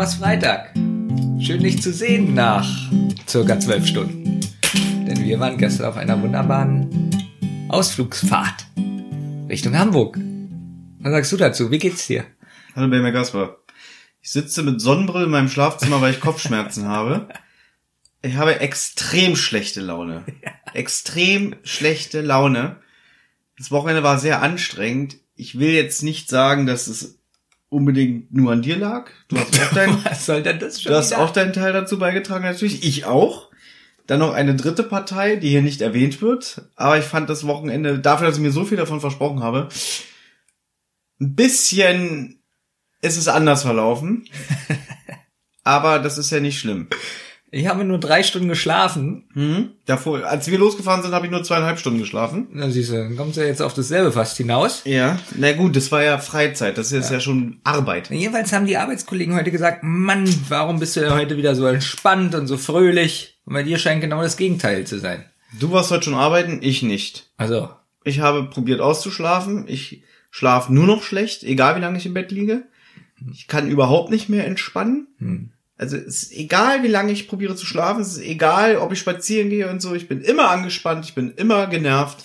Thomas Freitag. Schön dich zu sehen nach circa zwölf Stunden. Denn wir waren gestern auf einer wunderbaren Ausflugsfahrt Richtung Hamburg. Was sagst du dazu? Wie geht's dir? Hallo Benjamin Gasper. Ich sitze mit Sonnenbrille in meinem Schlafzimmer, weil ich Kopfschmerzen habe. Ich habe extrem schlechte Laune. Extrem schlechte Laune. Das Wochenende war sehr anstrengend. Ich will jetzt nicht sagen, dass es unbedingt nur an dir lag. Du hast auch deinen, Was soll denn das schon du hast wieder? auch deinen Teil dazu beigetragen, natürlich. Ich auch. Dann noch eine dritte Partei, die hier nicht erwähnt wird. Aber ich fand das Wochenende, dafür, dass ich mir so viel davon versprochen habe, ein bisschen ist es anders verlaufen. Aber das ist ja nicht schlimm. Ich habe nur drei Stunden geschlafen. Mhm. Davor, als wir losgefahren sind, habe ich nur zweieinhalb Stunden geschlafen. Na siehst du, dann kommst du ja jetzt auf dasselbe fast hinaus. Ja. Na gut, das war ja Freizeit. Das ist ja, schon Arbeit. Jedenfalls haben die Arbeitskollegen heute gesagt, Mann, warum bist du denn heute wieder so entspannt und so fröhlich? Und bei dir scheint genau das Gegenteil zu sein. Du warst heute schon arbeiten, ich nicht. Also, Ich habe probiert auszuschlafen. Ich schlafe nur noch schlecht, egal wie lange ich im Bett liege. Ich kann überhaupt nicht mehr entspannen. hm. Also es ist egal, wie lange ich probiere zu schlafen. Es ist egal, ob ich spazieren gehe und so. Ich bin immer angespannt. Ich bin immer genervt.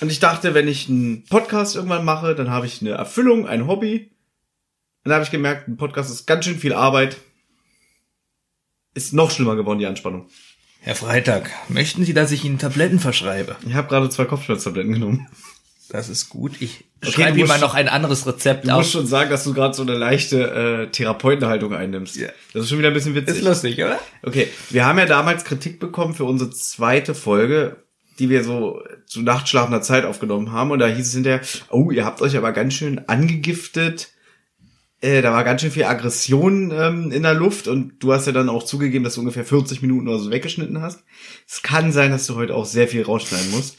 Und ich dachte, wenn ich einen Podcast irgendwann mache, dann habe ich eine Erfüllung, ein Hobby. Und dann habe ich gemerkt, ein Podcast ist ganz schön viel Arbeit. Ist noch schlimmer geworden, die Anspannung. Herr Freitag, möchten Sie, dass ich Ihnen Tabletten verschreibe? Ich habe gerade zwei Kopfschmerztabletten genommen. Das ist gut. Ich Okay, schreibe du Ihnen mal musst- noch ein anderes Rezept Du musst auf. schon sagen, dass du gerade so eine leichte äh, Therapeutenhaltung einnimmst. Ja. Das ist schon wieder ein bisschen witzig. Ist lustig, oder? Okay, wir haben ja damals Kritik bekommen für unsere zweite Folge, die wir so zu nachtschlafender Zeit aufgenommen haben. Und da hieß es hinterher, oh, ihr habt euch aber ganz schön angegiftet. Äh, da war ganz schön viel Aggression ähm, in der Luft und du hast ja dann auch zugegeben, dass du ungefähr 40 Minuten oder so weggeschnitten hast. Es kann sein, dass du heute auch sehr viel rausschneiden musst.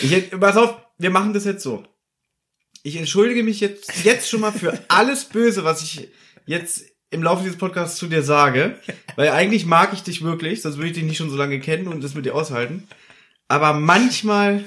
Ich, pass auf, wir machen das jetzt so. Ich entschuldige mich jetzt, jetzt schon mal für alles Böse, was ich jetzt im Laufe dieses Podcasts zu dir sage. Weil eigentlich mag ich dich wirklich, sonst würde ich dich nicht schon so lange kennen und das mit dir aushalten. Aber manchmal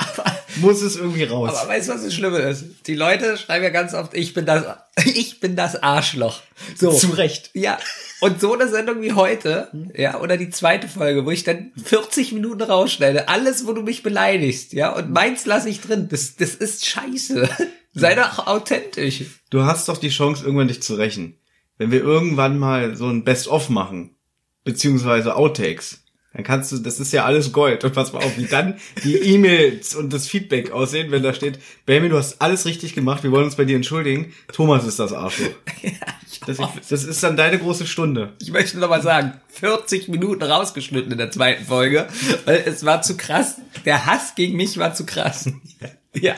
muss es irgendwie raus. Aber weißt du, was das Schlimme ist? Die Leute schreiben ja ganz oft, ich bin das, ich bin das Arschloch. So. Zu Recht. Ja. Und so eine Sendung wie heute, ja, oder die zweite Folge, wo ich dann 40 Minuten rausschneide, alles, wo du mich beleidigst, ja, und meins lasse ich drin. Das, das ist scheiße. Sei doch authentisch. Du hast doch die Chance, irgendwann dich zu rächen. Wenn wir irgendwann mal so ein Best-of machen, beziehungsweise Outtakes, dann kannst du, das ist ja alles Gold. Und pass mal auf, wie dann die E-Mails und das Feedback aussehen, wenn da steht, Benjamin, du hast alles richtig gemacht, wir wollen uns bei dir entschuldigen. Thomas ist das Arschloch. Das, das ist dann deine große Stunde. Ich möchte noch mal sagen, 40 Minuten rausgeschnitten in der zweiten Folge, weil es war zu krass. Der Hass gegen mich war zu krass. Ja.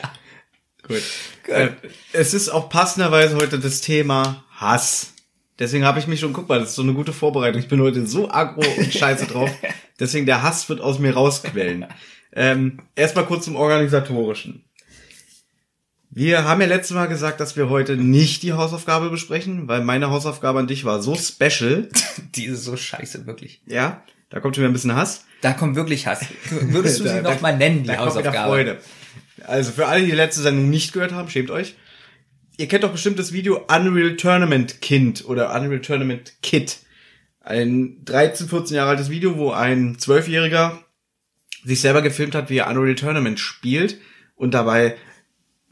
Gut. Äh, es ist auch passenderweise heute das Thema Hass. Deswegen habe ich mich schon, guck mal, das ist so eine gute Vorbereitung. Ich bin heute so aggro und scheiße drauf. Deswegen der Hass wird aus mir rausquellen. Ähm, Erstmal kurz zum Organisatorischen. Wir haben ja letztes Mal gesagt, dass wir heute nicht die Hausaufgabe besprechen, weil meine Hausaufgabe an dich war so special. Die ist so scheiße, wirklich. Ja, da kommt schon wieder ein bisschen Hass. Da kommt wirklich Hass. Würdest du sie Da- noch da- mal nennen, die da kommt Hausaufgabe? Freude. Also für alle, die die letzte Sendung nicht gehört haben, schämt euch. Ihr kennt doch bestimmt das Video Unreal Tournament Kind oder Unreal Tournament Kid. Ein 13, 14 Jahre altes Video, wo ein Zwölfjähriger sich selber gefilmt hat, wie er Unreal Tournament spielt und dabei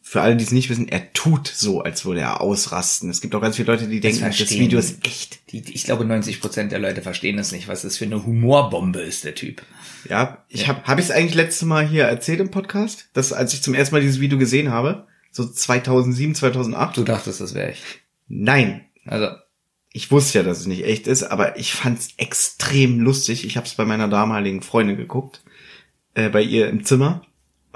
für alle, die es nicht wissen, er tut so, als würde er ausrasten. Es gibt auch ganz viele Leute, die denken, das verstehen Video ist echt. Die, ich glaube, 90 Prozent der Leute verstehen das nicht, was das für eine Humorbombe ist, der Typ. Ja, ich habe hab ich es eigentlich letztes Mal hier erzählt im Podcast, dass als ich zum ersten Mal dieses Video gesehen habe, so 2007, 2008. Du dachtest, das wäre ich. Nein, Also, ich wusste ja, dass es nicht echt ist, aber ich fand's extrem lustig. Ich habe es bei meiner damaligen Freundin geguckt, äh, bei ihr im Zimmer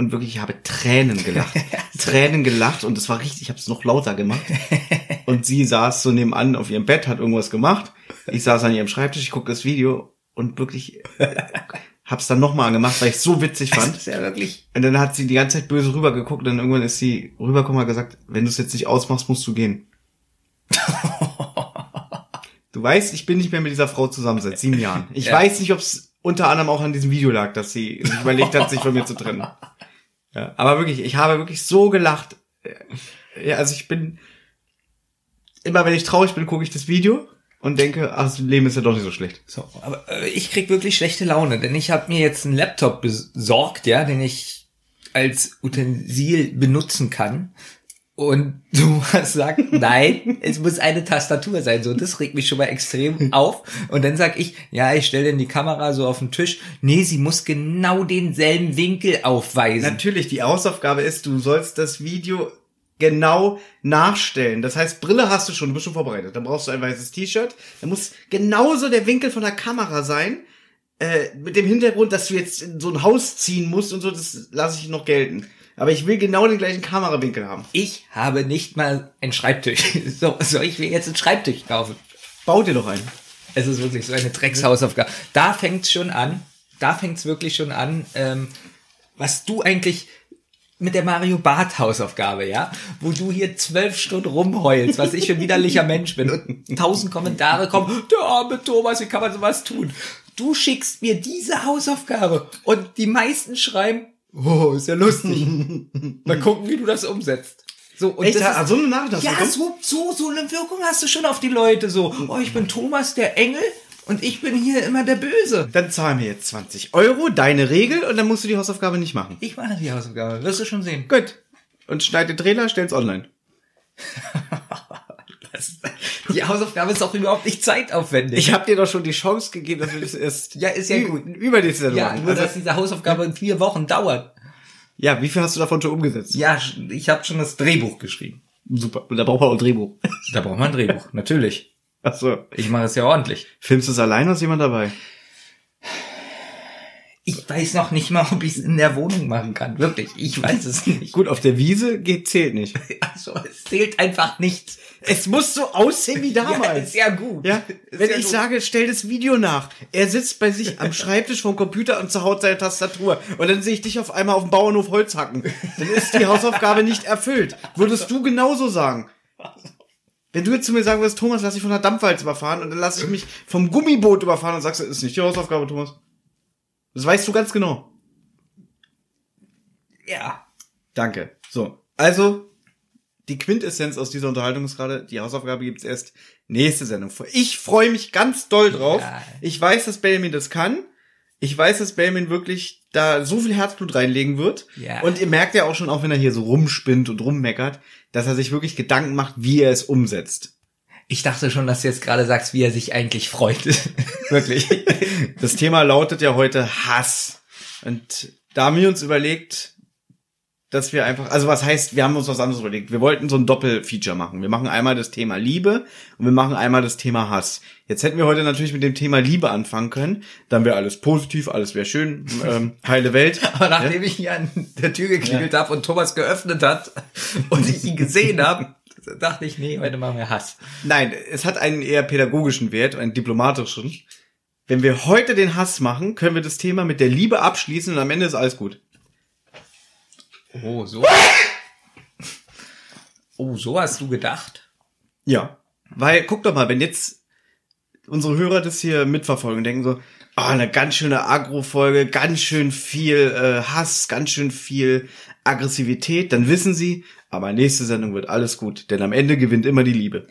und wirklich, ich habe Tränen gelacht, Tränen gelacht und es war richtig, ich habe es noch lauter gemacht. Und sie saß so nebenan auf ihrem Bett, hat irgendwas gemacht. Ich saß an ihrem Schreibtisch, ich gucke das Video und wirklich hab's dann nochmal angemacht, weil ich so witzig das fand. ist ja wirklich. Und dann hat sie die ganze Zeit böse rübergeguckt und dann irgendwann ist sie rübergekommen und gesagt, wenn du es jetzt nicht ausmachst, musst du gehen. du weißt, ich bin nicht mehr mit dieser Frau zusammen seit sieben Jahren. Ich Ja. weiß nicht, ob es unter anderem auch an diesem Video lag, dass sie sich überlegt hat, sich von mir zu trennen. Ja, aber wirklich, ich habe wirklich so gelacht. Ja, also ich bin, immer wenn ich traurig bin, gucke ich das Video und denke, ach, das Leben ist ja doch nicht so schlecht. So, aber äh, ich krieg wirklich schlechte Laune, denn ich habe mir jetzt einen Laptop besorgt, ja, den ich als Utensil benutzen kann. Und du hast gesagt, nein, es muss eine Tastatur sein. So, das regt mich schon mal extrem auf. Und dann sag ich, ja, ich stelle denn die Kamera so auf den Tisch. Nee, sie muss genau denselben Winkel aufweisen. Natürlich, die Hausaufgabe ist, du sollst das Video genau nachstellen. Das heißt, Brille hast du schon, du bist schon vorbereitet. Dann brauchst du ein weißes T-Shirt. Dann muss genauso der Winkel von der Kamera sein. Äh, mit dem Hintergrund, dass du jetzt in so ein Haus ziehen musst und so, das lasse ich noch gelten. Aber ich will genau den gleichen Kamerawinkel haben. Ich habe nicht mal einen Schreibtisch. So, soll ich mir jetzt einen Schreibtisch kaufen? Bau dir doch einen. Es ist wirklich so eine Dreckshausaufgabe. Da fängt's schon an. Da fängt's wirklich schon an, ähm, was du eigentlich mit der Mario Bart Hausaufgabe, ja, wo du hier zwölf Stunden rumheulst, was ich für ein widerlicher Mensch bin und tausend Kommentare kommen, der arme Thomas, wie kann man sowas tun? Du schickst mir diese Hausaufgabe und die meisten schreiben, oh, ist ja lustig. Mal gucken, wie du das umsetzt. So, und Echt? das Ah, so eine Nachricht hast ja, so, so, so eine Wirkung hast du schon auf die Leute. So, oh, ich bin Thomas der Engel und ich bin hier immer der Böse. Dann zahlen wir jetzt 20 Euro, deine Regel, und dann musst du die Hausaufgabe nicht machen. Ich mache die Hausaufgabe, wirst du schon sehen. Gut. Und schneid den Trailer, stell's online. Das, die Hausaufgabe ist auch überhaupt nicht zeitaufwendig. Ich habe dir doch schon die Chance gegeben, dass wir das erst Ja, ist ja gut. über die Sendung ja, nur dass diese Hausaufgabe in vier Wochen dauert. ja, wie viel hast du davon schon umgesetzt? Ja, ich habe schon das Drehbuch geschrieben. Super. Und da braucht man auch ein Drehbuch. Da braucht man ein Drehbuch, natürlich. Ach so. Ich mache es ja ordentlich. Filmst du es allein oder ist jemand dabei? Ich weiß noch nicht mal, ob ich es in der Wohnung machen kann. Wirklich, ich weiß es nicht. Gut, auf der Wiese geht, zählt nicht. Also, es zählt einfach nichts. Es muss so aussehen wie Ja, damals. ist ja gut. Ja, Ist wenn ja ich gut. sage, stell das Video nach. Er sitzt bei sich am Schreibtisch vom Computer und zerhaut seine Tastatur. Und dann sehe ich dich auf einmal auf dem Bauernhof Holz hacken. Dann ist die Hausaufgabe nicht erfüllt. Würdest du genauso sagen? Wenn du jetzt zu mir sagen würdest, Thomas, lass dich von der Dampfwalze überfahren und dann lass ich mich vom Gummiboot überfahren und sagst, das ist nicht die Hausaufgabe, Thomas. Das weißt du ganz genau. Ja. Danke. So, also die Quintessenz aus dieser Unterhaltung ist gerade, die Hausaufgabe gibt's erst nächste Sendung. Ich freue mich ganz doll drauf. Ja. Ich weiß, dass Benjamin das kann. Ich weiß, dass Benjamin wirklich da so viel Herzblut reinlegen wird. Ja. Und ihr merkt ja auch schon, auch wenn er hier so rumspinnt und rummeckert, dass er sich wirklich Gedanken macht, wie er es umsetzt. Ich dachte schon, dass du jetzt gerade sagst, wie er sich eigentlich freut. Wirklich. Das Thema lautet ja heute Hass. Und da haben wir uns überlegt, dass wir einfach, also was heißt, wir haben uns was anderes überlegt. Wir wollten so ein Doppelfeature machen. Wir machen einmal das Thema Liebe und wir machen einmal das Thema Hass. Jetzt hätten wir heute natürlich mit dem Thema Liebe anfangen können. Dann wäre alles positiv, alles wäre schön, ähm, heile Welt. Aber nachdem ich hier an der Tür geklingelt habe und Thomas geöffnet hat und ich ihn gesehen habe, dachte ich, nee, heute machen wir Hass. Nein, es hat einen eher pädagogischen Wert, einen diplomatischen. Wenn wir heute den Hass machen, können wir das Thema mit der Liebe abschließen und am Ende ist alles gut. Oh, so. Oh, so hast du gedacht? Ja. Weil, guck doch mal, wenn jetzt unsere Hörer das hier mitverfolgen und denken so, ah, eine ganz schöne Agro-Folge, ganz schön viel äh, Hass, ganz schön viel Aggressivität, dann wissen sie, aber nächste Sendung wird alles gut, denn am Ende gewinnt immer die Liebe.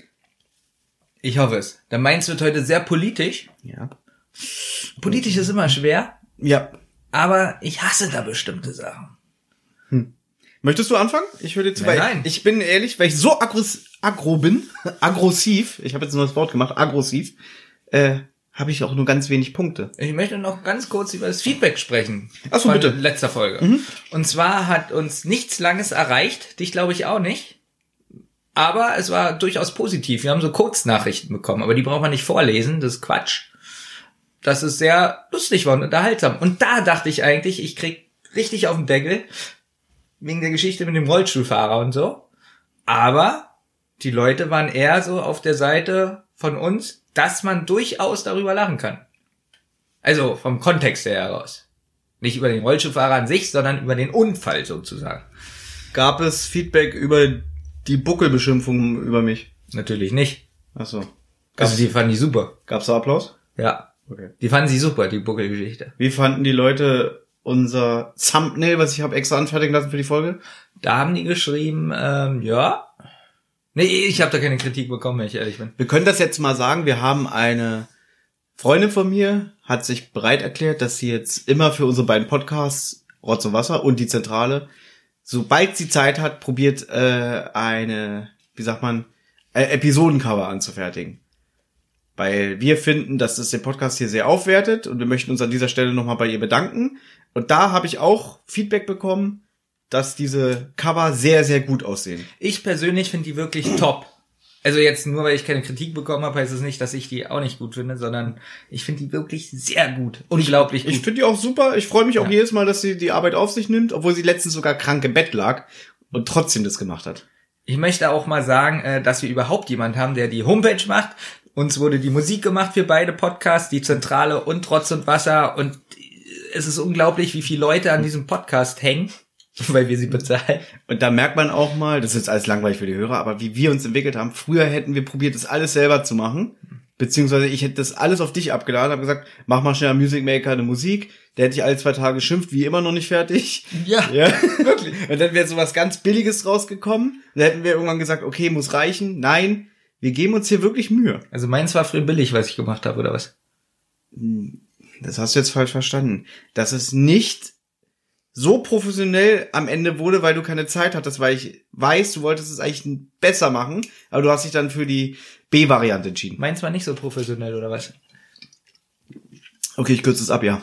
Ich hoffe es. Dann meins wird heute sehr politisch. Ja. Politisch ist immer schwer, Ja. aber ich hasse da bestimmte Sachen. Möchtest du anfangen? Ich würde jetzt, Nein, weil nein. ich bin ehrlich, weil ich so aggress aggro bin, aggressiv, ich habe jetzt ein neues Wort gemacht, aggressiv, äh, habe ich auch nur ganz wenig Punkte. Ich möchte noch ganz kurz über das Feedback sprechen. Ach so, von bitte. letzter Folge. Und zwar hat uns nichts Langes erreicht, dich glaube ich auch nicht. Aber es war durchaus positiv. Wir haben so Kurznachrichten bekommen, aber die braucht man nicht vorlesen, das ist Quatsch. Das ist sehr lustig war und unterhaltsam. Und da dachte ich eigentlich, ich krieg richtig auf den Deckel wegen der Geschichte mit dem Rollstuhlfahrer und so. Aber die Leute waren eher so auf der Seite von uns, dass man durchaus darüber lachen kann. Also vom Kontext her heraus. Nicht über den Rollstuhlfahrer an sich, sondern über den Unfall sozusagen. Gab es Feedback über die Buckelbeschimpfung über mich? Natürlich nicht. Ach so. Also Gab's, die fanden die super. gab's da Applaus? Ja. Okay. Die fanden sie super, die Buckelgeschichte. Wie fanden die Leute unser Thumbnail, was ich habe extra anfertigen lassen für die Folge? Da haben die geschrieben, ähm, ja, Nee, ich habe da keine Kritik bekommen, wenn ich ehrlich bin. Wir können das jetzt mal sagen. Wir haben eine Freundin von mir, hat sich bereit erklärt, dass sie jetzt immer für unsere beiden Podcasts, Rotz und Wasser und die Zentrale, sobald sie Zeit hat, probiert äh, eine, wie sagt man, äh, Episodencover anzufertigen. Weil wir finden, dass es den Podcast hier sehr aufwertet und wir möchten uns an dieser Stelle nochmal bei ihr bedanken. Und da habe ich auch Feedback bekommen, dass diese Cover sehr, sehr gut aussehen. Ich persönlich finde die wirklich top. Also jetzt nur, weil ich keine Kritik bekommen habe, heißt es nicht, dass ich die auch nicht gut finde, sondern ich finde die wirklich sehr gut. Unglaublich gut. Ich finde die auch super. Ich freue mich auch Ja. jedes Mal, dass sie die Arbeit auf sich nimmt, obwohl sie letztens sogar krank im Bett lag und trotzdem das gemacht hat. Ich möchte auch mal sagen, äh, dass wir überhaupt jemand haben, der die Homepage macht. Uns wurde die Musik gemacht für beide Podcasts, die Zentrale und Trotz und Wasser. Und es ist unglaublich, wie viele Leute an diesem Podcast hängen, weil wir sie bezahlen. Und da merkt man auch mal, das ist jetzt alles langweilig für die Hörer, aber wie wir uns entwickelt haben. Früher hätten wir probiert, das alles selber zu machen. Beziehungsweise ich hätte das alles auf dich abgeladen, habe gesagt, mach mal schnell am Music Maker eine Musik. Der hätte ich alle zwei Tage geschimpft, wie immer noch nicht fertig. Ja, Ja, wirklich. Und dann wäre so was ganz Billiges rausgekommen. Dann hätten wir irgendwann gesagt, okay, muss reichen. Nein, wir geben uns hier wirklich Mühe. Also meins war früher billig, was ich gemacht habe, oder was? Das hast du jetzt falsch verstanden. Dass es nicht so professionell am Ende wurde, weil du keine Zeit hattest, weil ich weiß, du wolltest es eigentlich besser machen, aber du hast dich dann für die B-Variante entschieden. Meins war nicht so professionell, oder was? Okay, ich kürze es ab, ja.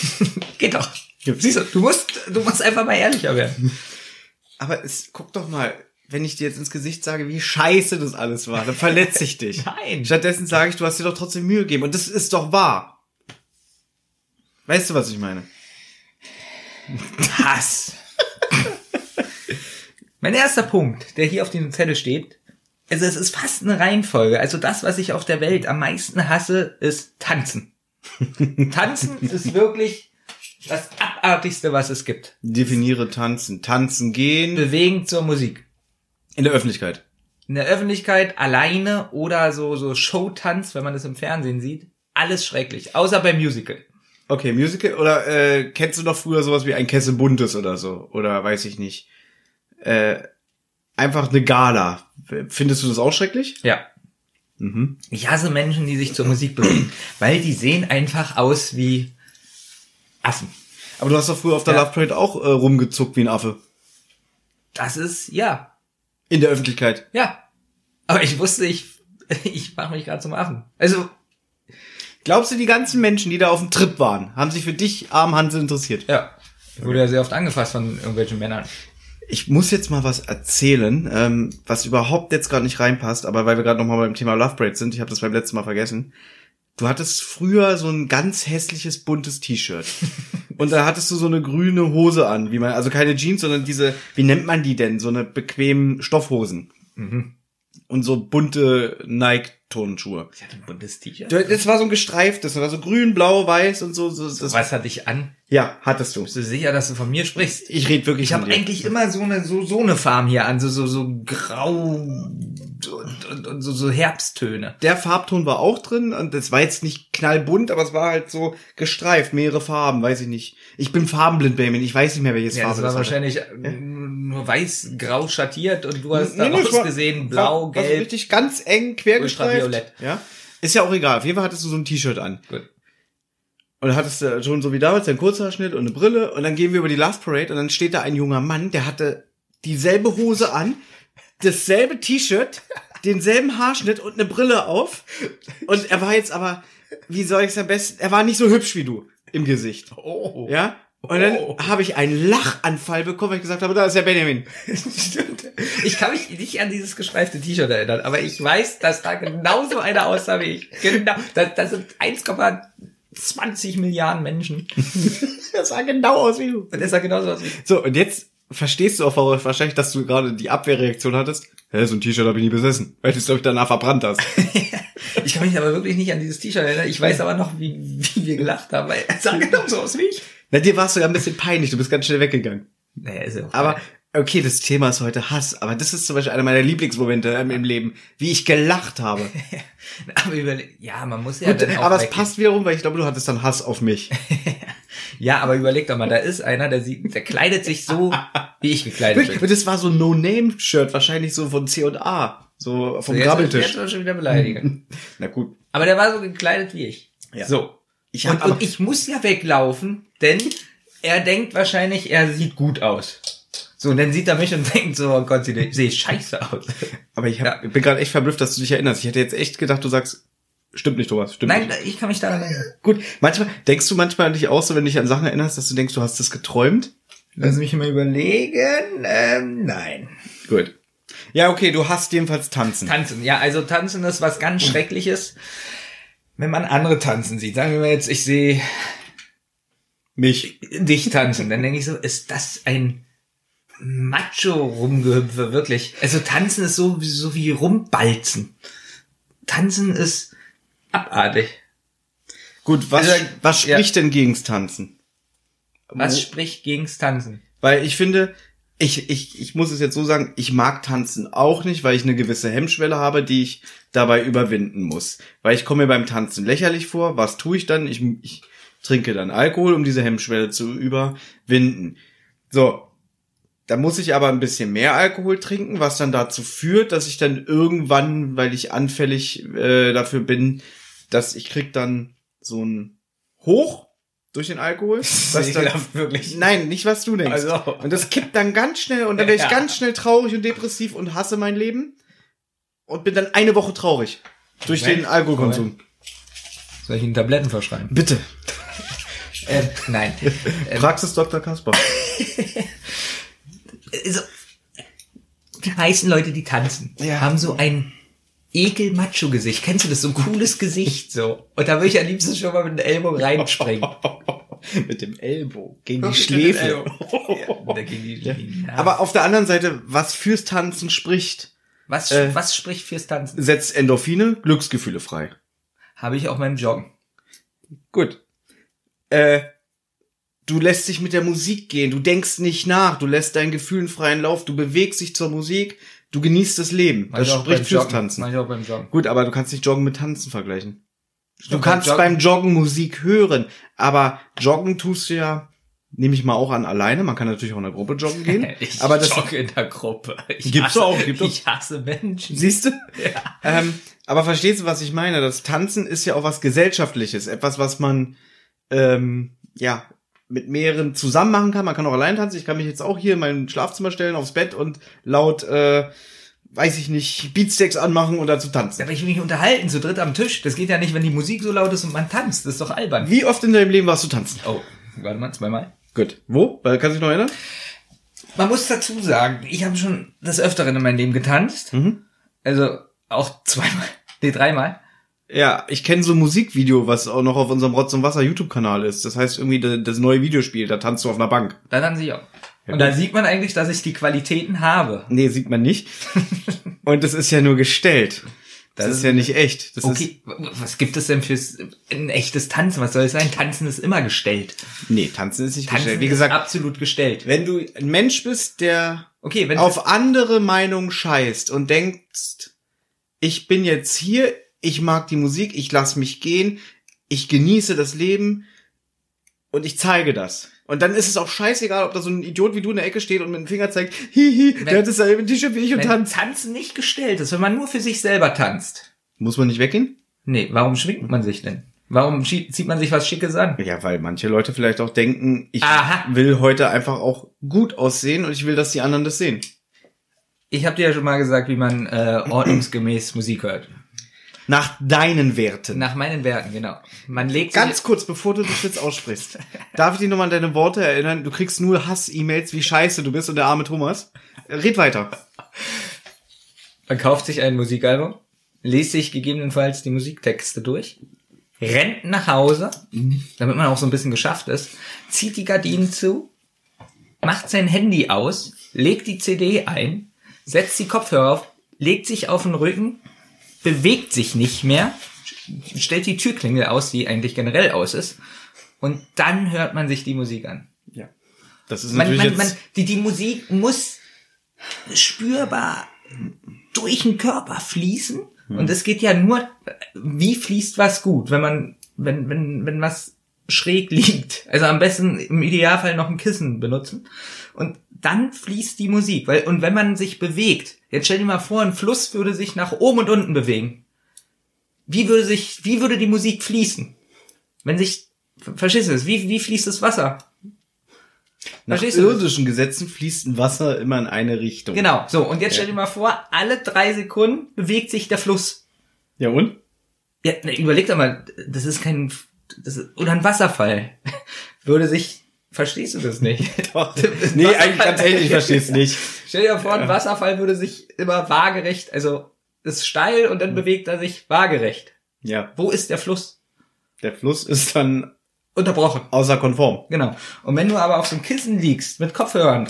Geht doch. Siehst du, du musst, du musst einfach mal ehrlicher werden. Aber es, guck doch mal, wenn ich dir jetzt ins Gesicht sage, wie scheiße das alles war, dann verletze ich dich. Nein. Stattdessen sage ich, du hast dir doch trotzdem Mühe gegeben. Und das ist doch wahr. Weißt du, was ich meine? Hass. mein erster Punkt, der hier auf dem Zettel steht, also es ist fast eine Reihenfolge. Also das, was ich auf der Welt am meisten hasse, ist Tanzen. Tanzen ist wirklich das Abartigste, was es gibt. Definiere tanzen. Tanzen gehen Bewegen zur Musik. in der Öffentlichkeit. In der Öffentlichkeit alleine oder so, so Showtanz, wenn man das im Fernsehen sieht. Alles schrecklich. Außer beim Musical. Okay, Musical oder äh, kennst du noch früher sowas wie ein Kessel Buntes oder so? Oder weiß ich nicht. Äh, einfach eine Gala. Findest du das auch schrecklich? Ja. Ich hasse Menschen, die sich zur Musik bewegen, weil die sehen einfach aus wie Affen. Aber du hast doch früher auf der Ja. Love Parade auch äh, rumgezuckt wie ein Affe. Das ist, ja, In der Öffentlichkeit. ja. Aber ich wusste, ich, ich mache mich gerade zum Affen. Also, Glaubst du, die ganzen Menschen, die da auf dem Trip waren, haben sich für dich, arm Hansel, interessiert? ja. Ich wurde ja sehr oft angefasst von irgendwelchen Männern. Ich muss jetzt mal was erzählen, ähm, was überhaupt jetzt gerade nicht reinpasst, aber weil wir gerade nochmal beim Thema Love Parade sind, ich habe das beim letzten Mal vergessen. Du hattest früher so ein ganz hässliches buntes T-Shirt. Und da hattest du so eine grüne Hose an, wie man, also keine Jeans, sondern diese, wie nennt man die denn? So eine bequemen Stoffhosen. Und so bunte Nike-Tonschuhe. Ich hatte ein buntes T-Shirt. Das war so ein gestreiftes, war so grün, blau, weiß und so. so das, Was hatte ich an? Ja, hattest du. Bist du sicher, dass du von mir sprichst? Ich rede wirklich Ich habe eigentlich immer so eine so so eine Farm hier an, so so so grau und, und, und so, so Herbsttöne. der Farbton war auch drin und das war jetzt nicht knallbunt, aber es war halt so gestreift, mehrere Farben, weiß ich nicht. Ich bin farbenblind, Benjamin, ich weiß nicht mehr, welches Ja, das Farbe war das wahrscheinlich äh, nur weiß, grau schattiert und du hast Nee, nee, es daraus war- gesehen blau, war so gelb. richtig ganz eng quer gestreift. Ultraviolett. Ja. Ist ja auch egal. Auf jeden Fall hattest du so ein T-Shirt an. Gut. Und dann hattest du schon so wie damals deinen Kurzhaarschnitt und eine Brille und dann gehen wir über die Love Parade und dann steht da ein junger Mann, der hatte dieselbe Hose an, dasselbe T-Shirt, denselben Haarschnitt und eine Brille auf und er war jetzt aber, wie soll ich es am besten, er war nicht so hübsch wie du im Gesicht. Oh. Ja? Und dann Oh. habe ich einen Lachanfall bekommen, weil ich gesagt habe, da ist der Benjamin. Stimmt. Ich kann mich nicht an dieses gestreifte T-Shirt erinnern, aber ich weiß, dass da genauso einer aussah wie ich. Genau. Das, das sind 1,20 Milliarden Menschen. Das sah genau aus wie du. Und der sah genauso aus wie ich. So, und jetzt verstehst du auch wahrscheinlich, dass du gerade die Abwehrreaktion hattest. Hä, so ein T-Shirt habe ich nie besessen. Weil du es, glaube ich, danach verbrannt hast. Ich kann mich aber wirklich nicht an dieses T-Shirt erinnern. Ich weiß aber noch, wie, wie wir gelacht haben, weil er sah genauso aus wie ich. Na, dir war es sogar ein bisschen peinlich. Du bist ganz schnell weggegangen. Naja, ist ja auch Aber, okay, das Thema ist heute Hass. Aber das ist zum Beispiel einer meiner Lieblingsmomente im Leben. Wie ich gelacht habe. Aber überle ja, man muss ja Gut, dann auch aber es passt wiederum, weil ich glaube, du hattest dann Hass auf mich. Ja, aber überleg doch mal, da ist einer, der sieht, der kleidet sich so, wie ich gekleidet Wirklich, bin. und das war so ein No-Name-Shirt, wahrscheinlich so von C&A. So vom Jetzt, Grabbeltisch. jetzt wird schon wieder beleidigen. Na gut. Aber der war so gekleidet wie ich. Ja. So. Ich Und, und ich muss ja weglaufen, denn er denkt wahrscheinlich, er sieht gut aus. So, und dann sieht er mich und denkt so, oh Gott, sehe seh ich scheiße aus. aber ich, hab, Ja. ich bin gerade echt verblüfft, dass du dich erinnerst. Ich hätte jetzt echt gedacht, du sagst, stimmt nicht, Thomas, stimmt Nein, nicht. ich kann mich daran erinnern. Gut, manchmal, denkst du manchmal nicht auch so, wenn du dich an Sachen erinnerst, dass du denkst, du hast das geträumt? Lass mich mal überlegen. Ähm, nein. Gut. Ja, okay, du hast jedenfalls tanzen. Tanzen, ja, also tanzen ist was ganz Schreckliches, wenn man andere tanzen sieht. Sagen wir mal jetzt, ich sehe Mich. dich tanzen, dann denke ich so, ist das ein Macho-Rumgehüpfe, wirklich. Also tanzen ist so, so wie rumbalzen. Tanzen ist abartig. Gut, was, Also, was ja. spricht denn gegens Tanzen? Was Wo- spricht gegens Tanzen? Weil ich finde, ich, ich, ich muss es jetzt so sagen, ich mag Tanzen auch nicht, weil ich eine gewisse Hemmschwelle habe, die ich dabei überwinden muss. Weil ich komme mir beim Tanzen lächerlich vor. Was tue ich dann? Ich, ich trinke dann Alkohol, um diese Hemmschwelle zu überwinden. So. Da muss ich aber ein bisschen mehr Alkohol trinken, was dann dazu führt, dass ich dann irgendwann, weil ich anfällig äh, dafür bin, dass ich krieg dann so ein Hoch durch den Alkohol. Was dann, wirklich. Nein, nicht was du denkst. Also. Und das kippt dann ganz schnell und dann werde ich Ja. ganz schnell traurig und depressiv und hasse mein Leben und bin dann eine Woche traurig durch Moment, den Alkoholkonsum. Soll ich Ihnen Tabletten verschreiben? Bitte. Ähm, nein. Praxis Dr. Kasper. Also, die meisten Leute, die tanzen, Ja. haben so ein Ekel-Macho-Gesicht. Kennst du das? So ein cooles Gesicht, so. Und da würde ich am liebsten schon mal mit dem Ellbogen reinspringen. Mit dem Ellbogen gegen die Schläfe. Ja, gegen die, ja. Aber auf der anderen Seite, was fürs Tanzen spricht, was, äh, was spricht fürs Tanzen? setzt Endorphine, Glücksgefühle frei. Habe ich auch beim Joggen. Gut. Äh, du lässt dich mit der Musik gehen, du denkst nicht nach, du lässt deinen Gefühlen freien Lauf, du bewegst dich zur Musik, du genießt das Leben. Mach Das ich auch spricht fürs Joggen. Tanzen. Ich auch beim Joggen. Gut, aber du kannst nicht Joggen mit Tanzen vergleichen. Du Doch, kannst beim beim Joggen Musik hören, aber Joggen tust du ja, nehme ich mal auch an, alleine. Man kann natürlich auch in der Gruppe joggen gehen. Ich aber das jogge in der Gruppe. Ich Gibt's hasse, auch, gibt es. Ich hasse Menschen. siehst du? Ähm, aber verstehst du, was ich meine? Das Tanzen ist ja auch was Gesellschaftliches, etwas, was man ähm, ja mit mehreren zusammen machen kann. Man kann auch allein tanzen. Ich kann mich jetzt auch hier in mein Schlafzimmer stellen, aufs Bett und laut, äh, weiß ich nicht, Beatsteaks anmachen und dazu tanzen. Aber ich will mich unterhalten, zu dritt am Tisch. Das geht ja nicht, wenn die Musik so laut ist und man tanzt. Das ist doch albern. Wie oft in deinem Leben warst du tanzen? Oh, warte mal, zweimal. Gut. Wo? Kannst du dich noch erinnern? Man muss dazu sagen, ich habe schon des Öfteren in meinem Leben getanzt. Mhm. Also auch zweimal, nee, dreimal. Ja, ich kenne so ein Musikvideo, was auch noch auf unserem Rotz und Wasser YouTube-Kanal ist. Das heißt irgendwie das, das neue Videospiel, da tanzt du auf einer Bank. Da tanze ich auch. Ja, und da sieht man eigentlich, dass ich die Qualitäten habe. Nee, sieht man nicht. und das ist ja nur gestellt. Das, Das ist ja nicht echt. Das Okay, was gibt es denn fürs ein echtes Tanzen? Was soll es sein? Tanzen ist immer gestellt. ist, nee, tanzen ist nicht Tanzen gestellt. Wie ist gesagt, absolut gestellt. wenn du ein Mensch bist, der Okay, wenn auf andere Meinungen scheißt und denkst, ich bin jetzt hier, ich mag die Musik, ich lass mich gehen, ich genieße das Leben und ich zeige das. Und dann ist es auch scheißegal, ob da so ein Idiot wie du in der Ecke steht und mit dem Finger zeigt, hihi, Wenn- der hat dasselbe T-Shirt wie ich und tanzt. Tanzen nicht gestellt ist, wenn man nur für sich selber tanzt. Muss man nicht weggehen? Nee, warum schwingt man sich denn? Warum zieht man sich was Schickes an? Ja, weil manche Leute vielleicht auch denken, ich Aha. will heute einfach auch gut aussehen und ich will, dass die anderen das sehen. Ich habe dir ja schon mal gesagt, wie man äh, ordnungsgemäß Musik hört. Nach deinen Werten. Nach meinen Werten, genau. Man legt Ganz kurz, bevor du das jetzt aussprichst. Darf ich dich nochmal an deine Worte erinnern? Du kriegst nur Hass-E-Mails, wie scheiße du bist und der arme Thomas. Red weiter. man kauft sich ein Musikalbum, liest sich gegebenenfalls die Musiktexte durch, rennt nach Hause, damit man auch so ein bisschen geschafft ist, zieht die Gardinen zu, macht sein Handy aus, legt die CD ein, setzt die Kopfhörer auf, legt sich auf den Rücken, bewegt sich nicht mehr, stellt die Türklingel aus, die eigentlich generell aus ist, und dann hört man sich die Musik an. Ja. Das ist Man, natürlich man, jetzt... man, die, die Musik muss spürbar durch den Körper fließen. Hm. Und es geht ja nur, wie fließt was gut, wenn man, wenn, wenn, wenn was schräg liegt. Also am besten im Idealfall noch ein Kissen benutzen. Und dann fließt die Musik. Weil, und wenn man sich bewegt, jetzt stell dir mal vor, ein Fluss würde sich nach oben und unten bewegen. Wie würde sich, wie würde die Musik fließen? Wenn sich, verstehst du das? Wie, wie fließt das Wasser? Nach irdischen Gesetzen fließt ein Wasser immer in eine Richtung. Genau, so. Und jetzt stell dir mal vor, alle drei Sekunden bewegt sich der Fluss. Ja und? Ja, überleg doch mal, das ist kein, das ist, oder ein Wasserfall. Würde sich, verstehst du das nicht? Doch. nee, eigentlich ganz ehrlich, ich verstehe es nicht. Stell dir vor, ein Wasserfall würde sich immer waagerecht, also ist steil und dann bewegt er sich waagerecht. Ja, Wo ist der Fluss? der Fluss ist dann Unterbrochen. außer konform. Genau. Und wenn du aber auf so einem Kissen liegst, mit Kopfhörern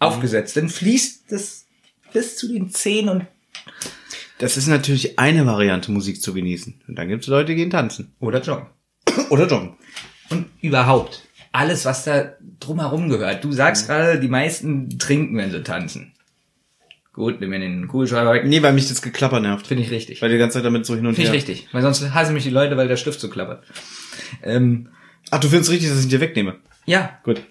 aufgesetzt, dann fließt das bis zu den Zehen und Das ist natürlich eine Variante, Musik zu genießen. Und dann gibt es Leute, die gehen tanzen. oder joggen. Oder joggen. Und überhaupt. Alles, was da drumherum gehört. Du sagst gerade, die meisten trinken, wenn sie tanzen. Gut, nimm mir den Kugelschreiber weg. Nee, weil mich das Geklapper nervt. Finde ich richtig. Weil die ganze Zeit damit so hin und Finde her. ich richtig. Weil sonst hassen mich die Leute, weil der Stift so klappert. Ähm, Ach, du findest richtig, dass ich ihn dir wegnehme. ja, Gut.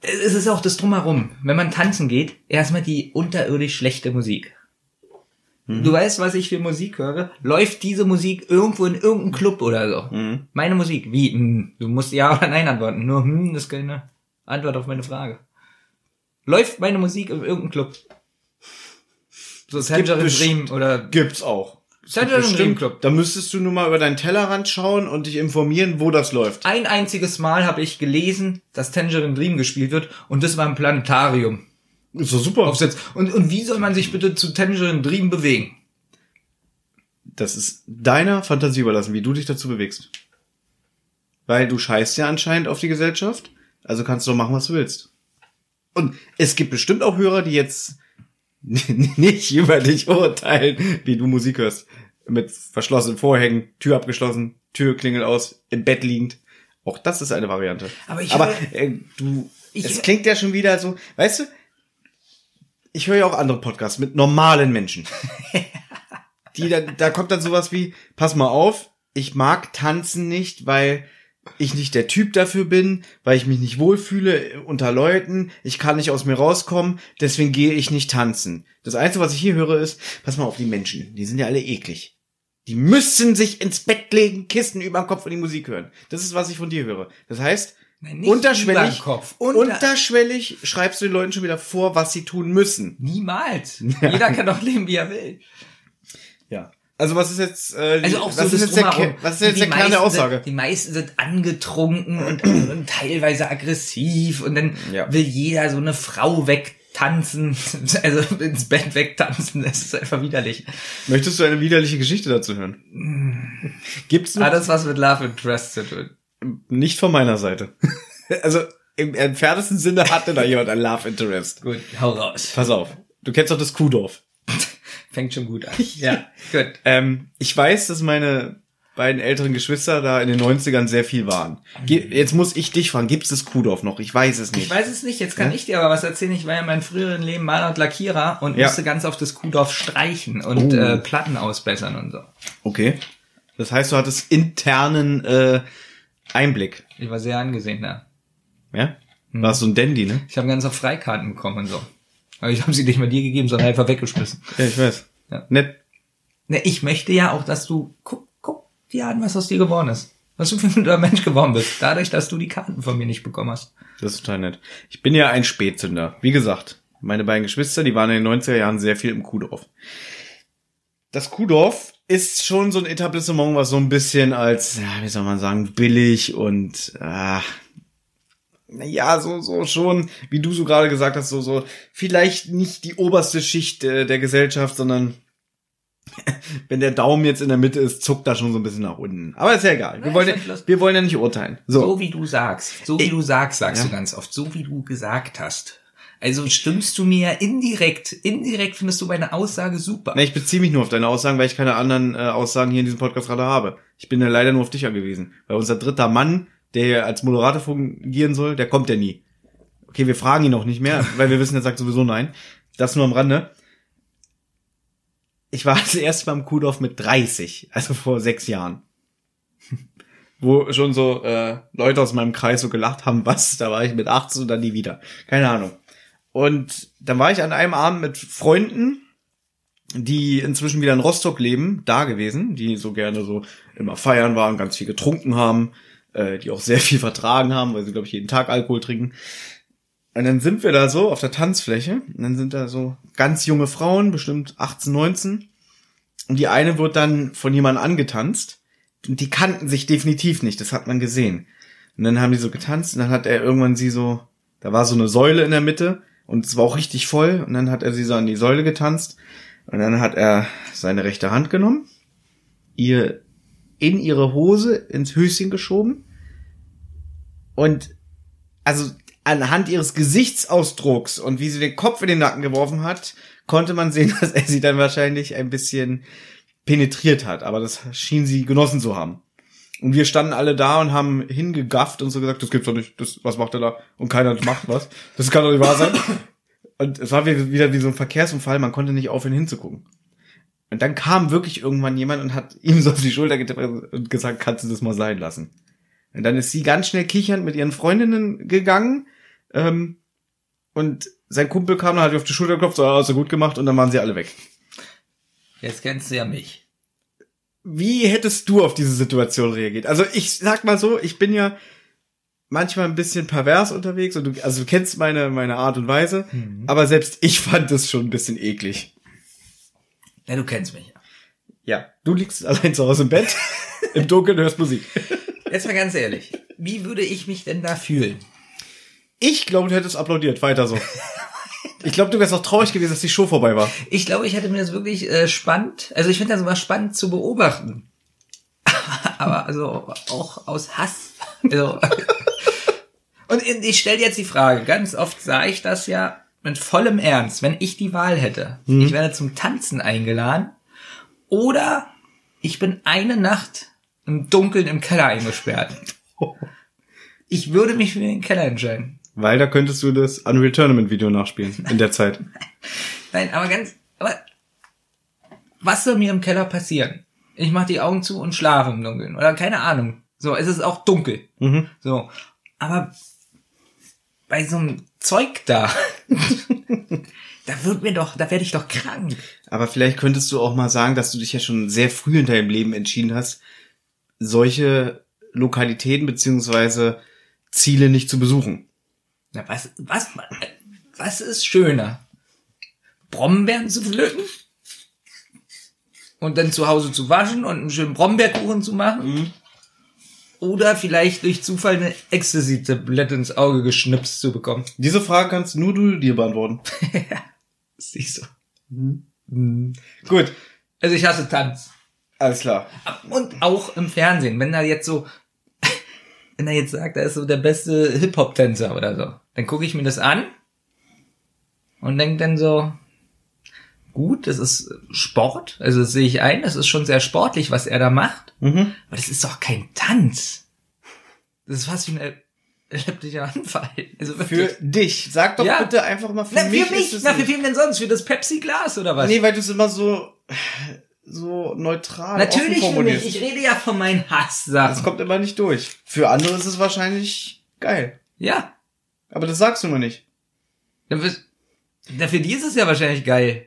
es ist auch das Drumherum. Wenn man tanzen geht, erstmal die unterirdisch schlechte Musik. Du weißt, was ich für Musik höre? Läuft diese Musik irgendwo in irgendeinem Club oder so? Meine Musik. Wie? Hm, du musst ja oder nein antworten. Nur hm, das ist keine Antwort auf meine Frage. Läuft meine Musik in irgendeinem Club? So Tangerine best- Dream oder Gibt's auch. Tangerine Dream Bestimmt. Club. Da müsstest du nur mal über deinen Tellerrand schauen und dich informieren, wo das läuft. Ein einziges Mal habe ich gelesen, dass Tangerine Dream gespielt wird und das war im Planetarium. Ist doch super. aufsetzt. Und, und wie soll man sich bitte zu Tangerine Dream bewegen? Das ist deiner Fantasie überlassen, wie du dich dazu bewegst. Weil du scheißt ja anscheinend auf die Gesellschaft, also kannst du doch machen, was du willst. Und es gibt bestimmt auch Hörer, die jetzt nicht über dich urteilen, wie du Musik hörst. Mit verschlossenen Vorhängen, Tür abgeschlossen, Tür klingelt aus, im Bett liegend. Auch das ist eine Variante. Aber ich Aber äh, du, Ich- es klingt ja schon wieder so, weißt du, ich höre ja auch andere Podcasts mit normalen Menschen. Die da, da kommt dann sowas wie, pass mal auf, ich mag tanzen nicht, weil ich nicht der Typ dafür bin, weil ich mich nicht wohlfühle unter Leuten, ich kann nicht aus mir rauskommen, deswegen gehe ich nicht tanzen. Das Einzige, was ich hier höre, ist, pass mal auf die Menschen, die sind ja alle eklig. Die müssen sich ins Bett legen, Kissen über dem Kopf und die Musik hören. Das ist, was ich von dir höre. Das heißt, Nein, nicht unterschwellig. Unter- unterschwellig schreibst du den Leuten schon wieder vor, was sie tun müssen. Niemals. Jeder kann doch leben, wie er will. Ja. Also was ist jetzt, äh, Also auch was so ist das jetzt der, was ist jetzt Die der Kern der Aussage? Sind, die meisten sind angetrunken und, und teilweise aggressiv und dann Ja. will jeder so eine Frau wegtanzen, also ins Bett wegtanzen, das ist einfach widerlich. Möchtest du eine widerliche Geschichte dazu hören? Gibt's noch Alles was mit Love Interest zu tun. Nicht von meiner Seite. also im entferntesten Sinne hatte da jemand ein Love Interest. Gut, hau raus. Pass auf. Du kennst doch das Kuhdorf. Fängt schon gut an. Ja, gut. Ähm, ich weiß, dass meine beiden älteren Geschwister da in den 90ern sehr viel waren. Ge jetzt muss ich dich fragen, gibt's das Kuhdorf noch? Ich weiß es Ich nicht. weiß es nicht, jetzt kann ich dir aber was erzählen. Ich war ja in meinem früheren Leben Maler und Lackierer und Ja. musste ganz auf das Kuhdorf streichen und Oh. äh, Platten ausbessern und so. Okay. Das heißt, du hattest internen äh, Einblick. Ich war sehr angesehen da. Ja? Warst so ein Dandy, ne? Ich habe ganz auf Freikarten bekommen und so. Aber ich habe sie nicht mal dir gegeben, sondern einfach weggeschmissen. Ja, ich weiß. Ja. Nett. Ne, ich möchte ja auch, dass du guck, guck dir an, was aus dir geworden ist. Was du für ein guter Mensch geworden bist. Dadurch, dass du die Karten von mir nicht bekommen hast. Das ist total nett. Ich bin ja ein Spätzünder. Wie gesagt, meine beiden Geschwister, die waren in den 90er Jahren sehr viel im Kuhdorf. Das Kuhdorf ist schon so ein Etablissement, was so ein bisschen als, ja, wie soll man sagen, billig und ah, ja, so, so schon, wie du so gerade gesagt hast, so, so, vielleicht nicht die oberste Schicht äh, der Gesellschaft, sondern wenn der Daumen jetzt in der Mitte ist, zuckt da schon so ein bisschen nach unten. Aber ist ja egal. Wir Nein, wollen, ja, wir wollen ja nicht urteilen. So, So. wie du sagst. So wie Ich- du sagst, sagst Ja. du ganz oft. So wie du gesagt hast. Also stimmst du mir indirekt, indirekt findest du meine Aussage super. Ne, ich beziehe mich nur auf deine Aussagen, weil ich keine anderen äh, Aussagen hier in diesem Podcast gerade habe. Ich bin ja leider nur auf dich angewiesen. Weil unser dritter Mann, der hier als Moderator fungieren soll, der kommt ja nie. Okay, wir fragen ihn auch nicht mehr, weil wir wissen, er sagt sowieso nein. Das nur am Rande. Ich war das erste Mal im Kuhdorf mit 30, also vor sechs Jahren. wo schon so äh, Leute aus meinem Kreis so gelacht haben, was, da war ich mit 18 und dann nie wieder. Keine Ahnung. Und dann war ich an einem Abend mit Freunden, die inzwischen wieder in Rostock leben, da gewesen, die so gerne so immer feiern waren, ganz viel getrunken haben, äh, die auch sehr viel vertragen haben, weil sie, glaube ich, jeden Tag Alkohol trinken. Und dann sind wir da so auf der Tanzfläche und dann sind da so ganz junge Frauen, bestimmt 18, 19. Und die eine wird dann von jemandem angetanzt. Und die kannten sich definitiv nicht, das hat man gesehen. Und dann haben die so getanzt und dann hat er irgendwann sie so, da war so eine Säule in der Mitte und es war auch richtig voll und dann hat er sie so an die Säule getanzt und dann hat er seine rechte Hand genommen, ihr in ihre Hose ins Höschen geschoben und also anhand ihres Gesichtsausdrucks und wie sie den Kopf in den Nacken geworfen hat, konnte man sehen, dass er sie dann wahrscheinlich ein bisschen penetriert hat. Aber das schien sie genossen zu haben. Und wir standen alle da und haben hingegafft und so gesagt, das gibt's doch nicht, das, was macht er da? Und keiner macht was. Das kann doch nicht wahr sein. Und es war wieder wie so ein Verkehrsunfall, man konnte nicht aufhören hinzugucken. Und dann kam wirklich irgendwann jemand und hat ihm so auf die Schulter getippt und gesagt, kannst du das mal sein lassen. Und dann ist sie ganz schnell kichernd mit ihren Freundinnen gegangen. Ähm, und sein Kumpel kam dann halt auf die Schulter geklopft, so, hast du gut gemacht und dann waren sie alle weg. Jetzt kennst du ja mich. Wie hättest du auf diese Situation reagiert? Also ich sag mal so, ich bin ja manchmal ein bisschen pervers unterwegs und du, also du kennst meine, meine Art und Weise, mhm. aber selbst ich fand das schon ein bisschen eklig. Ja, du kennst mich. Ja, du liegst allein zu Hause im Bett, im Dunkeln hörst Musik. Jetzt mal ganz ehrlich, wie würde ich mich denn da fühlen? Ich glaube, du hättest applaudiert, weiter so. Ich glaube, du wärst auch traurig gewesen, dass die Show vorbei war. Ich glaube, ich hätte mir das wirklich äh, spannend, also ich finde das immer spannend zu beobachten. Aber also auch aus Hass. Also, und ich stelle jetzt die Frage, ganz oft sage ich das ja mit vollem Ernst, wenn ich die Wahl hätte. Mhm. Ich werde zum Tanzen eingeladen oder ich bin eine Nacht im Dunkeln im Keller eingesperrt. Ich würde mich für den Keller entscheiden. Weil da könntest du das Unreal Tournament Video nachspielen in der Zeit. Nein, aber ganz, aber was soll mir im Keller passieren? Ich mache die Augen zu und schlafe im Dunkeln oder keine Ahnung. So, es ist auch dunkel. Mhm. So, aber bei so einem Zeug da, da wird mir doch, da werde ich doch krank. Aber vielleicht könntest du auch mal sagen, dass du dich ja schon sehr früh in deinem Leben entschieden hast, solche Lokalitäten beziehungsweise Ziele nicht zu besuchen. Na, was, was, was ist schöner? Brombeeren zu pflücken? Und dann zu Hause zu waschen und einen schönen Brombeerkuchen zu machen? Mhm. Oder vielleicht durch Zufall eine Ecstasy-Tablette ins Auge geschnipst zu bekommen? Diese Frage kannst nur du dir beantworten. ja, siehst du. Mhm. Mhm. Gut. Also ich hasse Tanz. Alles klar. Und auch im Fernsehen, wenn da jetzt so wenn er jetzt sagt, er ist so der beste Hip-Hop-Tänzer oder so, dann gucke ich mir das an und denke dann so, gut, das ist Sport, also das sehe ich ein, das ist schon sehr sportlich, was er da macht, mhm. aber das ist doch kein Tanz. Das ist fast wie ein epileptischer Anfall. Also für dich. Sag doch ja. bitte einfach mal für Na, mich. Für mich? Na, für wen denn sonst? Für das Pepsi-Glas oder was? Nee, weil du es immer so so neutral Natürlich für mich. Ich rede ja von meinen Hasssachen. Das kommt immer nicht durch. Für andere ist es wahrscheinlich geil. Ja. Aber das sagst du mir nicht. Ja, für die ist es ja wahrscheinlich geil.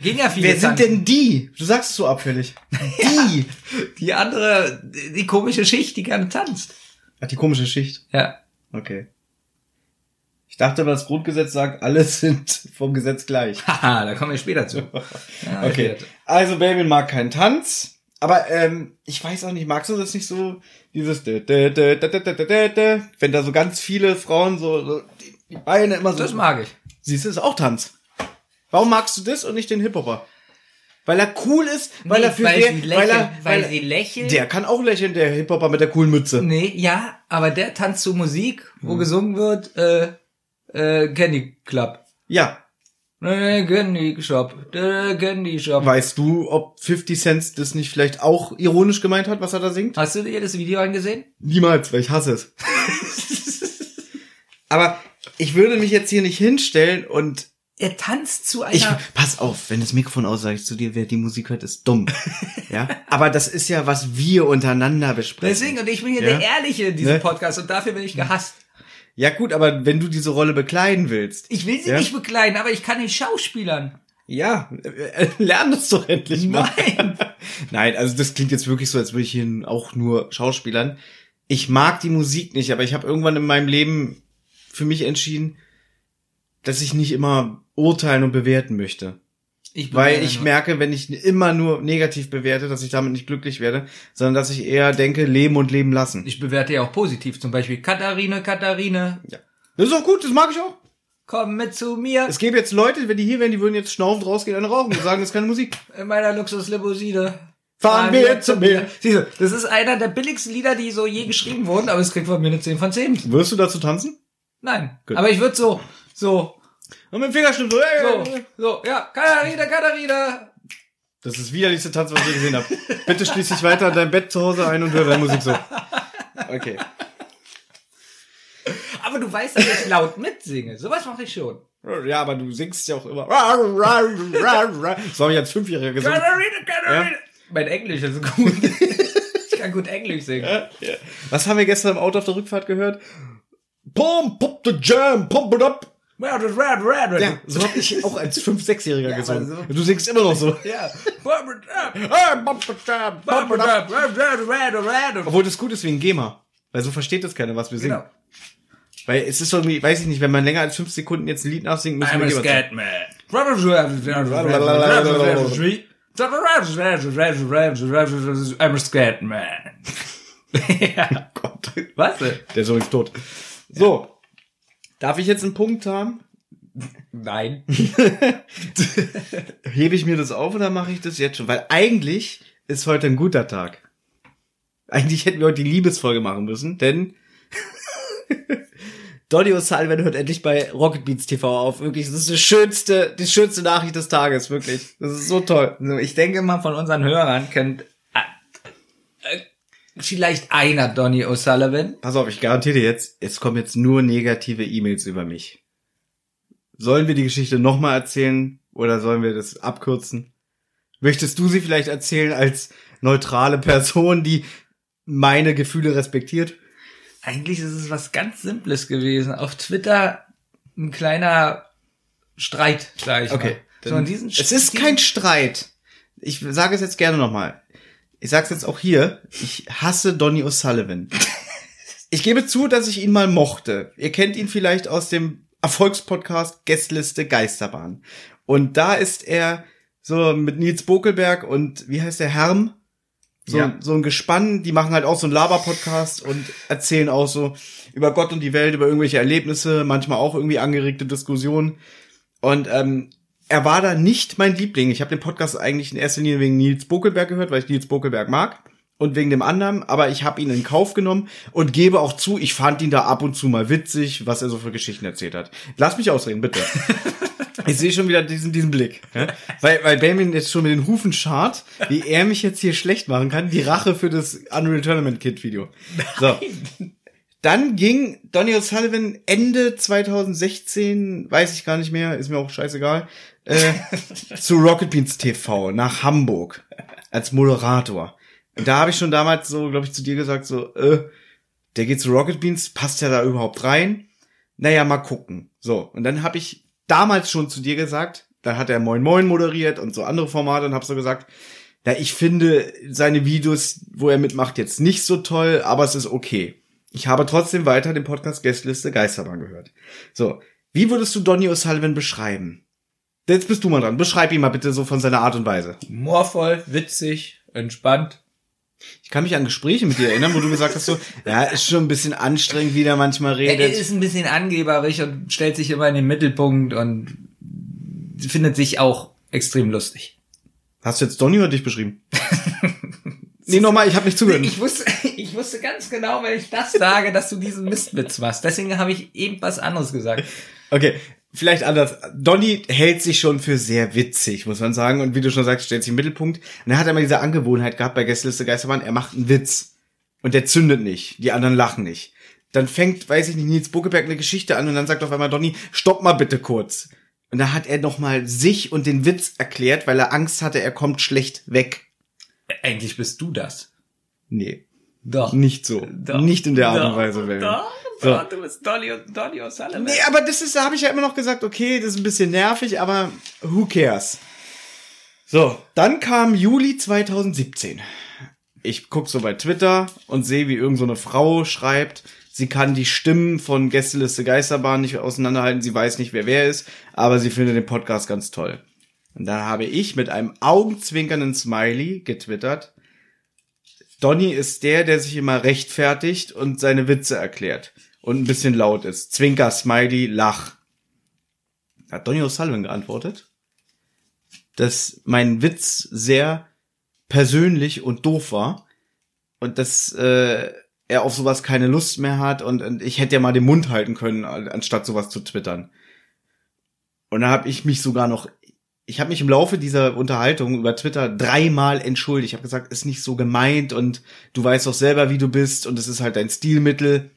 Gehen ja viele Wer sind denn die? Du sagst es so abfällig. Die. die andere, die komische Schicht, die gerne tanzt. Ach, die komische Schicht? Ja. Okay. Ich dachte, das Grundgesetz sagt, alle sind vom Gesetz gleich. Haha, da kommen wir später zu. Ja, okay. Also Baby mag keinen Tanz, aber ähm, ich weiß auch nicht, magst du das nicht so, dieses wenn da so ganz viele Frauen so, so die Beine immer so. Das mag ich. Siehst du, ist auch Tanz. Warum magst du das und nicht den Hip-Hopper? Weil er cool ist, weil nee, er für weil, der, lächeln, weil er, weil, weil sie lächeln. Der kann auch lächeln, der Hip-Hopper mit der coolen Mütze. Nee, ja, aber der tanzt zu Musik, wo hm. gesungen wird, äh, äh, Candy Club. Ja. Äh, Candy Shop. Äh, Candy Shop. Weißt du, ob 50 Cent das nicht vielleicht auch ironisch gemeint hat, was er da singt? Hast du dir das Video angesehen? Niemals, weil ich hasse es. Aber ich würde mich jetzt hier nicht hinstellen und er tanzt zu einer. Ich, pass auf, wenn das Mikrofon aus, sag ich zu dir, wer die Musik hört, ist dumm. ja, aber das ist ja, was wir untereinander besprechen. Deswegen, und ich bin hier Ja. der Ehrliche in diesem Ne? Podcast und dafür bin ich gehasst. Ja gut, aber wenn du diese Rolle bekleiden willst. Ich will sie Ja? nicht bekleiden, aber ich kann nicht schauspielern. Ja, äh, lern das doch endlich mal. Nein. Nein, also das klingt jetzt wirklich so, als würde ich hier auch nur Schauspielern. Ich mag die Musik nicht, aber ich habe irgendwann in meinem Leben für mich entschieden, dass ich nicht immer urteilen und bewerten möchte. Ich Weil ich merke, wenn ich immer nur negativ bewerte, dass ich damit nicht glücklich werde, sondern dass ich eher denke, leben und leben lassen. Ich bewerte ja auch positiv. Zum Beispiel Katharine, Katharine, Ja. Das ist auch gut, das mag ich auch. komm mit zu mir Es gäbe jetzt Leute, wenn die hier wären, die würden jetzt schnaufend rausgehen und rauchen und sagen, das ist keine Musik. in meiner Luxuslimousine. Fahren wir zum Meer. Siehst du, das ist einer der billigsten Lieder, die so je geschrieben wurden, aber es kriegt von mir eine 10 von 10. Wirst du dazu tanzen? Nein. Gut. Aber ich würde so, so, Und mit dem Fingerschnipp so, so, so, ja, Katharina, Katharina. Das ist das widerlichste Tanz, was ich je gesehen habe. Bitte schließ dich weiter an dein Bett zu Hause ein und hör deine Musik so. Okay. Aber du weißt, dass ich laut mitsinge. Sowas mache ich schon. Ja, aber du singst ja auch immer. Das habe ich als Fünfjähriger gesungen. Katharina, Katharina. Mein Englisch ist gut. ich kann gut Englisch singen. Was haben wir gestern im Auto auf der Rückfahrt gehört? Pump, pump the jam, pump it up. Ja, so habe ich auch als Fünf-, Sechsjähriger Ja, gesungen. so- Du singst immer noch so. Ja. Obwohl das gut ist wegen GEMA. Weil so versteht das keiner, was wir singen. Genau. Weil es ist irgendwie, weiß ich nicht, wenn man länger als fünf Sekunden jetzt ein Lied nachsingt, müssen I'm wir GEMA. Scatman. I'm a Scatman. ja. Gott. Was? Der ist übrigens tot. So. Darf ich jetzt einen Punkt haben? Nein. Hebe ich mir das auf oder mache ich das jetzt schon? Weil eigentlich ist heute ein guter Tag. Eigentlich hätten wir heute die Liebesfolge machen müssen, denn Donny O'Sullivan hört endlich bei Rocket Beats TV auf. Wirklich, das ist die schönste, die schönste Nachricht des Tages, wirklich. Das ist so toll. Ich denke mal, von unseren Hörern kennt vielleicht einer Donny O'Sullivan. Pass auf, ich garantiere dir jetzt, es kommen jetzt nur negative E-Mails über mich. Sollen wir die Geschichte nochmal erzählen oder sollen wir das abkürzen? Möchtest du sie vielleicht erzählen als neutrale Person, die meine Gefühle respektiert? Eigentlich ist es was ganz Simples gewesen. Auf Twitter ein kleiner Streit, sag ich Okay. mal. So, diesen, es ist kein Streit. Ich sage es jetzt gerne nochmal. Ich sage es jetzt auch hier. Ich hasse Donny O'Sullivan. Ich gebe zu, dass ich ihn mal mochte. Ihr kennt ihn vielleicht aus dem Erfolgspodcast Guestliste Geisterbahn. Und da ist er so mit Nils Bokelberg und wie heißt der Herm? So, Ja. so ein Gespann, die machen halt auch so einen Laber-Podcast und erzählen auch so über Gott und die Welt, über irgendwelche Erlebnisse, manchmal auch irgendwie angeregte Diskussionen. Und ähm, er war da nicht mein Liebling. Ich habe den Podcast eigentlich in erster Linie wegen Nils Bokelberg gehört, weil ich Nils Bokelberg mag. Und wegen dem anderen, aber ich habe ihn in Kauf genommen und gebe auch zu, ich fand ihn da ab und zu mal witzig, was er so für Geschichten erzählt hat. Lass mich ausreden, bitte. ich sehe schon wieder diesen, diesen Blick. Ja? Weil, weil Benjamin jetzt schon mit den Hufen schart, wie er mich jetzt hier schlecht machen kann. Die Rache für das Unreal Tournament Kid Video. So. Dann ging Donny O'Sullivan Ende 2016, weiß ich gar nicht mehr, ist mir auch scheißegal, äh, zu Rocket Beans TV nach Hamburg als Moderator. Und da habe ich schon damals so, glaube ich, zu dir gesagt, so, äh, der geht zu Rocket Beans, passt ja da überhaupt rein? Naja, mal gucken. So, und dann habe ich damals schon zu dir gesagt, da hat er Moin Moin moderiert und so andere Formate und habe so gesagt, ja, ich finde seine Videos, wo er mitmacht, jetzt nicht so toll, aber es ist okay. Ich habe trotzdem weiter den Podcast Gästeliste Geisterbahn gehört. So, wie würdest du Donny O'Sullivan beschreiben? Jetzt bist du mal dran. Beschreib ihn mal bitte so von seiner Art und Weise. humorvoll, witzig, entspannt. Ich kann mich an Gespräche mit dir erinnern, wo du gesagt hast so, ja, ist schon ein bisschen anstrengend, wie der manchmal Er redet. ist ein bisschen angeberig und stellt sich immer in den Mittelpunkt und findet sich auch extrem lustig. Hast du jetzt Donny oder dich beschrieben? nee, nochmal, ich habe nicht zugehört. Ich wusste, ich wusste ganz genau, wenn ich das sage, dass du diesen Mistwitz machst. Deswegen habe ich eben was anderes gesagt. Okay, vielleicht anders. Donny hält sich schon für sehr witzig, muss man sagen. Und wie du schon sagst, stellt sich im Mittelpunkt. Und er hat immer diese Angewohnheit gehabt bei Gästeliste Geisterbahn, er macht einen Witz. Und der zündet nicht. Die anderen lachen nicht. Dann fängt, weiß ich nicht, Nils Buckeberg eine Geschichte an und dann sagt auf einmal Donny, stopp mal bitte kurz. Und da hat er nochmal sich und den Witz erklärt, weil er Angst hatte, er kommt schlecht weg. Eigentlich bist du das. Nee, Doch. nicht so. Doch. Nicht in der Art und Weise, Baby. Doch, So. doch, du bist Dolly, Dolly O'Sullivan. Nee, aber das ist, da habe ich ja immer noch gesagt, okay, das ist ein bisschen nervig, aber who cares? So, dann kam Juli 2017. Ich guck so bei Twitter und sehe, wie irgend so eine Frau schreibt, sie kann die Stimmen von Gästeliste Geisterbahn nicht auseinanderhalten, sie weiß nicht, wer wer ist, aber sie findet den Podcast ganz toll. Und da habe ich mit einem augenzwinkernden Smiley getwittert, Donny ist der, der sich immer rechtfertigt und seine Witze erklärt und ein bisschen laut ist. Zwinker, Smiley, Lach. Hat Donny O'Sullivan geantwortet, dass mein Witz sehr persönlich und doof war und dass äh, er auf sowas keine Lust mehr hat und, und ich hätte ja mal den Mund halten können, anstatt sowas zu twittern. Und da habe ich mich sogar noch ich habe mich im Laufe dieser Unterhaltung über Twitter dreimal entschuldigt. Ich habe gesagt, ist nicht so gemeint und du weißt doch selber, wie du bist und es ist halt dein Stilmittel.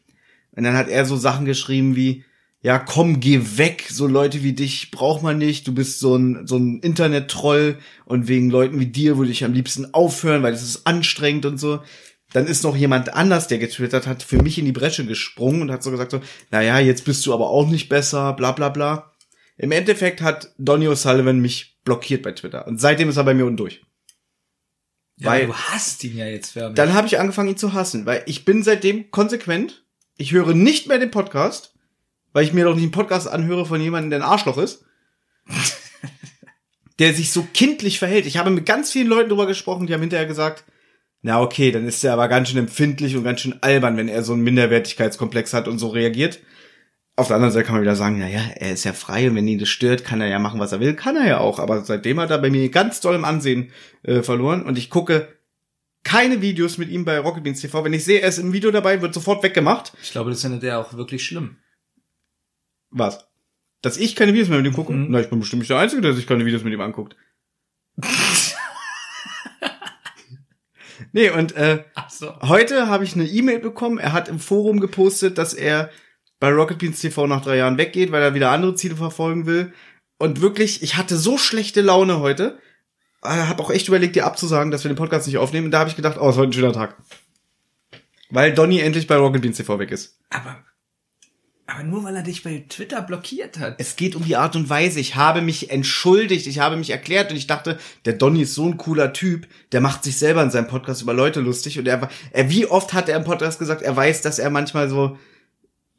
Und dann hat er so Sachen geschrieben wie, ja, komm, geh weg, so Leute wie dich braucht man nicht, du bist so ein, so ein Internet-Troll und wegen Leuten wie dir würde ich am liebsten aufhören, weil das ist anstrengend und so. Dann ist noch jemand anders, der getwittert hat, für mich in die Bresche gesprungen und hat so gesagt so, naja, jetzt bist du aber auch nicht besser, bla bla bla. Im Endeffekt hat Donny O'Sullivan mich blockiert bei Twitter und seitdem ist er bei mir unten durch. ja, weil- du hast ihn ja jetzt förmlich. Dann habe ich angefangen, ihn zu hassen, weil ich bin seitdem konsequent. Ich höre nicht mehr den Podcast, weil ich mir doch nicht einen Podcast anhöre von jemandem, der ein Arschloch ist. der sich so kindlich verhält. Ich habe mit ganz vielen Leuten drüber gesprochen, die haben hinterher gesagt, na okay, dann ist er aber ganz schön empfindlich und ganz schön albern, wenn er so einen Minderwertigkeitskomplex hat und so reagiert. Auf der anderen Seite kann man wieder sagen, na ja, er ist ja frei und wenn ihn das stört, kann er ja machen, was er will. Kann er ja auch. Aber seitdem hat er bei mir ganz doll im Ansehen äh, verloren und ich gucke keine Videos mit ihm bei Rocket Beans TV. Wenn ich sehe, er ist im Video dabei, wird sofort weggemacht. ich glaube, das findet er auch wirklich schlimm. Was? Dass ich keine Videos mehr mit ihm gucke? Mhm. Na, ich bin bestimmt nicht der Einzige, der sich keine Videos mit ihm anguckt. nee, und äh, so. heute habe ich eine E-Mail bekommen. Er hat im Forum gepostet, dass er bei Rocket Beans TV nach drei Jahren weggeht, weil er wieder andere Ziele verfolgen will. Und wirklich, ich hatte so schlechte Laune heute. Habe auch echt überlegt, dir abzusagen, dass wir den Podcast nicht aufnehmen. Und da habe ich gedacht, oh, es ist heute ein schöner Tag. Weil Donny endlich bei Rocket Beans TV weg ist. Aber, aber nur weil er dich bei Twitter blockiert hat. Es geht um die Art und Weise. Ich habe mich entschuldigt, ich habe mich erklärt und ich dachte, der Donny ist so ein cooler Typ, der macht sich selber in seinem Podcast über Leute lustig und er, er wie oft hat er im Podcast gesagt, er weiß, dass er manchmal so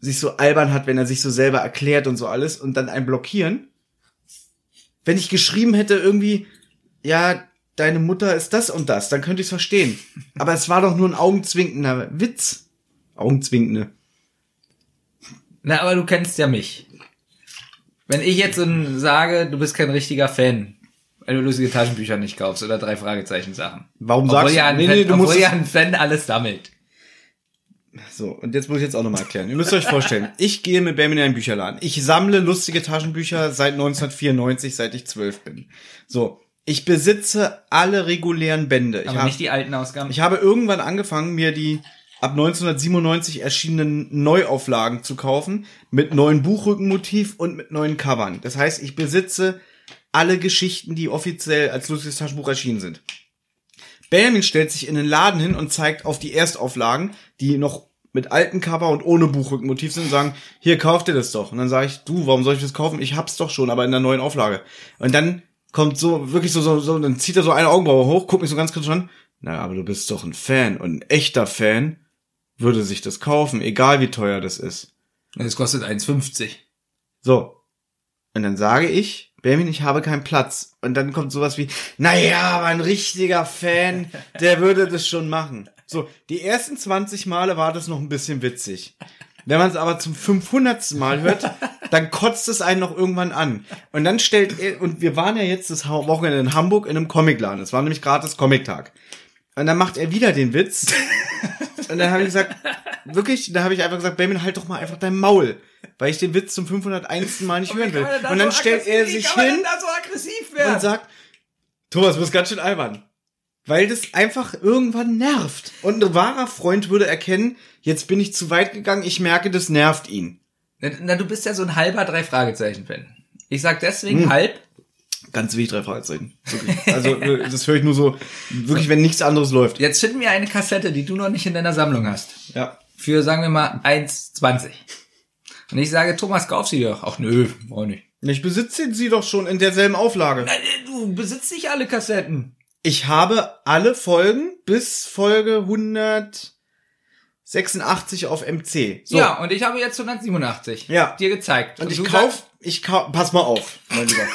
sich so albern hat, wenn er sich so selber erklärt und so alles und dann ein blockieren. Wenn ich geschrieben hätte irgendwie, ja, deine Mutter ist das und das, dann könnte ich es verstehen. Aber es war doch nur ein augenzwinkender Witz. Augenzwinkende. Na, aber du kennst ja mich. Wenn ich jetzt sage, du bist kein richtiger Fan, weil du lustige Taschenbücher nicht kaufst oder drei Fragezeichen Sachen. Warum Obwohl sagst ja du, ein, nee, nee, du obwohl musst ja ein Fan alles sammelt. So, und jetzt muss ich jetzt auch nochmal erklären. Ihr müsst euch vorstellen, ich gehe mit Benjamin in einen Bücherladen. Ich sammle lustige Taschenbücher seit 1994, seit ich zwölf bin. So, ich besitze alle regulären Bände. Ich, Aber hab, nicht die alten Ausgaben. ich habe irgendwann angefangen, mir die ab 1997 erschienenen Neuauflagen zu kaufen, mit neuen Buchrückenmotiv und mit neuen Covern. Das heißt, ich besitze alle Geschichten, die offiziell als lustiges Taschenbuch erschienen sind. Benjamin stellt sich in den Laden hin und zeigt auf die Erstauflagen, die noch mit alten Cover und ohne Buchrückenmotiv sind und sagen, hier, kauft ihr das doch. Und dann sage ich, du, warum soll ich das kaufen? Ich hab's doch schon, aber in der neuen Auflage. Und dann kommt so, wirklich so, so, so dann zieht er so eine Augenbraue hoch, guckt mich so ganz kritisch an. Na, aber du bist doch ein Fan und ein echter Fan würde sich das kaufen, egal wie teuer das ist. Das kostet 1,50. So. Und dann sage ich, Benjamin, ich habe keinen Platz. Und dann kommt sowas wie, naja, aber ein richtiger Fan, der würde das schon machen. So, die ersten 20 Male war das noch ein bisschen witzig. Wenn man es aber zum 500. Mal hört, dann kotzt es einen noch irgendwann an. Und dann stellt er, und wir waren ja jetzt das Wochenende in Hamburg in einem Comicladen. Es war nämlich gratis Comic-Tag. Und dann macht er wieder den Witz. Und dann habe ich gesagt, wirklich, da habe ich einfach gesagt, Benjamin, halt doch mal einfach dein Maul. Weil ich den Witz zum 501. Mal nicht hören will. Und dann stellt er sich hin so und sagt, Thomas, du bist ganz schön albern. Weil das einfach irgendwann nervt. Und ein wahrer Freund würde erkennen, jetzt bin ich zu weit gegangen, ich merke, das nervt ihn. Na, na, du bist ja so ein halber drei Fragezeichen Fan. Ich sag deswegen halb. Ganz wenig drei Fragezeichen. Wirklich. Also äh, das höre ich nur so, wirklich, wenn nichts anderes läuft. Jetzt finden wir eine Kassette, die du noch nicht in deiner Sammlung hast. Ja. Für, sagen wir mal, 1,20. Und ich sage, Thomas, kauf sie doch. Ach nö, auch nicht. Ich besitze sie doch schon in derselben Auflage. Nein, Du besitzt nicht alle Kassetten. Ich habe alle Folgen bis Folge 186 auf MC. So. Ja, und ich habe jetzt 187 Ja. dir gezeigt. Und ich du kauf, ich kauf, pass mal auf, mein Lieber.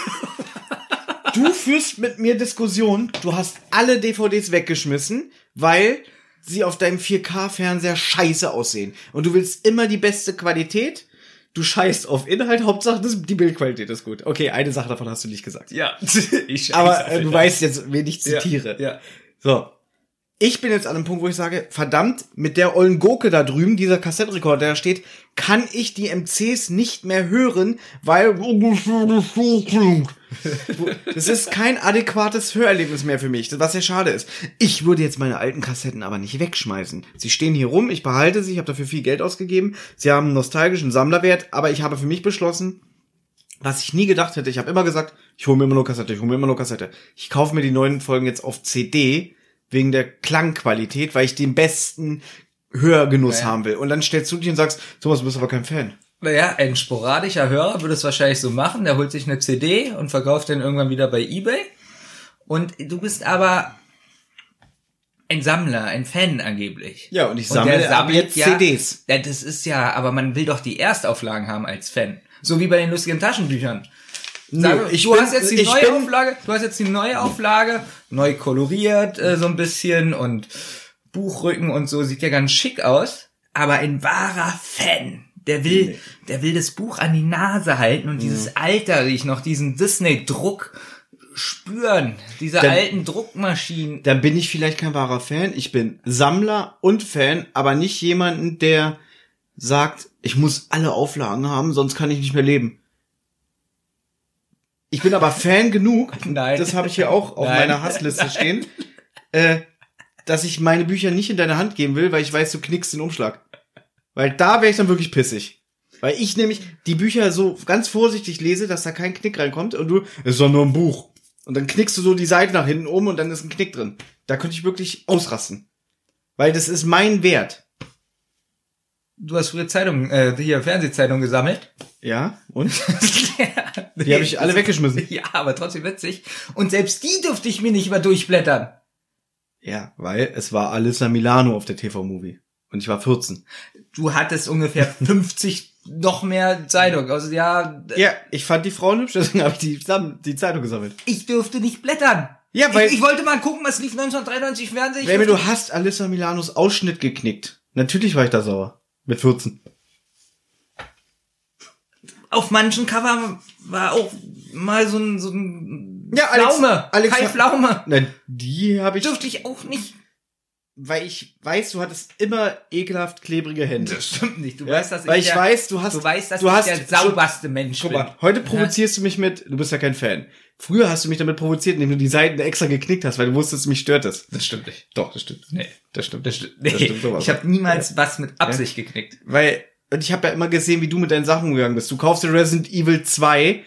du führst mit mir Diskussionen, du hast alle DVDs weggeschmissen, weil sie auf deinem 4K-Fernseher scheiße aussehen. Und du willst immer die beste Qualität. Du scheißt auf Inhalt, Hauptsache das, die Bildqualität ist gut. Okay, eine Sache davon hast du nicht gesagt. Ja. ich Aber äh, du weißt jetzt, wen ich zitiere. Ja. So. Ich bin jetzt an einem Punkt, wo ich sage, verdammt, mit der ollen Gurke da drüben, dieser Kassettenrekorder, der da steht, kann ich die MCs nicht mehr hören, weil das ist kein adäquates Hörerlebnis mehr für mich, was sehr schade ist. Ich würde jetzt meine alten Kassetten aber nicht wegschmeißen. Sie stehen hier rum, ich behalte sie, ich habe dafür viel Geld ausgegeben, sie haben einen nostalgischen Sammlerwert, aber ich habe für mich beschlossen, was ich nie gedacht hätte, ich habe immer gesagt, ich hole mir immer nur Kassette, ich hole mir immer nur Kassette. Ich kaufe mir die neuen Folgen jetzt auf CD wegen der Klangqualität, weil ich den besten Hörgenuss Ja. haben will. Und dann stellst du dich und sagst, Thomas, du bist aber kein Fan. Naja, ein sporadischer Hörer würde es wahrscheinlich so machen. Der holt sich eine CD und verkauft den irgendwann wieder bei eBay. Und du bist aber ein Sammler, ein Fan angeblich. Ja, und ich Und sammle der ab jetzt ja, CDs. Ja, das ist ja, aber man will doch die Erstauflagen haben als Fan. So wie bei den lustigen Taschenbüchern. Sag, ich du bin- hast jetzt die ich neue bin- Auflage, du hast jetzt die neue Auflage, neu koloriert äh, so ein bisschen und Buchrücken und so sieht ja ganz schick aus, aber ein wahrer Fan, der will, der will das Buch an die Nase halten und dieses Alter riechen, noch diesen Disney Druck spüren, diese Dann- alten Druckmaschinen. Dann bin ich vielleicht kein wahrer Fan. Ich bin Sammler und Fan, aber nicht jemanden, der sagt, ich muss alle Auflagen haben, sonst kann ich nicht mehr leben. Ich bin aber Fan genug, Nein. das habe ich hier auch auf Nein. meiner Hassliste stehen, äh, dass ich meine Bücher nicht in deine Hand geben will, weil ich weiß, du knickst den Umschlag. Weil da wäre ich dann wirklich pissig. Weil ich nämlich die Bücher so ganz vorsichtig lese, dass da kein Knick reinkommt und du, es ist doch nur ein Buch. Und dann knickst du so die Seite nach hinten um und dann ist ein Knick drin. Da könnte ich wirklich ausrasten. Weil das ist mein Wert. Du hast früher Zeitung, äh, hier Fernsehzeitung gesammelt. Ja, und? die Die habe ich alle weggeschmissen. Ja, aber trotzdem witzig. Und selbst die durfte ich mir nicht mehr durchblättern. Ja, weil es war Alyssa Milano auf der TV-Movie. Und ich war 14. Du hattest ungefähr 50 noch mehr Zeitung. Also ja, Ja, ich fand die Frauen hübsch, deswegen habe ich die, die Zeitung gesammelt. ich durfte nicht blättern. Ja, weil- ich, ich wollte mal gucken, was lief 1993 im Fernsehen. Durfte- du hast Alyssa Milanos Ausschnitt geknickt. Natürlich war ich da sauer. Mit 14. Auf manchen Cover war auch mal so ein, so ein Ja, Alex- Pflaume. Alex- Kai Pflaume. Nein, die habe ich, Durfte ich auch nicht. weil ich weiß, du hattest immer ekelhaft klebrige Hände. Das stimmt nicht. Du Ja, weißt, dass weil ich der, weiß, du hast, du weißt, dass du ich hast der sauberste Mensch Guck bin. mal, heute provozierst du mich mit, du bist ja kein Fan. Früher hast du mich damit provoziert, indem du die Seiten extra geknickt hast, weil du wusstest, mich stört es. Das stimmt nicht. Doch, das stimmt. Nee. Das stimmt. Das stimmt. Nee, Das stimmt sowas. ich habe niemals was mit Absicht geknickt. Weil, und ich habe ja immer gesehen, wie du mit deinen Sachen umgegangen bist. Du kaufst dir Resident Evil 2,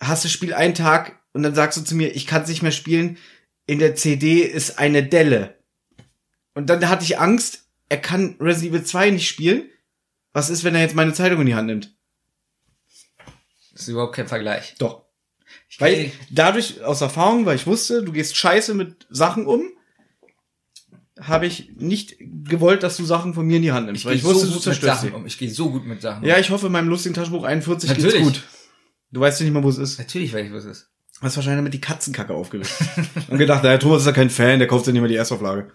hast das Spiel einen Tag und dann sagst du zu mir, ich kann es nicht mehr spielen. In der CD ist eine Delle. Und dann hatte ich Angst, er kann Resident Evil 2 nicht spielen. Was ist, wenn er jetzt meine Zeitung in die Hand nimmt? Das ist überhaupt kein Vergleich. Doch. Ich Weil dadurch, aus Erfahrung, weil ich wusste, du gehst scheiße mit Sachen um, habe ich nicht gewollt, dass du Sachen von mir in die Hand nimmst. ich weil ich wusste, so du gut mit zerstörst Sachen sie. um. Ich gehe so gut mit Sachen um. Ja, ich hoffe, in meinem lustigen Taschenbuch 41 Natürlich. geht's gut. Du weißt ja nicht mal, wo es ist. Natürlich weiß ich, was es ist. Hast wahrscheinlich damit die Katzenkacke aufgelöst. Und gedacht, naja, Thomas ist ja kein Fan, der kauft ja nicht mehr die Erstauflage.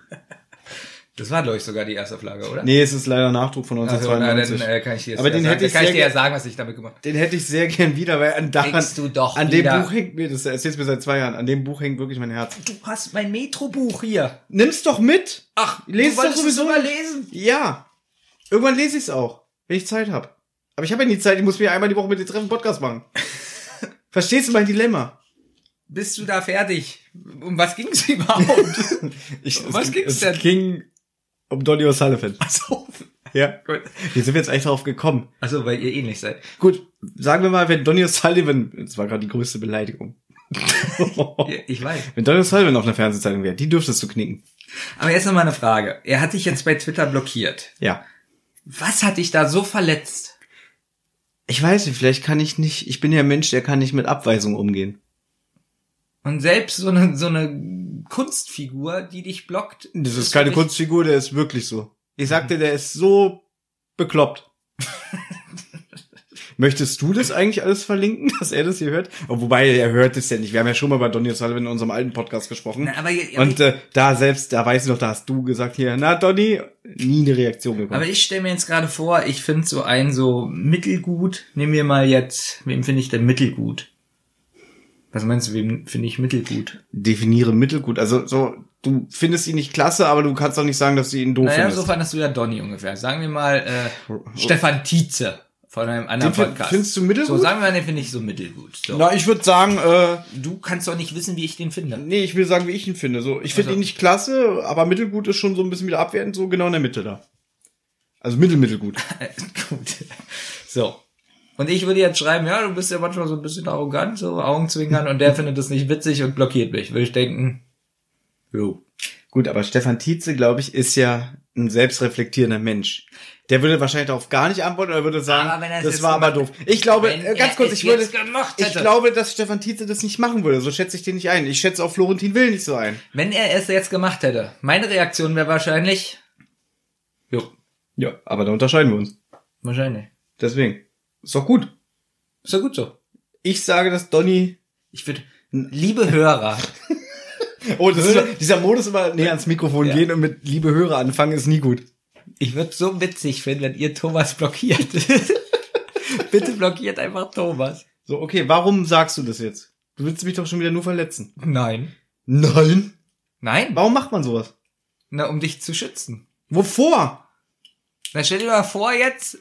Das war, glaube ich, sogar die erste Auflage, oder? Nee, es ist leider Nachdruck von Also, na, 1992. dann äh, kann ich dir jetzt Aber den sagen. hätte ich kann ich dir ja ge- sagen, was ich damit gemacht habe. Den hätte ich sehr gern wieder, weil an, daran, du doch an wieder. dem Buch hängt mir, das erzählst du mir seit zwei Jahren, an dem Buch hängt wirklich mein Herz. Du hast mein Metrobuch hier. Nimm's doch mit! Ach, Lese du doch sowieso nicht. lesen. Ja. Irgendwann lese ich's auch, wenn ich Zeit hab. Aber ich habe ja nie Zeit, ich muss mir einmal die Woche mit dir treffen Podcast machen. Verstehst du mein Dilemma? Bist du da fertig? Um was ging's überhaupt? Ich, Was es, ging's es denn? ging um Donny O'Sullivan. Achso. Ja, gut. Wie sind wir jetzt eigentlich darauf gekommen? Also, weil ihr ähnlich seid. Gut, sagen wir mal, wenn Donny O'Sullivan, das war gerade die größte Beleidigung. ich weiß. Wenn Donny O'Sullivan auf einer Fernsehzeitung wäre, die dürftest du knicken. Aber jetzt noch mal eine Frage. Er hat dich jetzt bei Twitter blockiert. Ja. Was hat dich da so verletzt? Ich weiß nicht, vielleicht kann ich nicht, ich bin ja ein Mensch, der kann nicht mit Abweisung umgehen. Und selbst so eine, so eine Kunstfigur, die dich blockt. Das ist keine Kunstfigur, der ist wirklich so. Ich sagte, der ist so bekloppt. Möchtest du das eigentlich alles verlinken, dass er das hier hört? Oh, wobei, er hört es ja nicht. Wir haben ja schon mal bei Donny O'Sullivan in unserem alten Podcast gesprochen. Na, aber, aber und äh, da selbst, da weiß ich noch, da hast du gesagt hier, na Donny, nie eine Reaktion bekommen. Aber ich stelle mir jetzt gerade vor, ich finde so ein so mittelgut. Nehmen wir mal jetzt, wem finde ich denn mittelgut? Was meinst du, wem finde ich mittelgut? Definiere mittelgut. Also so, du findest ihn nicht klasse, aber du kannst doch nicht sagen, dass du ihn doof naja, findest. so fandest du ja Donny ungefähr. Sagen wir mal äh, Stefan Tietze von einem anderen Den Podcast. findest du mittelgut? So, sagen wir mal, den finde ich so mittelgut. So. Na, ich würde sagen, äh, Du kannst doch nicht wissen, wie ich den finde. nee, ich will sagen, wie ich ihn finde. So, ich finde Also- ihn nicht klasse, aber mittelgut ist schon so ein bisschen wieder abwertend, so genau in der Mitte da. Also mittelmittelgut. Gut. So. Und ich würde jetzt schreiben, ja, du bist ja manchmal so ein bisschen arrogant, so Augenzwinkern, und der findet das nicht witzig und blockiert mich. Würde ich denken, jo. Gut, aber Stefan Tietze, glaube ich, ist ja ein selbstreflektierender Mensch. Der würde wahrscheinlich darauf gar nicht antworten oder würde sagen, das war aber doof. Ich glaube, äh, ganz kurz, ich würde, ich glaube, dass Stefan Tietze das nicht machen würde. So schätze ich den nicht ein. Ich schätze auch Florentin Will nicht so ein. Wenn er es jetzt gemacht hätte, meine Reaktion wäre wahrscheinlich, jo, Ja, aber da unterscheiden wir uns. wahrscheinlich. Deswegen. Ist doch gut. Ist ja gut so. Ich sage, dass Donny. Ich würde, liebe Hörer, Oh, das ist, dieser Modus immer näher ans Mikrofon Ja. gehen und mit liebe Hörer anfangen ist nie gut. ich würde so witzig finden, wenn ihr Thomas blockiert. Bitte blockiert einfach Thomas. So, okay, warum sagst du das jetzt? Du willst mich doch schon wieder nur verletzen. Nein. Nein. Nein? Warum macht man sowas? Na, um dich zu schützen. Wovor? Na, stell dir mal vor jetzt,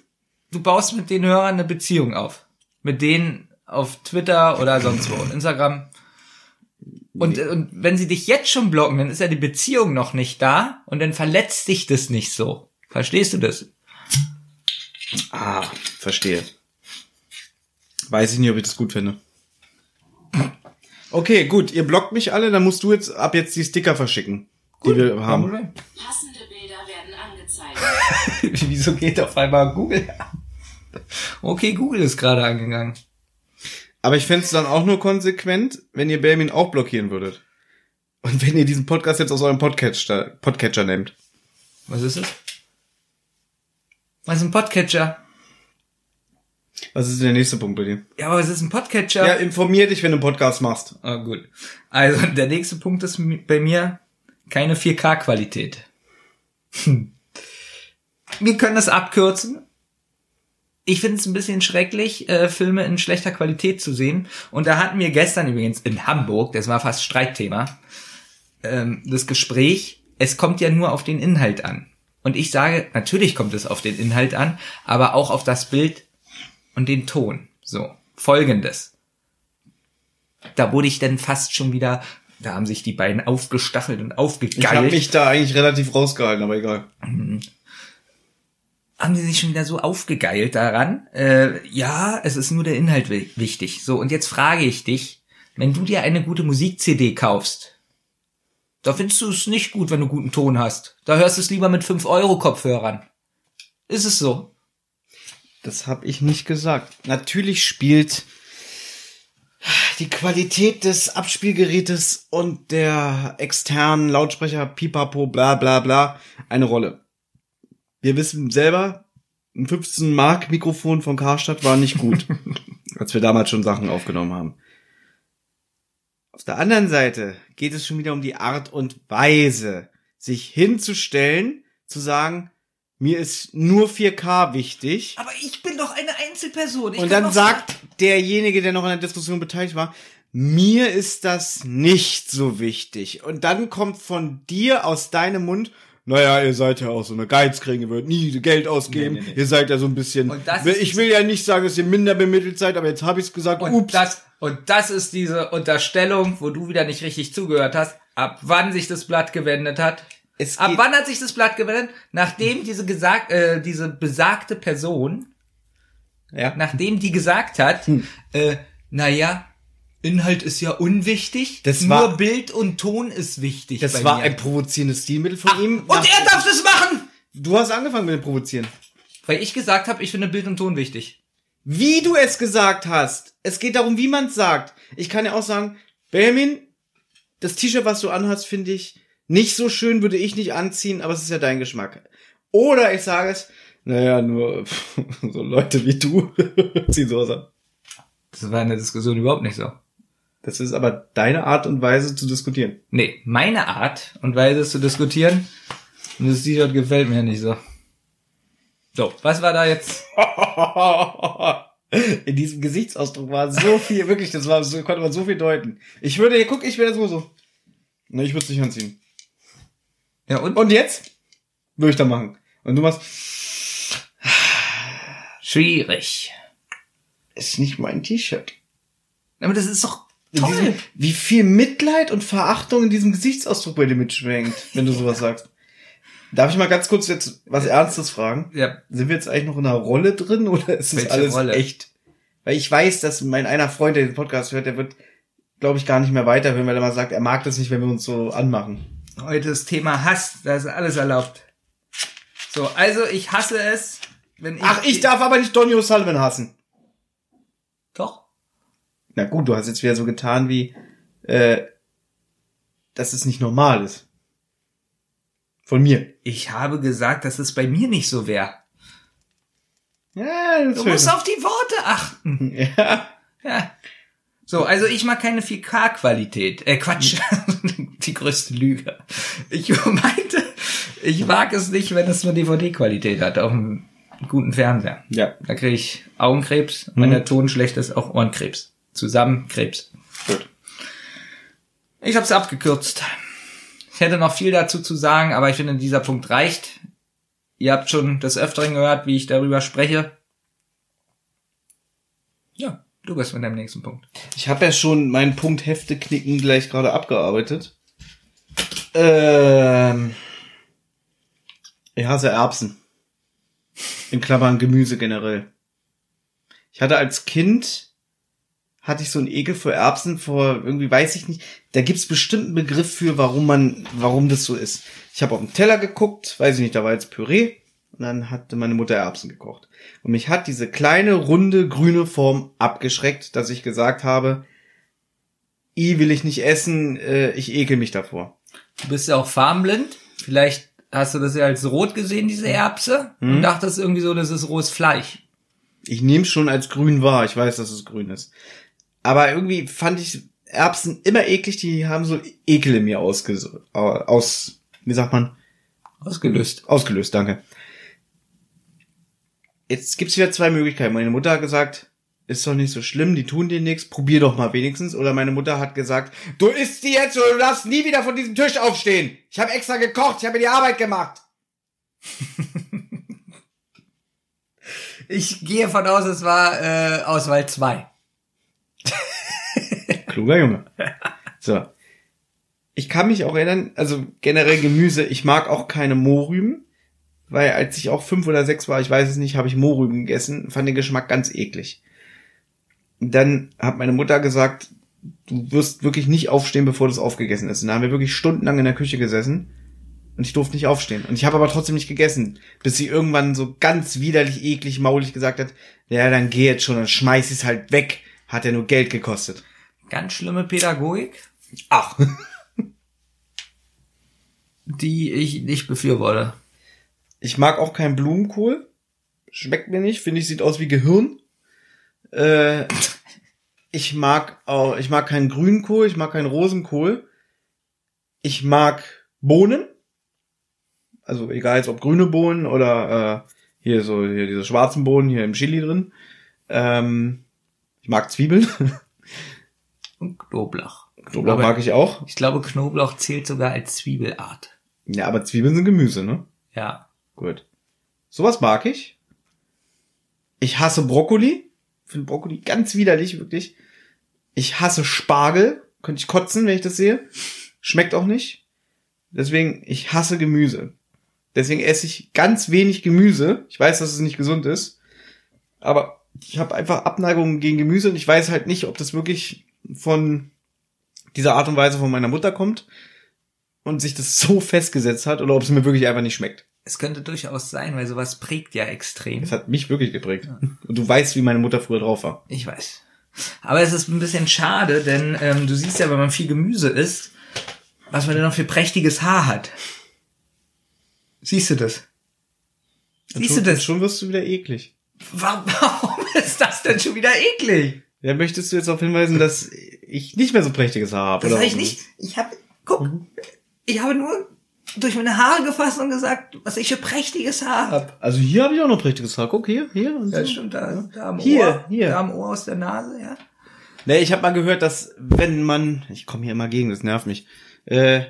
du baust mit den Hörern eine Beziehung auf. Mit denen auf Twitter oder sonst wo, Instagram. Und, und wenn sie dich jetzt schon blocken, dann ist ja die Beziehung noch nicht da und dann verletzt dich das nicht so. Verstehst du das? Ah, verstehe. Weiß ich nicht, ob ich das gut finde. Okay, gut, ihr blockt mich alle, dann musst du jetzt ab jetzt die Sticker verschicken, die wir haben. Angezeigt. Wieso geht auf einmal Google an? Okay, Google ist gerade angegangen. Aber ich fände es dann auch nur konsequent, wenn ihr Belmin auch blockieren würdet. Und wenn ihr diesen Podcast jetzt aus eurem Podcatcher, Podcatcher nehmt. Was ist es? Was ist ein Podcatcher? Was ist denn der nächste Punkt bei dir? Ja, aber was ist ein Podcatcher? Ja, informier dich, wenn du einen Podcast machst. Ah, gut. Also, der nächste Punkt ist bei mir keine 4K-Qualität. Hm. Wir können das abkürzen. Ich finde es ein bisschen schrecklich, äh, Filme in schlechter Qualität zu sehen. Und da hatten wir gestern übrigens in Hamburg, das war fast Streitthema, ähm, das Gespräch, es kommt ja nur auf den Inhalt an. Und ich sage, natürlich kommt es auf den Inhalt an, aber auch auf das Bild und den Ton. So, folgendes da wurde ich dann fast schon wieder, da haben sich die beiden aufgestachelt und Ich habe aufgegeilt. mich da eigentlich relativ rausgehalten, aber egal. Haben die sich schon wieder so aufgegeilt daran. Äh, ja, es ist nur der Inhalt wi- wichtig. So, und jetzt frage ich dich, wenn du dir eine gute Musik-CD kaufst, da findest du es nicht gut, wenn du guten Ton hast. Da hörst du es lieber mit 5-Euro-Kopfhörern. Ist es so? Das habe ich nicht gesagt. Natürlich spielt die Qualität des Abspielgerätes und der externen Lautsprecher Pipapo bla bla bla eine Rolle. Wir wissen selber, ein 15 Mark Mikrofon von Karstadt war nicht gut, als wir damals schon Sachen aufgenommen haben. Auf der anderen Seite geht es schon wieder um die Art und Weise, sich hinzustellen, zu sagen, mir ist nur 4K wichtig. Aber ich bin doch eine Einzelperson. Ich Und dann sagt derjenige, der noch an der Diskussion beteiligt war, mir ist das nicht so wichtig. Und dann kommt von dir aus deinem Mund, naja, ihr seid ja auch so eine Geizkriege, ihr würdet nie Geld ausgeben. Nee, nee, nee. Ihr seid ja so ein bisschen. Ich will ja nicht sagen, dass ihr minder bemittelt seid, aber jetzt habe ich es gesagt. Und Ups. das, und das ist diese Unterstellung, wo du wieder nicht richtig zugehört hast, ab wann sich das Blatt gewendet hat. Es Ab wann hat sich das Blatt gewendet? Nachdem diese gesagt, äh, diese besagte Person, Ja. nachdem die gesagt hat, Hm. äh, naja, Inhalt ist ja unwichtig, Das nur war- Bild und Ton ist wichtig. Das war mir. ein provozierendes Stilmittel von ihm. Und er darf das machen! Du hast angefangen mit dem Provozieren. Weil ich gesagt habe, ich finde Bild und Ton wichtig. Wie du es gesagt hast. Es geht darum, wie man es sagt. Ich kann ja auch sagen, Benjamin, das T-Shirt, was du anhast, finde ich nicht so schön, würde ich nicht anziehen, aber es ist ja dein Geschmack. Oder ich sage es, naja, nur so Leute wie du ziehen sowas an. Das war in der Diskussion überhaupt nicht so. Das ist aber deine Art und Weise zu diskutieren. Nee, meine Art und Weise zu diskutieren. Und das T-Shirt gefällt mir nicht so. So, was war da jetzt? In diesem Gesichtsausdruck war so viel, wirklich, das war so, konnte man so viel deuten. Ich würde, guck, ich wäre so so. Na, ich würde es nicht anziehen. Ja, und? Und jetzt? Würde ich da machen. Und du machst, Schwierig. ist nicht mein T-Shirt. Aber das ist doch. Diesem- Wie viel Mitleid und Verachtung in diesem Gesichtsausdruck bei dir mitschwingt, wenn du sowas sagst. Darf ich mal ganz kurz jetzt was Ernstes fragen? Ja, Sind wir jetzt eigentlich noch in einer Rolle drin oder ist das alles Rolle? echt? Weil ich weiß, dass mein einer Freund, der den Podcast hört, der wird, glaube ich, gar nicht mehr weiterhören, weil er mal sagt, er mag das nicht, wenn wir uns so anmachen. heute das Thema Hass, da ist alles erlaubt. So, also ich hasse es, wenn ich... Ach, ich darf aber nicht Donny O'Sullivan hassen. Na gut, du hast jetzt wieder so getan wie, äh, dass es nicht normal ist. Von mir. Ich habe gesagt, dass es bei mir nicht so wäre. Ja, das Du musst auf die Worte achten. Ja. Ja. So, also ich mag keine 4K-Qualität. Äh, Quatsch. die größte Lüge. Ich meinte, ich mag es nicht, wenn es nur DVD-Qualität hat auf einem guten Fernseher. Ja. Da kriege ich Augenkrebs. Wenn der Ton schlecht ist, auch Ohrenkrebs. Zusammen Krebs. Gut. Ich habe es abgekürzt. Ich hätte noch viel dazu zu sagen, aber ich finde, dieser Punkt reicht. Ihr habt schon des Öfteren gehört, wie ich darüber spreche. Ja, du bist mit deinem nächsten Punkt. Ich habe ja schon meinen Punkt Hefte knicken gleich gerade abgearbeitet. Ähm, ich hasse Erbsen. In Klammern Gemüse generell. Ich hatte als Kind hatte ich so einen Ekel vor Erbsen, vor irgendwie weiß ich nicht. Da gibt's bestimmt einen Begriff für, warum man, warum das so ist. Ich habe auf den Teller geguckt, weiß ich nicht, da war jetzt Püree und dann hatte meine Mutter Erbsen gekocht. Und mich hat diese kleine, runde, grüne Form abgeschreckt, dass ich gesagt habe, i will ich nicht essen, äh, ich ekel mich davor. Du bist ja auch farbenblind. Vielleicht hast du das ja als rot gesehen, diese Erbse, und dachtest irgendwie so, das ist rohes Fleisch. Ich nehme schon als grün wahr, ich weiß, dass es grün ist. Aber irgendwie fand ich Erbsen immer eklig, die haben so Ekel in mir ausges aus, wie sagt man, Ausgelöst. ausgelöst, danke. Jetzt gibt's wieder zwei Möglichkeiten. Meine Mutter hat gesagt, ist doch nicht so schlimm, die tun dir nichts, probier doch mal wenigstens. Oder meine Mutter hat gesagt, du isst die jetzt oder du darfst nie wieder von diesem Tisch aufstehen. Ich habe extra gekocht, ich habe mir die Arbeit gemacht. Ich gehe von aus, es war äh, Auswahl 2. Kluger Junge. So. Ich kann mich auch erinnern, also generell Gemüse, ich mag auch keine Mohrrüben, weil als ich auch fünf oder sechs war, ich weiß es nicht, habe ich Mohrrüben gegessen, fand den Geschmack ganz eklig. Dann hat meine Mutter gesagt, du wirst wirklich nicht aufstehen, bevor das aufgegessen ist. Und da haben wir wirklich stundenlang in der Küche gesessen und ich durfte nicht aufstehen. Und ich habe aber trotzdem nicht gegessen, bis sie irgendwann so ganz widerlich, eklig, maulig gesagt hat, ja, dann geh jetzt schon, dann schmeiß ich's halt weg. Hat ja nur Geld gekostet. Ganz schlimme Pädagogik, Ach. die ich nicht befürworte. Ich mag auch keinen Blumenkohl. Schmeckt mir nicht. Finde ich, sieht aus wie Gehirn. Äh, ich mag auch, ich mag keinen Grünkohl, ich mag keinen Rosenkohl. Ich mag Bohnen. Also egal jetzt ob grüne Bohnen oder äh, hier so hier diese schwarzen Bohnen hier im Chili drin. Ähm, ich mag Zwiebeln. Und Knoblauch. Knoblauch Aber mag ich auch. Ich glaube, Knoblauch zählt sogar als Zwiebelart. Ja, aber Zwiebeln sind Gemüse, ne? Ja. Gut. Sowas mag ich. Ich hasse Brokkoli. Finde Brokkoli ganz widerlich, wirklich. Ich hasse Spargel. Könnte ich kotzen, wenn ich das sehe. Schmeckt auch nicht. Deswegen, ich hasse Gemüse. Deswegen esse ich ganz wenig Gemüse. Ich weiß, dass es nicht gesund ist. Aber ich habe einfach Abneigungen gegen Gemüse und ich weiß halt nicht, ob das wirklich von dieser Art und Weise von meiner Mutter kommt und sich das so festgesetzt hat oder ob es mir wirklich einfach nicht schmeckt. Es könnte durchaus sein, weil sowas prägt ja extrem. Es hat mich wirklich geprägt. Und du weißt, wie meine Mutter früher drauf war. Ich weiß. Aber es ist ein bisschen schade, denn ähm, du siehst ja, wenn man viel Gemüse isst, was man denn noch für prächtiges Haar hat. Siehst du das? Siehst du schon, das? Schon wirst du wieder eklig. Warum ist das denn schon wieder eklig? Ja, möchtest du jetzt darauf hinweisen, dass ich nicht mehr so prächtiges Haar habe? Das oder sag ich nicht. Ich habe, guck, ich habe nur durch meine Haare gefasst und gesagt, was ich für prächtiges Haar habe. Also hier habe ich auch noch prächtiges Haar. Guck hier, hier und Ja, so. stimmt, da, da am Hier, Ohr, hier. da am Ohr aus der Nase, ja. Nee, ich habe mal gehört, dass wenn man, ich komme hier immer gegen, das nervt mich, äh,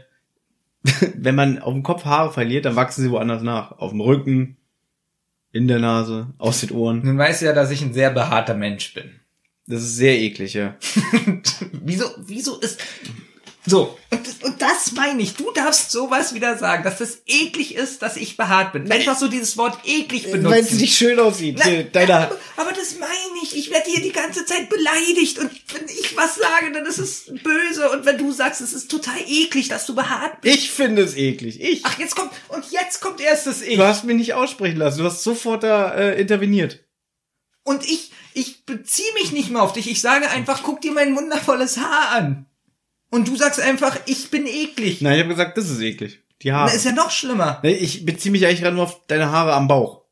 wenn man auf dem Kopf Haare verliert, dann wachsen sie woanders nach. Auf dem Rücken, in der Nase, aus den Ohren. Nun weißt du ja, dass ich ein sehr behaarter Mensch bin. Das ist sehr eklig, ja. wieso, wieso ist, so, und, das- und das meine ich, du darfst sowas wieder sagen, dass das eklig ist, dass ich behaart bin. Einfach so dieses Wort eklig benutzen. Weil es nicht schön aussieht. Na, Hier, Deine, aber, aber das meine ich. Ich werde hier die ganze Zeit beleidigt. Und wenn ich was sage, dann ist es böse. Und wenn du sagst, es ist total eklig, dass du behaart bist. ich finde es eklig. Ich. Ach, jetzt kommt, und jetzt kommt erst das Ich. Du hast mich nicht aussprechen lassen. Du hast sofort da äh, interveniert. Und ich, ich beziehe mich nicht mehr auf dich. Ich sage einfach, guck dir mein wundervolles Haar an. Und du sagst einfach, ich bin eklig. Nein, ich habe gesagt, das ist eklig. Die Haare. Das ist ja noch schlimmer. Nee, ich beziehe mich eigentlich gerade nur auf deine Haare am Bauch.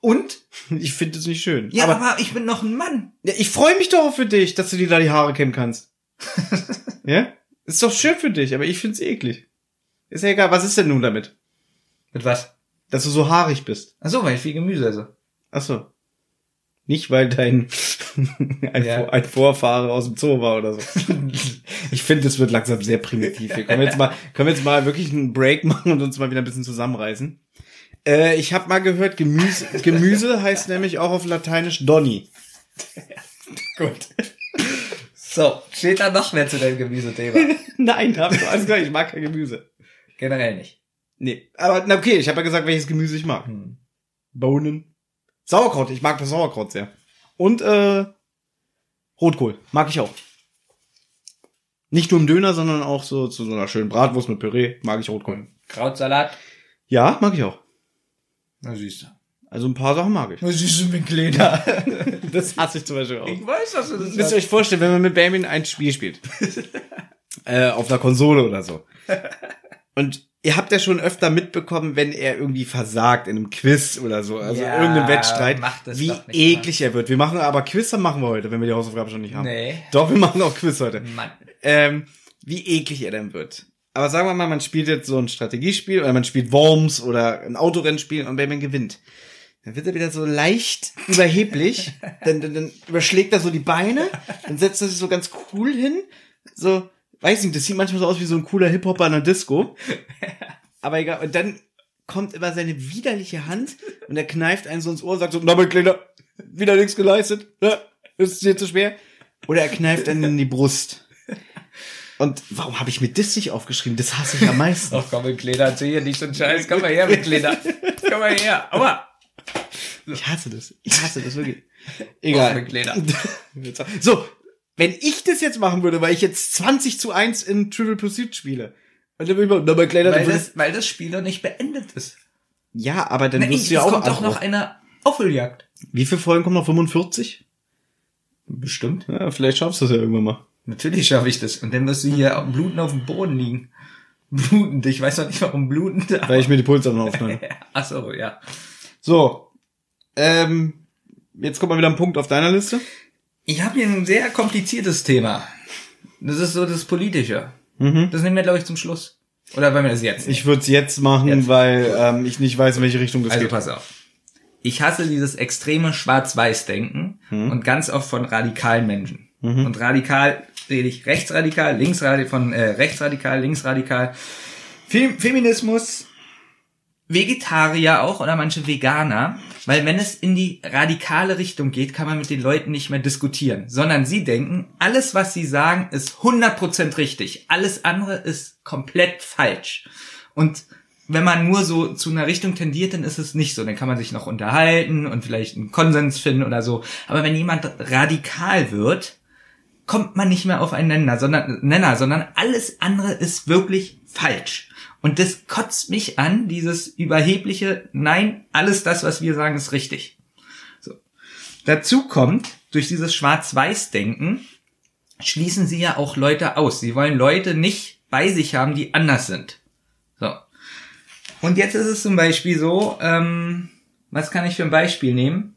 Und? Ich finde es nicht schön. Ja, aber, aber, ich bin noch ein Mann. Ja, ich freue mich doch für dich, dass du dir da die Haare kämmen kannst. ja? Ist doch schön für dich, aber ich find's eklig. Ist ja egal, was ist denn nun damit? Mit was? Dass du so haarig bist. Ach so, weil ich viel Gemüse esse. Ach so. Nicht, weil dein ein, Ja. Ein Vorfahre aus dem Zoo war oder so. Ich finde, es wird langsam sehr primitiv. Hier können wir jetzt mal, können wir jetzt mal wirklich einen Break machen und uns mal wieder ein bisschen zusammenreißen. Äh, ich habe mal gehört, Gemüse, Gemüse heißt nämlich auch auf Lateinisch Donny. Gut. So, steht da noch mehr zu deinem Gemüsethema? Nein, hab ich alles gesagt, ich mag kein Gemüse. Generell nicht. Nee, aber na okay, ich habe ja gesagt, welches Gemüse ich mag. Hm. Bohnen. Sauerkraut, ich mag das Sauerkraut sehr. Und äh, Rotkohl, mag ich auch. Nicht nur im Döner, sondern auch so zu so einer schönen Bratwurst mit Püree, mag ich Rotkohl. Krautsalat? Ja, mag ich auch. Na siehst du. Also ein paar Sachen mag ich. Na siehst du, mein Kleiner. Das hasse ich zum Beispiel auch. Ich weiß, dass du das Müsst ihr euch vorstellen, wenn man mit Benjamin ein Spiel spielt. äh, auf einer Konsole oder so. Und ihr habt ja schon öfter mitbekommen, wenn er irgendwie versagt in einem Quiz oder so, also Ja, irgendeinem Wettstreit, wie eklig er wird. Wir machen aber Quiz dann machen wir heute, wenn wir die Hausaufgabe schon nicht haben. Nee. Doch, wir machen auch Quiz heute. Mann. Ähm, wie eklig er dann wird. Aber sagen wir mal, man spielt jetzt so ein Strategiespiel oder man spielt Worms oder ein Autorennspiel und Benjamin gewinnt. Dann wird er wieder so leicht überheblich, dann, dann, dann überschlägt er so die Beine, dann setzt er sich so ganz cool hin, so, weiß nicht, das sieht manchmal so aus wie so ein cooler Hip-Hopper in einer Disco. Aber egal, und dann kommt immer seine widerliche Hand und er kneift einen so ins Ohr und sagt so, na mein Kleiner, wieder nichts geleistet, ja, ist dir zu schwer? Oder er kneift einen in die Brust. Und warum habe ich mir das nicht aufgeschrieben? Das hasse ich am meisten. Ach komm, mein Kleiner, erzähl hier nicht so einen Scheiß. Komm mal her, mein Kleiner. Komm mal her. Aua. Ich hasse das. Ich hasse das wirklich. Egal. Kleiner. So, wenn ich das jetzt machen würde, weil ich jetzt 20 zu 1 in Trivial Pursuit spiele. Und dann würde ich mal, na, Kleiner, Weil das, weil das Spiel noch nicht beendet ist. ja, aber dann Na, wirst ich, du ja es auch kommt doch noch eine Aufholjagd. Wie viele Folgen kommen noch? 45? Bestimmt. Ja, vielleicht schaffst du es ja irgendwann mal. Natürlich schaffe ich das. Und dann wirst du hier blutend auf dem Boden liegen. Blutend. Ich weiß noch nicht, warum blutend. Weil ich mir die Pulse noch aufnehme. Ach so, ja. So. Ähm, jetzt kommt mal wieder ein Punkt auf deiner Liste. Ich habe hier ein sehr kompliziertes Thema. Das ist so das Politische. Mhm. Das nehmen wir, glaube ich, zum Schluss. Oder wollen wir das jetzt? Ich würde es jetzt machen, Jetzt. weil ähm, ich nicht weiß, in welche Richtung das Also geht. pass auf. Ich hasse dieses extreme Schwarz-Weiß-Denken Hm. und ganz oft von radikalen Menschen. Und radikal rede ich rechtsradikal, linksradikal, von äh, rechtsradikal, linksradikal. Fem Feminismus Vegetarier auch oder manche Veganer, weil wenn es in die radikale Richtung geht, kann man mit den Leuten nicht mehr diskutieren, sondern sie denken, alles was sie sagen ist 100% richtig, alles andere ist komplett falsch. Und wenn man nur so zu einer Richtung tendiert, dann ist es nicht so. Dann kann man sich noch unterhalten und vielleicht einen Konsens finden oder so. Aber wenn jemand radikal wird, kommt man nicht mehr auf einen Nenner, sondern, Nenner, sondern alles andere ist wirklich falsch. Und das kotzt mich an, dieses überhebliche, nein, alles das, was wir sagen, ist richtig. So. Dazu kommt, durch dieses Schwarz-Weiß-Denken schließen sie ja auch Leute aus. Sie wollen Leute nicht bei sich haben, die anders sind. So. Und jetzt ist es zum Beispiel so, ähm, was kann ich für ein Beispiel nehmen?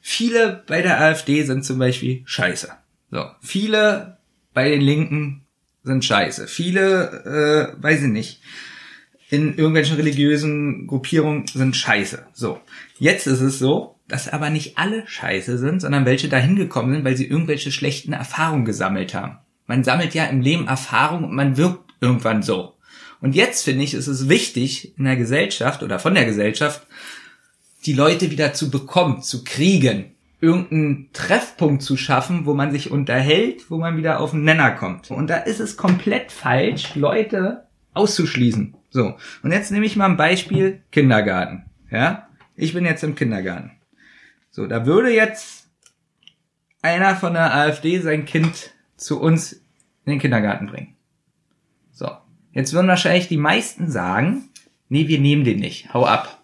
Viele bei der AfD sind zum Beispiel scheiße. So. Viele bei den Linken sind scheiße. Viele, äh, weiß ich nicht, in irgendwelchen religiösen Gruppierungen sind scheiße. So. Jetzt ist es so, dass aber nicht alle scheiße sind, sondern welche dahin gekommen sind, weil sie irgendwelche schlechten Erfahrungen gesammelt haben. Man sammelt ja im Leben Erfahrung und man wirkt irgendwann so. Und jetzt finde ich, ist es wichtig in der Gesellschaft oder von der Gesellschaft, die Leute wieder zu bekommen, zu kriegen, irgendeinen Treffpunkt zu schaffen, wo man sich unterhält, wo man wieder auf den Nenner kommt. Und da ist es komplett falsch, Leute auszuschließen. So. Und jetzt nehme ich mal ein Beispiel Kindergarten. Ja? Ich bin jetzt im Kindergarten. So, da würde jetzt einer von der AfD sein Kind zu uns in den Kindergarten bringen. So. Jetzt würden wahrscheinlich die meisten sagen, nee, wir nehmen den nicht. Hau ab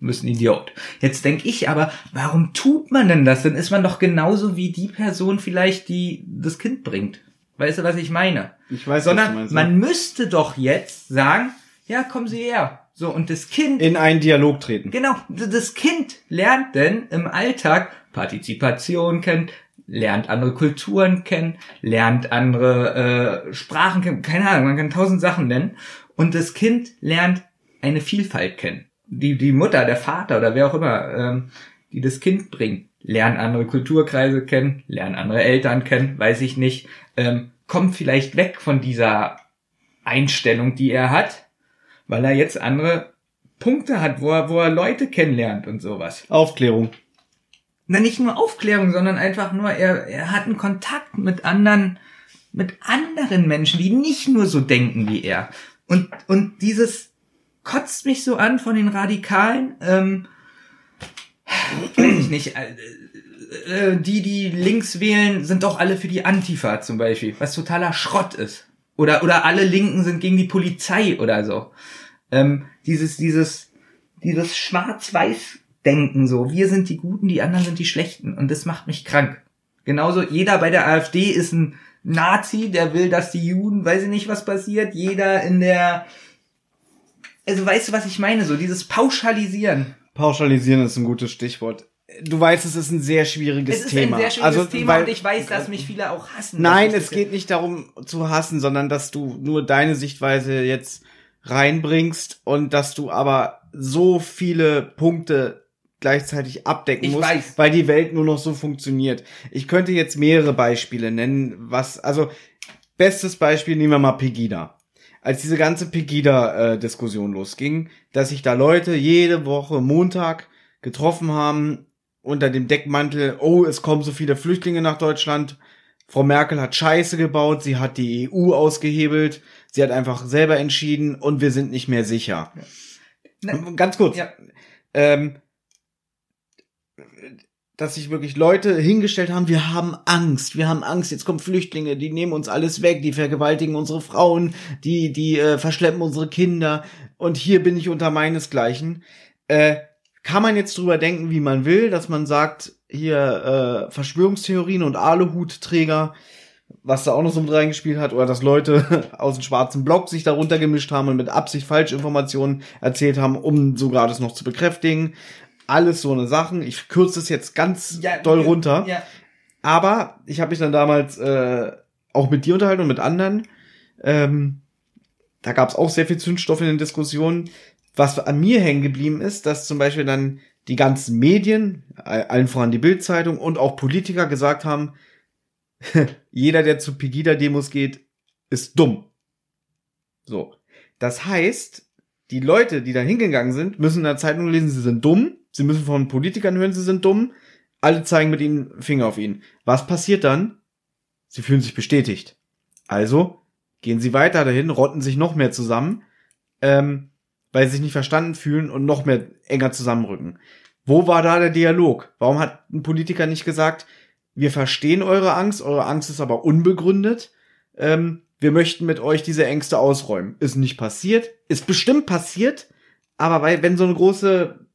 bist ein Idiot. Jetzt denke ich aber, warum tut man denn das? Dann ist man doch genauso wie die Person vielleicht, die das Kind bringt. Weißt du, was ich meine? Ich weiß, Sondern was du meinst. man müsste doch jetzt sagen, ja, kommen Sie her. So, und das Kind, in einen Dialog treten. genau, das Kind lernt denn im Alltag Partizipation kennen, lernt andere Kulturen kennen, lernt andere äh, Sprachen kennen, keine Ahnung, man kann tausend Sachen nennen. Und das Kind lernt eine Vielfalt kennen die, die Mutter, der Vater oder wer auch immer, ähm, die das Kind bringen, lernen andere Kulturkreise kennen, lernen andere Eltern kennen, weiß ich nicht, ähm, kommt vielleicht weg von dieser Einstellung, die er hat, weil er jetzt andere Punkte hat, wo er, wo er Leute kennenlernt und sowas. Aufklärung. Na, nicht nur Aufklärung, sondern einfach nur, er, er hat einen Kontakt mit anderen, mit anderen Menschen, die nicht nur so denken wie er. Und, und dieses kotzt mich so an von den Radikalen, ähm, weiß ich nicht, äh, äh, die, die links wählen, sind doch alle für die Antifa zum Beispiel, was totaler Schrott ist. Oder, oder alle Linken sind gegen die Polizei oder so. Ähm, dieses, dieses, dieses Schwarz-Weiß-Denken so, wir sind die Guten, die anderen sind die Schlechten. Und das macht mich krank. Genauso, jeder bei der AfD ist ein Nazi, der will, dass die Juden, weiß ich nicht, was passiert. Jeder in der, also weißt du, was ich meine? So dieses Pauschalisieren. Pauschalisieren ist ein gutes Stichwort. Du weißt, es ist ein sehr schwieriges Es ist Thema. ein sehr schwieriges also, Thema weil- und ich weiß, dass mich viele auch hassen. Nein, es geht nicht darum zu hassen, sondern dass du nur deine Sichtweise jetzt reinbringst und dass du aber so viele Punkte gleichzeitig abdecken Ich musst, weiß. weil die Welt nur noch so funktioniert. Ich könnte jetzt mehrere Beispiele nennen, was, also, bestes Beispiel nehmen wir mal Pegida. Als diese ganze Pegida-Diskussion losging, dass sich da Leute jede Woche Montag getroffen haben unter dem Deckmantel, oh, es kommen so viele Flüchtlinge nach Deutschland, Frau Merkel hat Scheiße gebaut, sie hat die EU ausgehebelt, sie hat einfach selber entschieden und wir sind nicht mehr sicher. Na, Ganz kurz. Ja. Ähm, dass sich wirklich Leute hingestellt haben, wir haben Angst, wir haben Angst, jetzt kommen Flüchtlinge, die nehmen uns alles weg, die vergewaltigen unsere Frauen, die, die äh, verschleppen unsere Kinder und hier bin ich unter meinesgleichen. Äh, kann man jetzt drüber denken, wie man will, dass man sagt, hier äh, Verschwörungstheorien und Aluhutträger, was da auch noch so mit reingespielt hat, oder dass Leute aus dem schwarzen Block sich darunter gemischt haben und mit Absicht Falschinformationen erzählt haben, um sogar das noch zu bekräftigen. Alles so eine Sachen. Ich kürze es jetzt ganz Ja, doll runter. Ja. Aber ich habe mich dann damals äh, auch mit dir unterhalten und mit anderen. Ähm, da gab es auch sehr viel Zündstoff in den Diskussionen. Was an mir hängen geblieben ist, dass zum Beispiel dann die ganzen Medien, allen voran die Bildzeitung und auch Politiker gesagt haben, jeder, der zu Pegida-Demos geht, ist dumm. So. Das heißt, die Leute, die da hingegangen sind, müssen in der Zeitung lesen, sie sind dumm. Sie müssen von Politikern hören, sie sind dumm. Alle zeigen mit ihnen Finger auf ihn. Was passiert dann? Sie fühlen sich bestätigt. Also gehen sie weiter dahin, rotten sich noch mehr zusammen, ähm, weil sie sich nicht verstanden fühlen und noch mehr enger zusammenrücken. Wo war da der Dialog? Warum hat ein Politiker nicht gesagt, wir verstehen eure Angst, eure Angst ist aber unbegründet. Ähm, wir möchten mit euch diese Ängste ausräumen. Ist nicht passiert, ist bestimmt passiert, aber weil, wenn so eine große,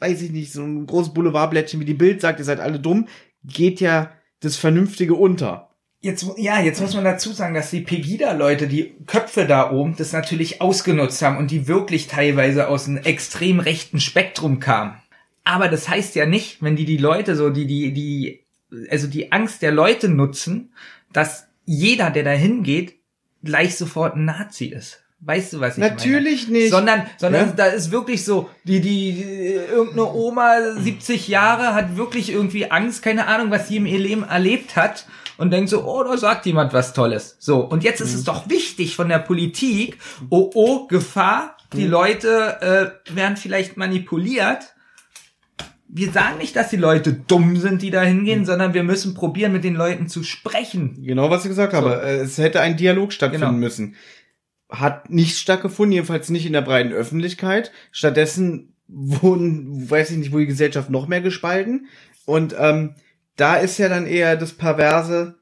weiß ich nicht, so ein großes Boulevardblättchen wie die Bild sagt, ihr seid alle dumm, geht ja das Vernünftige unter. Jetzt, ja, jetzt muss man dazu sagen, dass die Pegida-Leute, die Köpfe da oben, das natürlich ausgenutzt haben und die wirklich teilweise aus einem extrem rechten Spektrum kamen. Aber das heißt ja nicht, wenn die die Leute so, die, die, die, also die Angst der Leute nutzen, dass jeder, der da hingeht, gleich sofort ein Nazi ist. Weißt du, was ich Natürlich meine? nicht. Sondern, sondern Ja. da ist wirklich so, die, die, irgendeine Oma, 70 Jahre, hat wirklich irgendwie Angst, keine Ahnung, was sie im ihr Leben erlebt hat und denkt so, oh, da sagt jemand was Tolles. So. Und jetzt ist es doch wichtig von der Politik, oh, oh, Gefahr, die Leute äh, werden vielleicht manipuliert. Wir sagen nicht, dass die Leute dumm sind, die da hingehen, sondern wir müssen probieren, mit den Leuten zu sprechen. Genau, was ich gesagt habe. Äh, Es hätte ein Dialog stattfinden Genau. müssen. Hat nicht stattgefunden, jedenfalls nicht in der breiten Öffentlichkeit. Stattdessen wurden, weiß ich nicht, wo die Gesellschaft noch mehr gespalten. Und ähm, da ist ja dann eher das Perverse,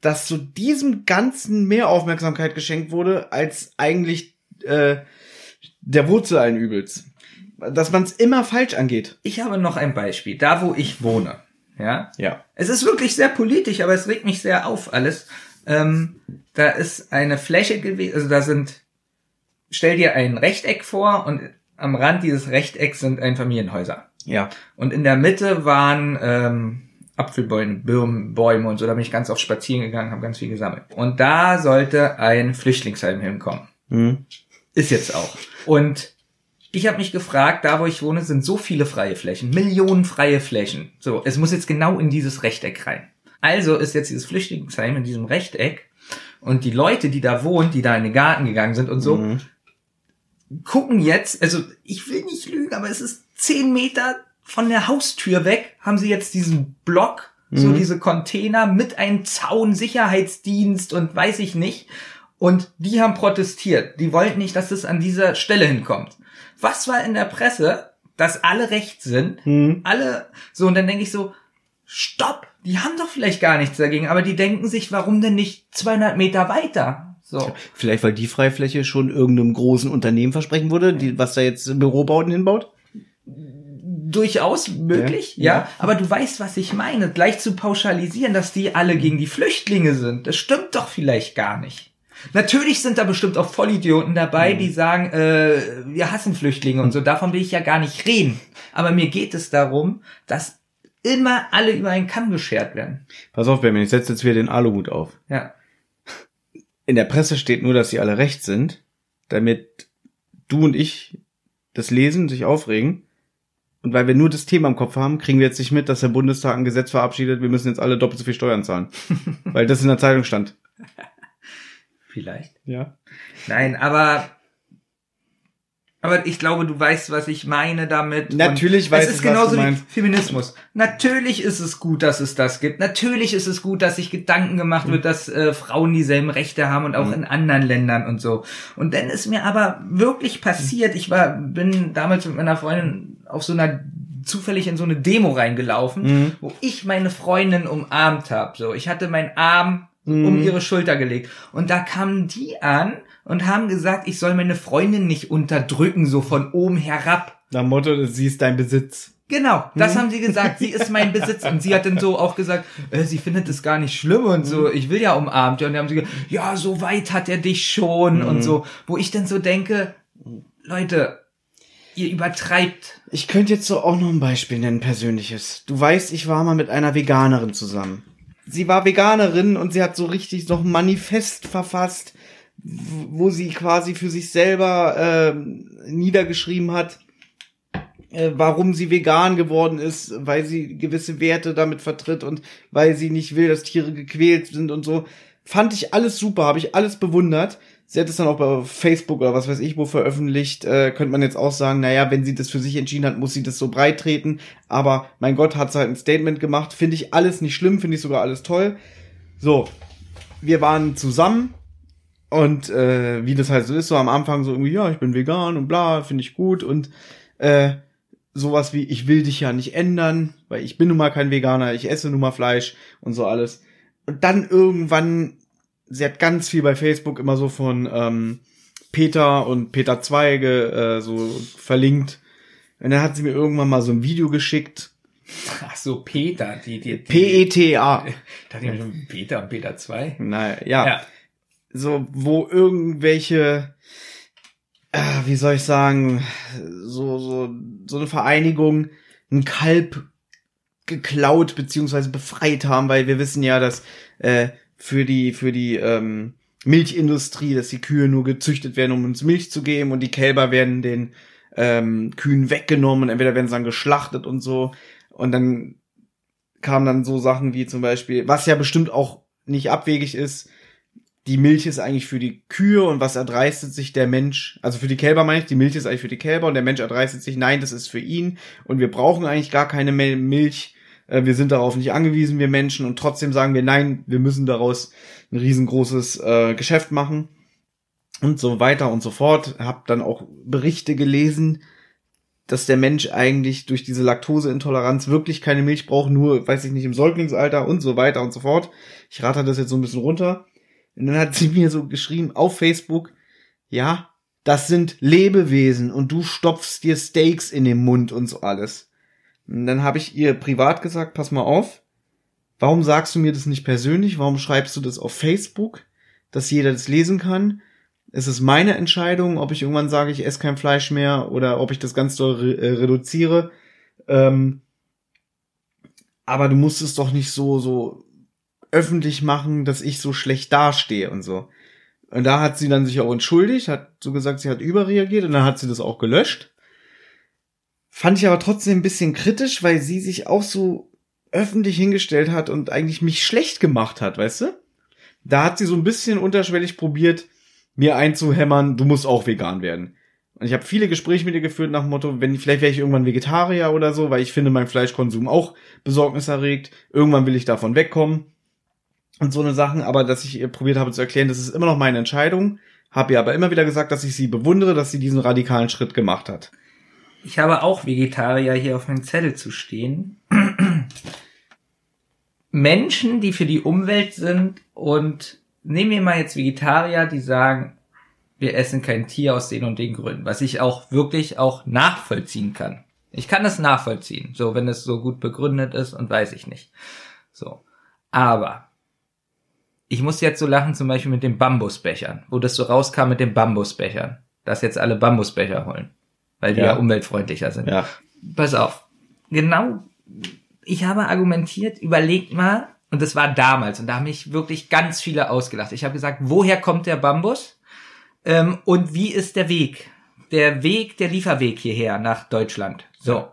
dass so diesem Ganzen mehr Aufmerksamkeit geschenkt wurde, als eigentlich äh, der Wurzel allen Übels. Dass man es immer falsch angeht. Ich habe noch ein Beispiel. Da, wo ich wohne. Ja. Ja. Es ist wirklich sehr politisch, aber es regt mich sehr auf alles. Ähm, da ist eine Fläche gewesen, also da sind, stell dir ein Rechteck vor und am Rand dieses Rechtecks sind Einfamilienhäuser. Ja. Und in der Mitte waren ähm, Apfelbäume, Birnen, Bäume und so. Da bin ich ganz oft spazieren gegangen, habe ganz viel gesammelt. Und da sollte ein Flüchtlingsheim hinkommen. Hm. Ist jetzt auch. Und ich habe mich gefragt, da wo ich wohne, sind so viele freie Flächen, Millionen freie Flächen. So, es muss jetzt genau in dieses Rechteck rein. Also ist jetzt dieses Flüchtlingsheim in diesem Rechteck und die Leute, die da wohnen, die da in den Garten gegangen sind und so, Mhm. gucken jetzt, also ich will nicht lügen, aber es ist zehn Meter von der Haustür weg, haben sie jetzt diesen Block, so diese Container mit einem Zaun, Sicherheitsdienst und weiß ich nicht. Und die haben protestiert. Die wollten nicht, dass es an dieser Stelle hinkommt. Was war in der Presse? Dass alle recht sind. Mhm. Alle, so, und dann denke ich so, stopp, die haben doch vielleicht gar nichts dagegen, aber die denken sich, warum denn nicht 200 Meter weiter? So. Vielleicht, weil die Freifläche schon irgendeinem großen Unternehmen versprechen wurde, die, was da jetzt Bürobauten hinbaut? durchaus möglich, ja, Ja. Aber du weißt, was ich meine. Gleich zu pauschalisieren, dass die alle gegen die Flüchtlinge sind, das stimmt doch vielleicht gar nicht. Natürlich sind da bestimmt auch Vollidioten dabei, die sagen, äh, wir hassen Flüchtlinge und so. Davon will ich ja gar nicht reden. Aber mir geht es darum, dass immer alle über einen Kamm geschert werden. Pass auf, Benjamin, ich setze jetzt wieder den Aluhut auf. Ja. In der Presse steht nur, dass sie alle recht sind, damit du und ich das lesen, sich aufregen. Und weil wir nur das Thema im Kopf haben, kriegen wir jetzt nicht mit, dass der Bundestag ein Gesetz verabschiedet, wir müssen jetzt alle doppelt so viel Steuern zahlen. weil das in der Zeitung stand. Vielleicht. Ja. Nein, aber aber ich glaube, du weißt, was ich meine damit. Natürlich weiß es ist ich, was genauso du wie meinst. Feminismus. Natürlich ist es gut, dass es das gibt. Natürlich ist es gut, dass sich Gedanken Mhm. gemacht wird, dass äh, Frauen dieselben Rechte haben und auch in anderen Ländern und so. Und dann ist mir aber wirklich passiert, ich war bin damals mit meiner Freundin auf so einer zufällig in so eine Demo reingelaufen, Mhm. wo ich meine Freundin umarmt habe. So, ich hatte meinen Arm Mhm. um ihre Schulter gelegt und da kamen die an und haben gesagt, ich soll meine Freundin nicht unterdrücken, so von oben herab. Nach dem Motto, sie ist dein Besitz. Genau, das Mhm. haben sie gesagt. Sie ist mein Besitz. Und sie hat dann so auch gesagt, äh, sie findet es gar nicht schlimm und Mhm. so. Ich will ja umarmt. Und dann haben sie gesagt, ja, so weit hat er dich schon Mhm. und so. Wo ich dann so denke, Leute, ihr übertreibt. Ich könnte jetzt so auch noch ein Beispiel nennen, persönliches. Du weißt, ich war mal mit einer Veganerin zusammen. Sie war Veganerin und sie hat so richtig noch ein Manifest verfasst, wo sie quasi für sich selber ähm, niedergeschrieben hat, äh, warum sie vegan geworden ist, weil sie gewisse Werte damit vertritt und weil sie nicht will, dass Tiere gequält sind und so. Fand ich alles super, habe ich alles bewundert. sie hat es dann auch bei Facebook oder was weiß ich wo veröffentlicht, äh, könnte man jetzt auch sagen, naja, wenn sie das für sich entschieden hat, muss sie das so breit treten. Aber mein Gott, hat sie halt ein Statement gemacht. Finde ich alles nicht schlimm, finde ich sogar alles toll. So, wir waren zusammen und äh, wie das halt so ist, so am Anfang so irgendwie, ja, ich bin vegan und bla, finde ich gut und äh, sowas wie, ich will dich ja nicht ändern, weil ich bin nun mal kein Veganer, ich esse nun mal Fleisch und so alles. Und dann irgendwann, sie hat ganz viel bei Facebook immer so von ähm, Peter und Peter Zweige äh, so verlinkt. Und dann hat sie mir irgendwann mal so ein Video geschickt. Ach so, Peter, die, die, die P-E-T-A. Da ich schon Peter und Peter 2. Naja, ja. Ja. So, wo irgendwelche, äh, wie soll ich sagen, so, so, so eine Vereinigung ein Kalb geklaut beziehungsweise befreit haben, weil wir wissen ja, dass äh, für die, für die ähm, Milchindustrie, dass die Kühe nur gezüchtet werden, um uns Milch zu geben und die Kälber werden den ähm, Kühen weggenommen, entweder werden sie dann geschlachtet und so. Und dann kamen dann so Sachen wie zum Beispiel, was ja bestimmt auch nicht abwegig ist, die Milch ist eigentlich für die Kühe und was erdreistet sich der Mensch, also für die Kälber meine ich, die Milch ist eigentlich für die Kälber und der Mensch erdreistet sich, nein, das ist für ihn und wir brauchen eigentlich gar keine Milch, äh, wir sind darauf nicht angewiesen, wir Menschen und trotzdem sagen wir, nein, wir müssen daraus ein riesengroßes äh, Geschäft machen und so weiter und so fort. Hab dann auch Berichte gelesen, dass der Mensch eigentlich durch diese Laktoseintoleranz wirklich keine Milch braucht, nur, weiß ich nicht, im Säuglingsalter und so weiter und so fort. Ich rate das jetzt so ein bisschen runter. Und dann hat sie mir so geschrieben auf Facebook, ja, das sind Lebewesen und du stopfst dir Steaks in den Mund und so alles. Und dann habe ich ihr privat gesagt, pass mal auf, warum sagst du mir das nicht persönlich? Warum schreibst du das auf Facebook, dass jeder das lesen kann? Es ist meine Entscheidung, ob ich irgendwann sage, ich esse kein Fleisch mehr oder ob ich das ganz doll re äh, reduziere. Ähm, aber du musst es doch nicht so, so öffentlich machen, dass ich so schlecht dastehe und so. Und da hat sie dann sich auch entschuldigt, hat so gesagt, sie hat überreagiert und dann hat sie das auch gelöscht. Fand ich aber trotzdem ein bisschen kritisch, weil sie sich auch so öffentlich hingestellt hat und eigentlich mich schlecht gemacht hat, weißt du? Da hat sie so ein bisschen unterschwellig probiert, mir einzuhämmern, du musst auch vegan werden. Und ich habe viele Gespräche mit ihr geführt nach dem Motto, wenn vielleicht wäre ich irgendwann Vegetarier oder so, weil ich finde mein Fleischkonsum auch besorgniserregt. Irgendwann will ich davon wegkommen und so eine Sachen, aber dass ich ihr probiert habe zu erklären, das ist immer noch meine Entscheidung, habe ihr aber immer wieder gesagt, dass ich sie bewundere, dass sie diesen radikalen Schritt gemacht hat. Ich habe auch Vegetarier hier auf meinem Zettel zu stehen. Menschen, die für die Umwelt sind und nehmen wir mal jetzt Vegetarier, die sagen, wir essen kein Tier aus den und den Gründen, was ich auch wirklich auch nachvollziehen kann. Ich kann das nachvollziehen, so wenn es so gut begründet ist und weiß ich nicht. So. Aber ich muss jetzt so lachen, zum Beispiel mit den Bambusbechern, wo das so rauskam mit den Bambusbechern, dass jetzt alle Bambusbecher holen, weil die ja, Ja. umweltfreundlicher sind. Ja. Pass auf. Genau, ich habe argumentiert, überlegt mal, und das war damals, und da haben mich wirklich ganz viele ausgelacht. Ich habe gesagt, woher kommt der Bambus? Ähm, und wie ist der Weg? Der Weg, der Lieferweg hierher nach Deutschland. So.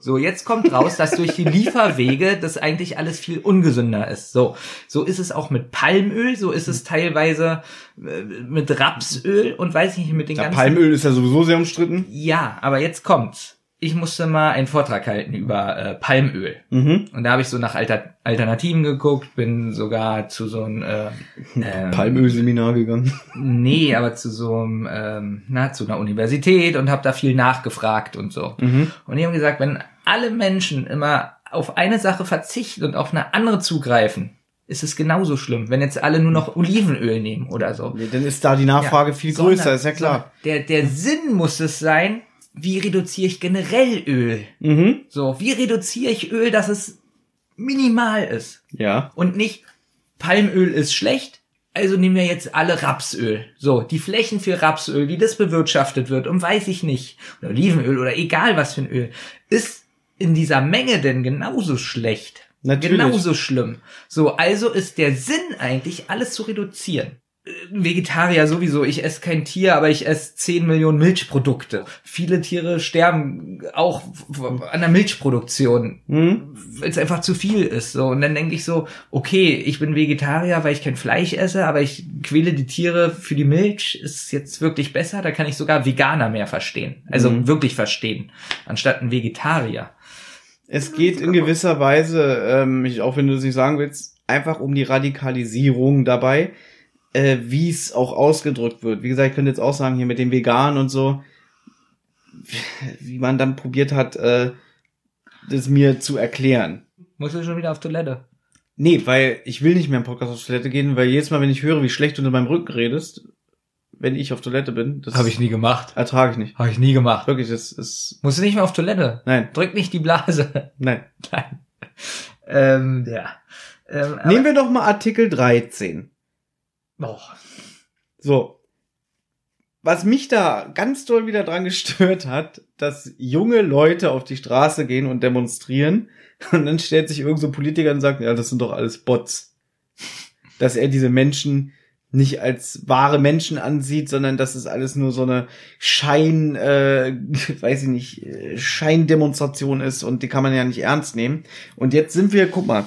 So, jetzt kommt raus, dass durch die Lieferwege das eigentlich alles viel ungesünder ist. So, so ist es auch mit Palmöl, so ist es teilweise äh, mit Rapsöl und weiß ich nicht, mit den ja ganzen Palmöl ist ja sowieso sehr umstritten. ja, aber jetzt kommt's. Ich musste mal einen Vortrag halten über äh, Palmöl. Mhm. Und da habe ich so nach Alter Alternativen geguckt, bin sogar zu so einem äh, ähm, Palmölseminar gegangen. Nee, aber zu so einem, ähm, na, zu einer Universität und habe da viel nachgefragt und so. Mhm. Und die haben gesagt, wenn alle Menschen immer auf eine Sache verzichten und auf eine andere zugreifen, ist es genauso schlimm, wenn jetzt alle nur noch Olivenöl nehmen oder so. Nee, dann ist da die Nachfrage viel sondern- größer, ist ja klar. sondern Der, der Sinn muss es sein, wie reduziere ich generell Öl? Mhm. So, wie reduziere ich Öl, dass es minimal ist? Ja. Und nicht, Palmöl ist schlecht, also nehmen wir jetzt alle Rapsöl. So, die Flächen für Rapsöl, wie das bewirtschaftet wird, und weiß ich nicht, oder Olivenöl oder egal was für ein Öl, ist in dieser Menge denn genauso schlecht. Natürlich. Genauso schlimm. So, also ist der Sinn eigentlich, alles zu reduzieren. Vegetarier sowieso. Ich esse kein Tier, aber ich esse 10 Millionen Milchprodukte. Viele Tiere sterben auch an der Milchproduktion, Hm? weil es einfach zu viel ist. So und dann denke ich so, okay, ich bin Vegetarier, weil ich kein Fleisch esse, aber ich quäle die Tiere für die Milch. Ist jetzt wirklich besser? Da kann ich sogar Veganer mehr verstehen, also Mhm. wirklich verstehen, anstatt ein Vegetarier. Es geht in gewisser Weise, ähm, ich, auch wenn du das nicht sagen willst, einfach um die Radikalisierung dabei, äh, wie es auch ausgedrückt wird. Wie gesagt, ich könnte jetzt auch sagen, hier mit dem Vegan und so, wie man dann probiert hat, äh, das mir zu erklären. Musst du schon wieder auf Toilette? Nee, weil ich will nicht mehr im Podcast auf Toilette gehen, weil jedes Mal, wenn ich höre, wie schlecht du in meinem Rücken redest, wenn ich auf Toilette bin, das Habe ich nie gemacht. ertrage ich nicht. Habe ich nie gemacht. Wirklich, das ist, Musst du nicht mehr auf Toilette? nein, Drück nicht die Blase. nein. Nein. Ähm, ja. Ähm, Nehmen wir doch mal Artikel 13. Oh, So. Was mich da ganz doll wieder dran gestört hat, dass junge Leute auf die Straße gehen und demonstrieren und dann stellt sich irgend so ein Politiker und sagt, ja, das sind doch alles Bots. Dass er diese Menschen nicht als wahre Menschen ansieht, sondern dass es alles nur so eine Schein, äh, weiß ich nicht, äh, Scheindemonstration ist und die kann man ja nicht ernst nehmen. Und jetzt sind wir, guck mal,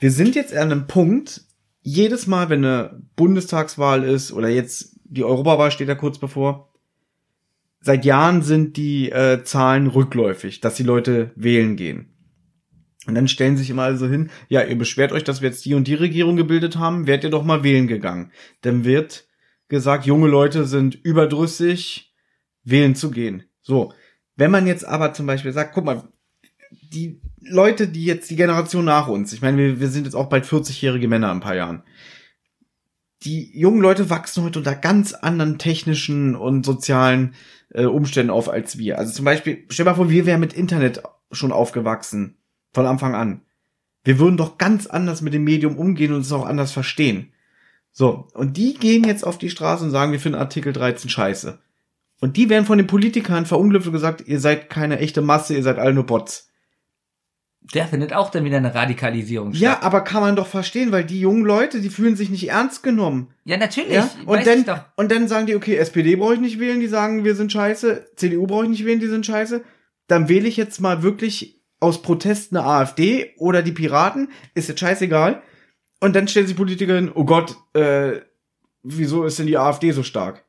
wir sind jetzt an einem Punkt, jedes Mal, wenn eine Bundestagswahl ist oder jetzt die Europawahl steht da kurz bevor, seit Jahren sind die äh, Zahlen rückläufig, dass die Leute wählen gehen. Und dann stellen sich immer also hin, ja, ihr beschwert euch, dass wir jetzt die und die Regierung gebildet haben, wärt ihr doch mal wählen gegangen. Dann wird gesagt, junge Leute sind überdrüssig, wählen zu gehen. So. Wenn man jetzt aber zum Beispiel sagt, guck mal, die Leute, die jetzt die Generation nach uns, ich meine, wir, wir sind jetzt auch bald 40-jährige Männer in ein paar Jahren. Die jungen Leute wachsen heute unter ganz anderen technischen und sozialen äh, Umständen auf als wir. Also zum Beispiel, stell mal vor, wir wären mit Internet schon aufgewachsen. Von Anfang an. Wir würden doch ganz anders mit dem Medium umgehen und es auch anders verstehen. So, und die gehen jetzt auf die Straße und sagen, wir finden Artikel 13 scheiße. Und die werden von den Politikern verunglückt und gesagt, ihr seid keine echte Masse, ihr seid alle nur Bots. Der findet auch dann wieder eine Radikalisierung Ja, statt. aber kann man doch verstehen, weil die jungen Leute, die fühlen sich nicht ernst genommen. Ja, natürlich. Ja? Und dann, doch. und dann sagen die, okay, SPD brauche ich nicht wählen, die sagen, wir sind scheiße, CDU brauche ich nicht wählen, die sind scheiße. Dann wähle ich jetzt mal wirklich aus Protest eine AfD oder die Piraten, ist jetzt scheißegal. Und dann stellen sich Politiker hin, oh Gott, äh, wieso ist denn die AfD so stark?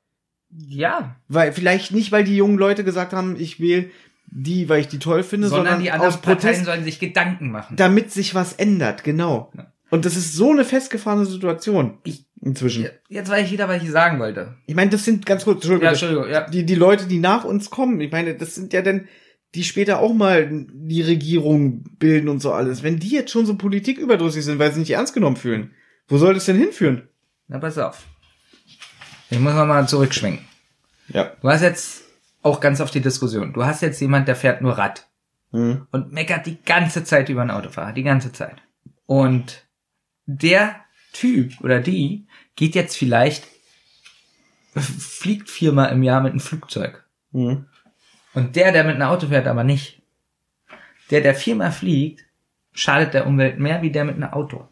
Ja, Weil, vielleicht nicht, weil die jungen Leute gesagt haben, ich wähle die, weil ich die toll finde, sondern, sondern, die anderen aus Parteien Protest, sollen sich Gedanken machen. damit sich was ändert, genau. Ja. Und das ist so eine festgefahrene Situation Ich- inzwischen. Jetzt weiß ich wieder, was ich sagen wollte. Ich meine, das sind ganz kurz, Entschuldigung, Ja. Entschuldigung, ja. die, die Leute, die nach uns kommen, ich meine, das sind ja dann, die später auch mal die Regierung bilden und so alles. Wenn die jetzt schon so politiküberdrüssig sind, weil sie nicht ernst genommen fühlen, wo soll das denn hinführen? Na, pass auf. Ich muss noch mal zurückschwenken. Ja. Du hast jetzt auch ganz auf die Diskussion. Du hast jetzt jemand, der fährt nur Rad Hm. und meckert die ganze Zeit über einen Autofahrer, die ganze Zeit. Und der Typ oder die geht jetzt vielleicht, fliegt viermal im Jahr mit einem Flugzeug. Hm. Und der, der mit einem Auto fährt, aber nicht. Der, der viermal fliegt, schadet der Umwelt mehr wie der mit einem Auto.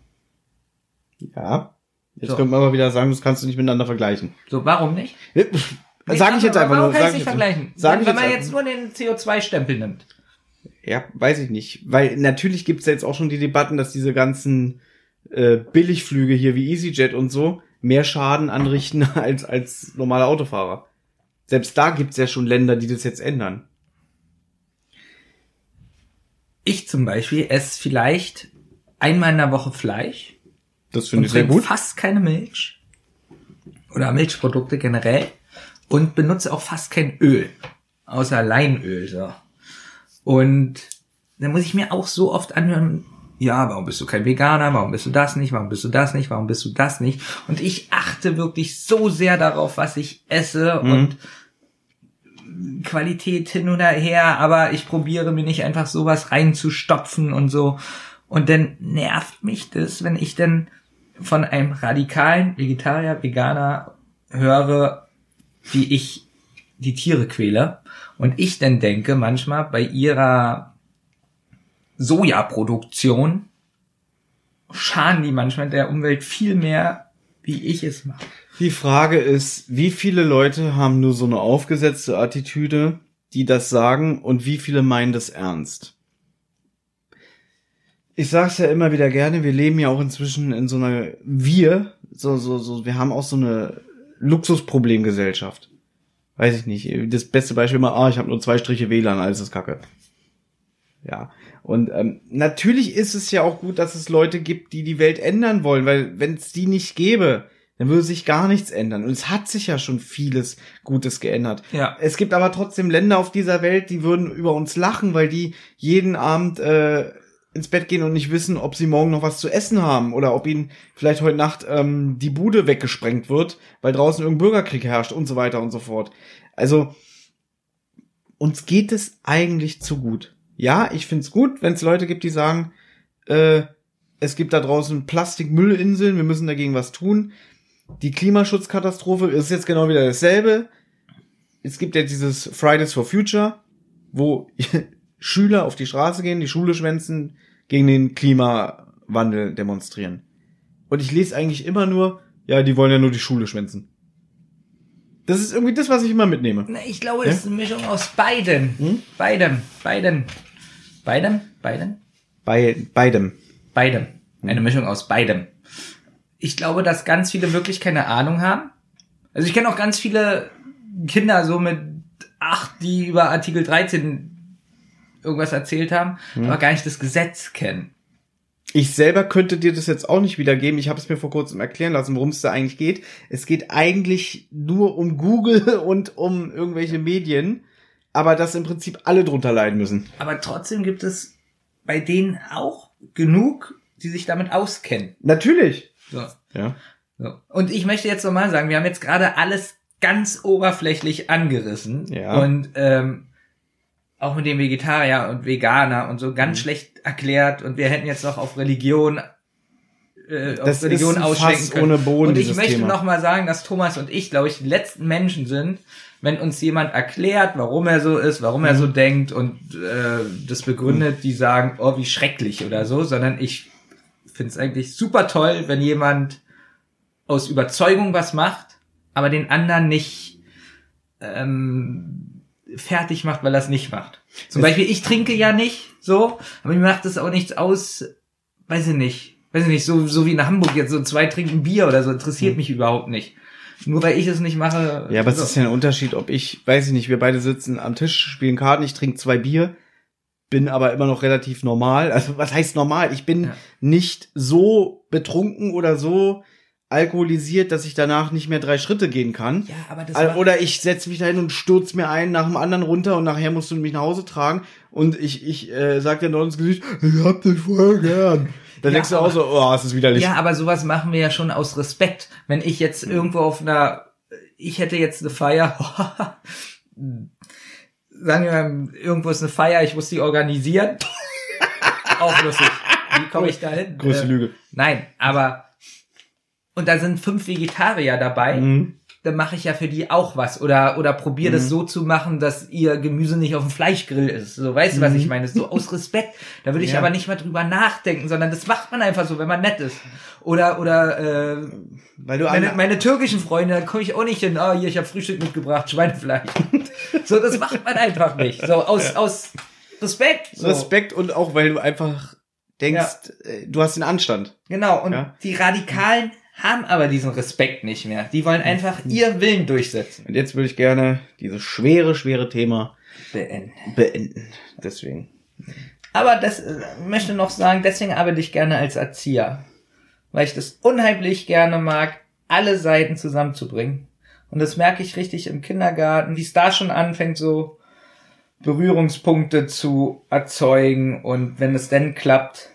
Ja. Jetzt So. könnte man aber wieder sagen, das kannst du nicht miteinander vergleichen. So, warum nicht? Sag ich jetzt einfach Warum nur. kann Sag ich jetzt, vergleichen? Sag wenn jetzt man jetzt nur den CO2-Stempel nimmt. Ja, weiß ich nicht. Weil natürlich gibt's ja jetzt auch schon die Debatten, dass diese ganzen äh, Billigflüge hier wie EasyJet und so mehr Schaden anrichten als, als normale Autofahrer. Selbst da gibt's ja schon Länder, die das jetzt ändern. Ich zum Beispiel esse vielleicht einmal in der Woche Fleisch Das finde ich sehr gut. fast keine Milch oder Milchprodukte generell und benutze auch fast kein Öl, außer Leinöl. So. Und dann muss ich mir auch so oft anhören, ja, warum bist du kein Veganer, warum bist du das nicht, warum bist du das nicht, warum bist du das nicht. Und ich achte wirklich so sehr darauf, was ich esse Mhm. und Qualität hin oder her, aber ich probiere mir nicht einfach sowas reinzustopfen und so. Und dann nervt mich das, wenn ich dann von einem radikalen Vegetarier, Veganer höre, wie ich die Tiere quäle. Und ich dann denke manchmal bei ihrer Sojaproduktion schaden die manchmal der Umwelt viel mehr wie ich es mache. Die Frage ist, wie viele Leute haben nur so eine aufgesetzte Attitüde, die das sagen und wie viele meinen das ernst? Ich sag's ja immer wieder gerne, wir leben ja auch inzwischen in so einer, wir, so, so, so, wir haben auch so eine Luxusproblemgesellschaft. Weiß ich nicht. Das beste Beispiel immer, ah, ich habe nur zwei Striche WLAN, alles ist Kacke. Ja. Und ähm, natürlich ist es ja auch gut, dass es Leute gibt, die die Welt ändern wollen, weil wenn es die nicht gäbe, dann würde sich gar nichts ändern. Und es hat sich ja schon vieles Gutes geändert. Ja. Es gibt aber trotzdem Länder auf dieser Welt, die würden über uns lachen, weil die jeden Abend äh, ins Bett gehen und nicht wissen, ob sie morgen noch was zu essen haben oder ob ihnen vielleicht heute Nacht ähm, die Bude weggesprengt wird, weil draußen irgendein Bürgerkrieg herrscht und so weiter und so fort. Also uns geht es eigentlich zu gut. Ja, ich find's gut, wenn es Leute gibt, die sagen, äh, es gibt da draußen Plastikmüllinseln, wir müssen dagegen was tun. Die Klimaschutzkatastrophe ist jetzt genau wieder dasselbe. Es gibt ja dieses Fridays for Future, wo Schüler auf die Straße gehen, die Schule schwänzen, gegen den Klimawandel demonstrieren. Und ich lese eigentlich immer nur, ja, die wollen ja nur die Schule schwänzen. Das ist irgendwie das, was ich immer mitnehme. Na, Ich glaube, es ist eine Mischung aus beiden. Hm? Beidem, beiden. Beidem, beiden, Bei beidem. beidem. Eine Mischung aus beidem. Ich glaube, dass ganz viele wirklich keine Ahnung haben. Also ich kenne auch ganz viele Kinder so mit acht, die über Artikel 13 irgendwas erzählt haben, aber gar nicht das Gesetz kennen. Ich selber könnte dir das jetzt auch nicht wiedergeben. Ich habe es mir vor kurzem erklären lassen, worum es da eigentlich geht. Es geht eigentlich nur um Google und um irgendwelche Medien, aber dass im Prinzip alle drunter leiden müssen. Aber trotzdem gibt es bei denen auch genug, die sich damit auskennen. Natürlich. So. Ja. So. Und ich möchte jetzt nochmal sagen, wir haben jetzt gerade alles ganz oberflächlich angerissen. Ja. Und ähm, auch mit dem Vegetarier und Veganer und so ganz schlecht erklärt. Und wir hätten jetzt noch auf Religion äh, auf Das Religion ist ein ausschwenken Fass können. ohne Boden, und ich möchte nochmal sagen, dass Thomas und ich, glaube ich, die letzten Menschen sind, wenn uns jemand erklärt, warum er so ist, warum Mhm. er so denkt und äh, das begründet, die sagen, oh, wie schrecklich oder so, sondern ich finde es eigentlich super toll, wenn jemand aus Überzeugung was macht, aber den anderen nicht ähm, fertig macht, weil er es nicht macht. Zum Beispiel, ich trinke ja nicht so, aber mir macht es auch nichts aus, weiß ich nicht, weiß ich nicht, so, so wie in Hamburg jetzt so zwei trinken Bier oder so, interessiert mich überhaupt nicht. Nur weil ich es nicht mache. Ja, aber es so. ist ja ein Unterschied, ob ich, weiß ich nicht, wir beide sitzen am Tisch, spielen Karten, ich trinke zwei Bier, bin aber immer noch relativ normal. Also was heißt normal? Ich bin Ja. nicht so betrunken oder so alkoholisiert, dass ich danach nicht mehr drei Schritte gehen kann. Ja, aber das Oder ich setze mich dahin und stürz mir einen nach dem anderen runter und nachher musst du mich nach Hause tragen und ich, ich äh, sag dir noch ins Gesicht, ich hab dich voll gern. Dann Ja, denkst du auch so, oh, es ist widerlich. Ja, aber sowas machen wir ja schon aus Respekt. Wenn ich jetzt irgendwo auf einer, ich hätte jetzt eine Feier, sagen wir mal, irgendwo ist eine Feier, ich muss die organisieren. Auch lustig. Wie komme ich da hin? Größte Äh, Lüge. Nein, aber und da sind fünf Vegetarier dabei, Mhm. dann mache ich ja für die auch was oder oder probiere das so zu machen, dass ihr Gemüse nicht auf dem Fleischgrill ist. So, weißt du, was ich meine? So aus Respekt. Da würde ich Ja. aber nicht mal drüber nachdenken, sondern das macht man einfach so, wenn man nett ist. Oder oder äh, Weil du meine, meine türkischen Freunde, da komme ich auch nicht hin. Ah, hier, ich habe Frühstück mitgebracht, Schweinefleisch. so, das macht man einfach nicht. So aus aus Respekt. So. Respekt und auch, weil du einfach denkst, äh, du hast den Anstand. Genau, und Ja. die Radikalen haben aber diesen Respekt nicht mehr. Die wollen einfach ihr Willen durchsetzen. Und jetzt würde ich gerne dieses schwere, schwere Thema Beenden. beenden. Deswegen. Aber das äh, möchte noch sagen, deswegen arbeite ich gerne als Erzieher. Weil ich das unheimlich gerne mag, alle Seiten zusammenzubringen. Und das merke ich richtig im Kindergarten, wie es da schon anfängt, so Berührungspunkte zu erzeugen. Und wenn es dann klappt,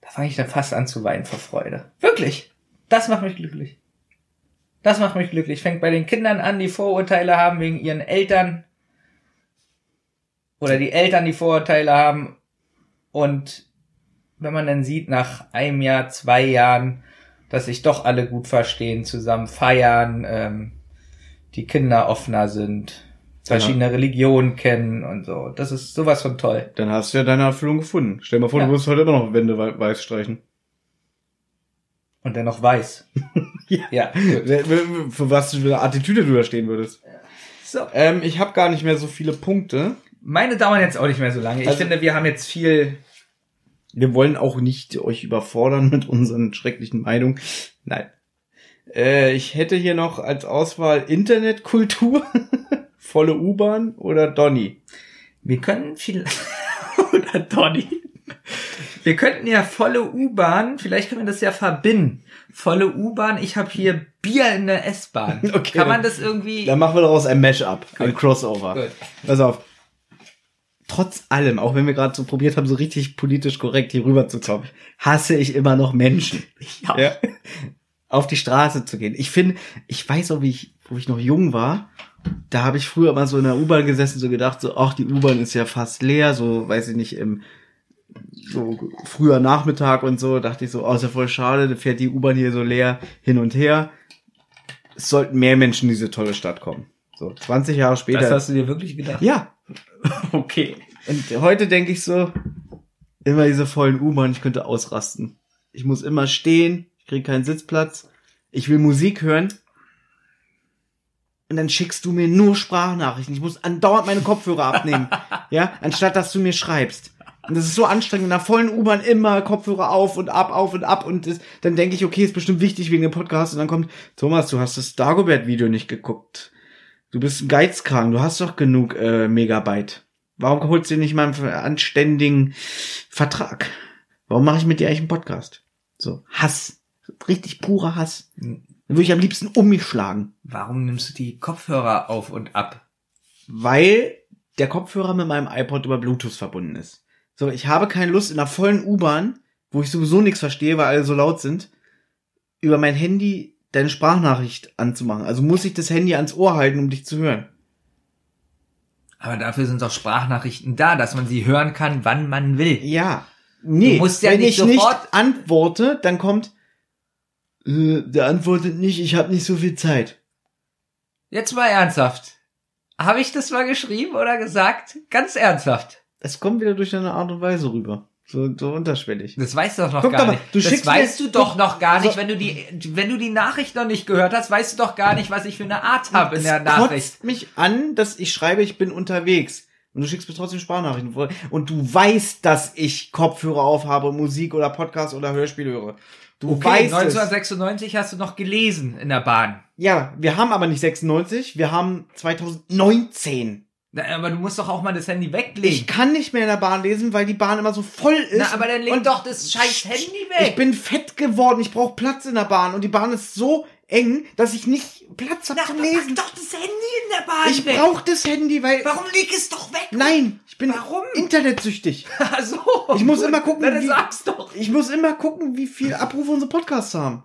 da fange ich dann fast an zu weinen vor Freude. Wirklich. Das macht mich glücklich. Das macht mich glücklich. Fängt bei den Kindern an, die Vorurteile haben wegen ihren Eltern. Oder die Eltern, die Vorurteile haben. Und wenn man dann sieht, nach einem Jahr, zwei Jahren, dass sich doch alle gut verstehen, zusammen feiern, ähm, die Kinder offener sind, verschiedene Religionen kennen und so. Das ist sowas von toll. Dann hast du ja deine Erfüllung gefunden. Stell dir mal vor, Ja. du musst heute immer noch Wände wei- weiß streichen. Und dennoch weiß. Ja. Ja. Für was für eine Attitüde du da stehen würdest. So. Ähm, ich habe gar nicht mehr so viele Punkte. Meine dauern jetzt auch nicht mehr so lange. Ich Also- finde, wir haben jetzt viel. Wir wollen auch nicht euch überfordern mit unseren schrecklichen Meinungen. Nein. Äh, ich hätte hier noch als Auswahl Internetkultur, volle U-Bahn oder Donny. Wir können viel. Oder Donny. Wir könnten ja volle U-Bahn, vielleicht können wir das ja verbinden. Volle U-Bahn, ich habe hier Bier in der S-Bahn. Okay, Kann man das irgendwie. Dann machen wir daraus ein Mashup, ein Crossover. Gut. Pass auf. Trotz allem, auch wenn wir gerade so probiert haben, so richtig politisch korrekt hier rüber zu kommen, hasse ich immer noch Menschen. Ja. Ja. Auf die Straße zu gehen. Ich finde, ich weiß auch, wie ich, wo ich noch jung war, da habe ich früher mal so in der U-Bahn gesessen, so gedacht, so, ach, die U-Bahn ist ja fast leer, so, weiß ich nicht, im so früher Nachmittag und so, dachte ich so, oh, ist ja voll schade, da fährt die U-Bahn hier so leer hin und her. Es sollten mehr Menschen in diese tolle Stadt kommen. So, 20 Jahre später. Das hast du dir wirklich gedacht? ja, Okay. und heute denke ich so, immer diese vollen U-Bahn, ich könnte ausrasten. Ich muss immer stehen, ich kriege keinen Sitzplatz, ich will Musik hören. Und dann schickst du mir nur Sprachnachrichten. Ich muss andauernd meine Kopfhörer abnehmen. ja, anstatt dass du mir schreibst. Und das ist so anstrengend, in einer vollen U-Bahn immer Kopfhörer auf und ab, auf und ab. Und das, dann denke ich, okay, ist bestimmt wichtig wegen dem Podcast. Und dann kommt, Thomas, du hast das Dagobert-Video nicht geguckt. Du bist ein Geizkrank, du hast doch genug äh, Megabyte. Warum holst du dir nicht mal einen anständigen Vertrag? Warum mache ich mit dir eigentlich einen Podcast? So, Hass. Richtig purer Hass. Dann würde ich am liebsten um mich schlagen. Warum nimmst du die Kopfhörer auf und ab? Weil der Kopfhörer mit meinem iPod über Bluetooth verbunden ist. So, ich habe keine Lust in einer vollen U-Bahn, wo ich sowieso nichts verstehe, weil alle so laut sind, über mein Handy deine Sprachnachricht anzumachen. Also muss ich das Handy ans Ohr halten, um dich zu hören. Aber dafür sind doch Sprachnachrichten da, dass man sie hören kann, wann man will. Ja. Nee, ja wenn nicht ich nicht antworte, dann kommt, äh, der antwortet nicht, ich habe nicht so viel Zeit. Jetzt mal ernsthaft. Habe ich das mal geschrieben oder gesagt? Ganz ernsthaft. Es kommt wieder durch eine Art und Weise rüber. So, so unterschwellig. Das weißt du doch noch Guck gar mal, nicht. du das weißt du doch noch gar nicht, so- wenn du die, wenn du die Nachricht noch nicht gehört hast, weißt du doch gar nicht, was ich für eine Art habe in Es der Nachricht. kotzt mich an, dass ich schreibe, ich bin unterwegs. Und du schickst mir trotzdem Sprachnachrichten. Und du weißt, dass ich Kopfhörer aufhabe, Musik oder Podcast oder Hörspiel höre. Du Okay, weißt es. 1996 hast du noch gelesen in der Bahn. Ja, wir haben aber nicht 96, wir haben 2019. Na, aber du musst doch auch mal das Handy Ich weglegen. kann nicht mehr in der Bahn lesen, weil die Bahn immer so voll ist. Na, aber dann leg Und doch das scheiß Handy Ich weg. bin fett geworden, ich brauche Platz in der Bahn und die Bahn ist so eng, dass ich nicht Platz habe zum Lesen. doch das Handy in der Bahn Ich brauche das Handy, weil Warum leg es doch weg? nein, ich bin Warum? internetsüchtig. Ach so. Ich muss immer gucken, Na, wie- sag's doch. Ich muss immer gucken, wie viel Abrufe unsere Podcasts haben.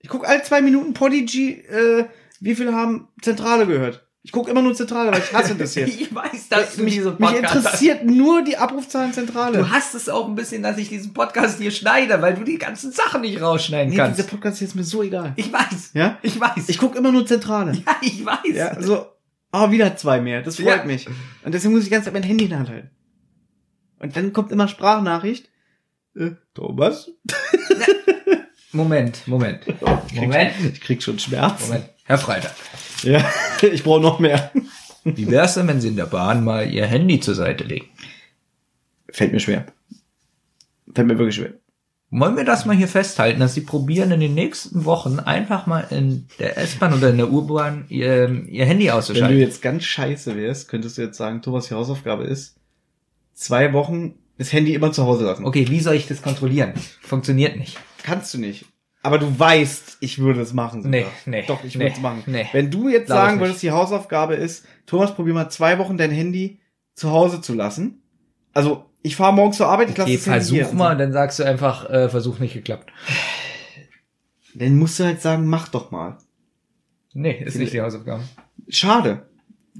Ich gucke alle zwei Minuten Podigy, äh, wie viele haben Zentrale gehört. Ich gucke immer nur Zentrale, weil ich hasse das hier. Ich weiß, dass du mich, diese mich Podcast interessiert nur die Abrufzahlen Zentrale. Du hast es auch ein bisschen, dass ich diesen Podcast hier schneide, weil du die ganzen Sachen nicht rausschneiden nee, kannst. dieser Podcast hier ist mir so egal. Ich weiß. Ja? Ich weiß. Ich gucke immer nur Zentrale. ja, ich weiß. Ja, so, oh, wieder zwei mehr. Das freut Ja. mich. Und deswegen muss ich die ganze Zeit mein Handy in der Hand halten. Und dann kommt immer Sprachnachricht. Äh, Thomas? Moment, Moment. Moment. Ich krieg schon Schmerzen. Moment. Herr Freitag. Ja, ich brauche noch mehr. Wie wär's denn, wenn Sie in der Bahn mal Ihr Handy zur Seite legen? Fällt mir schwer. Fällt mir wirklich schwer. Wollen wir das mal hier festhalten, dass Sie probieren in den nächsten Wochen einfach mal in der S-Bahn oder in der U-Bahn Ihr, Ihr Handy Wenn du auszuschalten? jetzt ganz scheiße wärst, könntest du jetzt sagen, Thomas, die Hausaufgabe ist, zwei Wochen das Handy immer zu Hause lassen. Okay, wie soll ich das kontrollieren? Funktioniert nicht. Kannst du nicht. Aber du weißt, ich würde es machen. sogar. Nee, nee, Doch, ich nee, würde es machen. nee. Wenn du jetzt sagen würdest, die Hausaufgabe ist, Thomas, probier mal zwei Wochen dein Handy zu Hause zu lassen. Also, ich fahre morgens zur Arbeit, ich lasse Okay, das Handy hier. versuch mal, dann sagst du einfach, äh, Versuch nicht geklappt. Dann musst du halt sagen, mach doch mal. Nee, ist nicht die Hausaufgabe. Schade.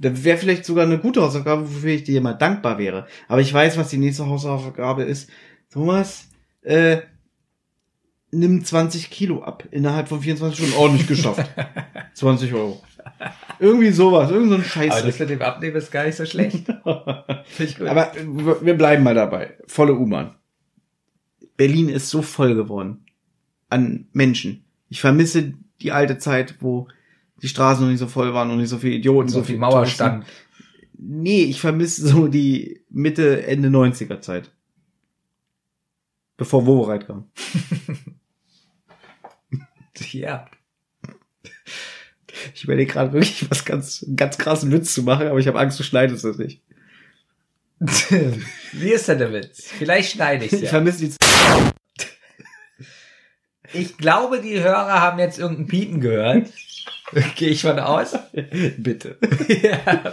Das wäre vielleicht sogar eine gute Hausaufgabe, wofür ich dir mal dankbar wäre. Aber ich weiß, was die nächste Hausaufgabe ist. Thomas, äh, nimm 20 Kilo ab. Innerhalb von 24 Stunden ordentlich geschafft. 20 Euro. Irgendwie sowas, irgend so ein Scheiß. Aber das mit dem Abnehmen ist gar nicht so schlecht. Aber wir bleiben mal dabei. Volle U-Bahn. Berlin ist so voll geworden. an Menschen. Ich vermisse die alte Zeit, wo die Straßen noch nicht so voll waren und nicht so viele Idioten, so viel viele Mauer Touristen. stand. Nee, ich vermisse so die Mitte, Ende 90er Zeit. Bevor Wovereit kam. Ja. Ich überlege gerade wirklich was ganz, ganz krassen Witz zu machen, aber ich habe Angst, du schneidest das nicht. Wie ist denn der Witz? Vielleicht schneide ich Ich ja. vermisse die Ich glaube, die Hörer haben jetzt irgendeinen Piepen gehört. Gehe ich von aus. Bitte. ja.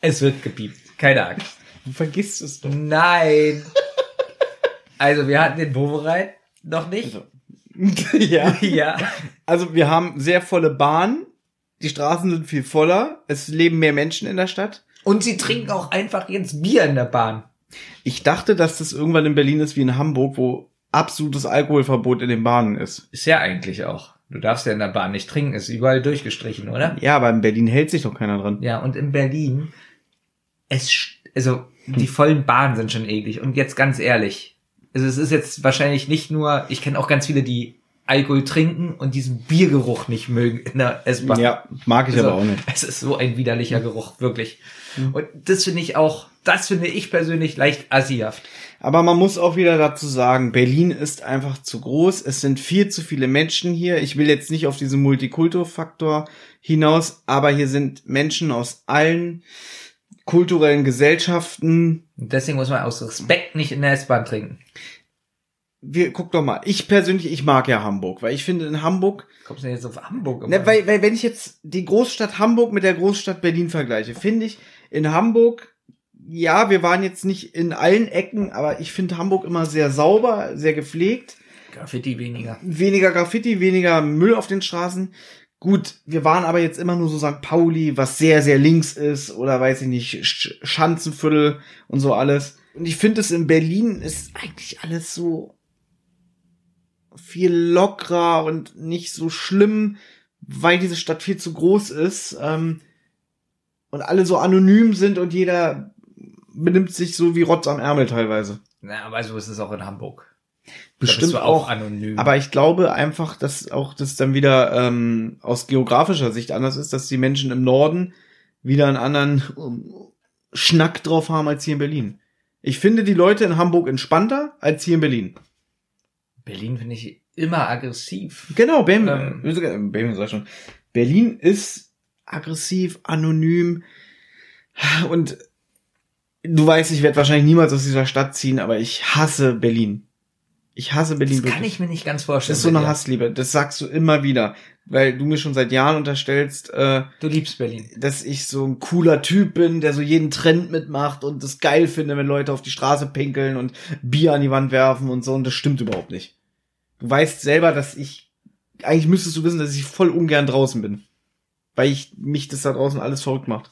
Es wird gepiept. Keine Angst. Du vergisst es doch. Nein. Also, wir hatten den Bovereit noch nicht. ja. Ja. Also wir haben sehr volle Bahnen. Die Straßen sind viel voller. Es leben mehr Menschen in der Stadt. Und sie trinken auch einfach jetzt Bier in der Bahn. Ich dachte, dass das irgendwann in Berlin ist wie in Hamburg, wo absolutes Alkoholverbot in den Bahnen ist. Ist ja eigentlich auch. Du darfst ja in der Bahn nicht trinken, ist überall durchgestrichen, oder? Ja, aber in Berlin hält sich doch keiner dran. Ja, und in Berlin, es, also, die vollen Bahnen sind schon eklig. Und jetzt ganz ehrlich, also es ist jetzt wahrscheinlich nicht nur, ich kenne auch ganz viele, die Alkohol trinken und diesen Biergeruch nicht mögen in der S-Bahn. Ja, mag ich Also, aber auch nicht. Es ist so ein widerlicher Geruch, wirklich. Und das finde ich auch, das finde ich persönlich leicht assihaft. Aber man muss auch wieder dazu sagen, Berlin ist einfach zu groß. Es sind viel zu viele Menschen hier. Ich will jetzt nicht auf diesen Multikulturfaktor hinaus, aber hier sind Menschen aus allen kulturellen Gesellschaften. Deswegen muss man aus Respekt nicht in der S-Bahn trinken. Wir, guck doch mal, ich persönlich, ich mag ja Hamburg, weil ich finde in Hamburg, Kommst du denn jetzt auf Hamburg? ne, weil, weil wenn ich jetzt die Großstadt Hamburg mit der Großstadt Berlin vergleiche, finde ich in Hamburg, ja, wir waren jetzt nicht in allen Ecken, aber ich finde Hamburg immer sehr sauber, sehr gepflegt. Graffiti weniger. weniger Graffiti, weniger Müll auf den Straßen. Gut, wir waren aber jetzt immer nur so St. Pauli, was sehr, sehr links ist, oder weiß ich nicht, Sch Schanzenviertel und so alles. Und ich finde es in Berlin ist eigentlich alles so viel lockerer und nicht so schlimm, weil diese Stadt viel zu groß ist ähm, und alle so anonym sind und jeder benimmt sich so wie Rotz am Ärmel teilweise. Na, aber so ist es auch in Hamburg. Bestimmt bist du auch. anonym. Aber ich glaube einfach, dass auch das dann wieder ähm, aus geografischer Sicht anders ist, dass die Menschen im Norden wieder einen anderen ähm, Schnack drauf haben als hier in Berlin. Ich finde die Leute in Hamburg entspannter als hier in Berlin. Berlin finde ich immer aggressiv. Genau, Bam, Ähm. äh, sag schon. Berlin ist aggressiv, anonym und du weißt, ich werde wahrscheinlich niemals aus dieser Stadt ziehen, aber ich hasse Berlin. Ich hasse Berlin Das kann ich mir nicht ganz vorstellen. Das ist so eine. Hassliebe. Das sagst du immer wieder, weil du mir schon seit Jahren unterstellst, äh, Du liebst Berlin. dass ich so ein cooler Typ bin, der so jeden Trend mitmacht und das geil finde, wenn Leute auf die Straße pinkeln und Bier an die Wand werfen und so. Und das stimmt überhaupt nicht. Du weißt selber, dass ich eigentlich müsstest du wissen, dass ich voll ungern draußen bin, weil ich mich das da draußen alles verrückt macht.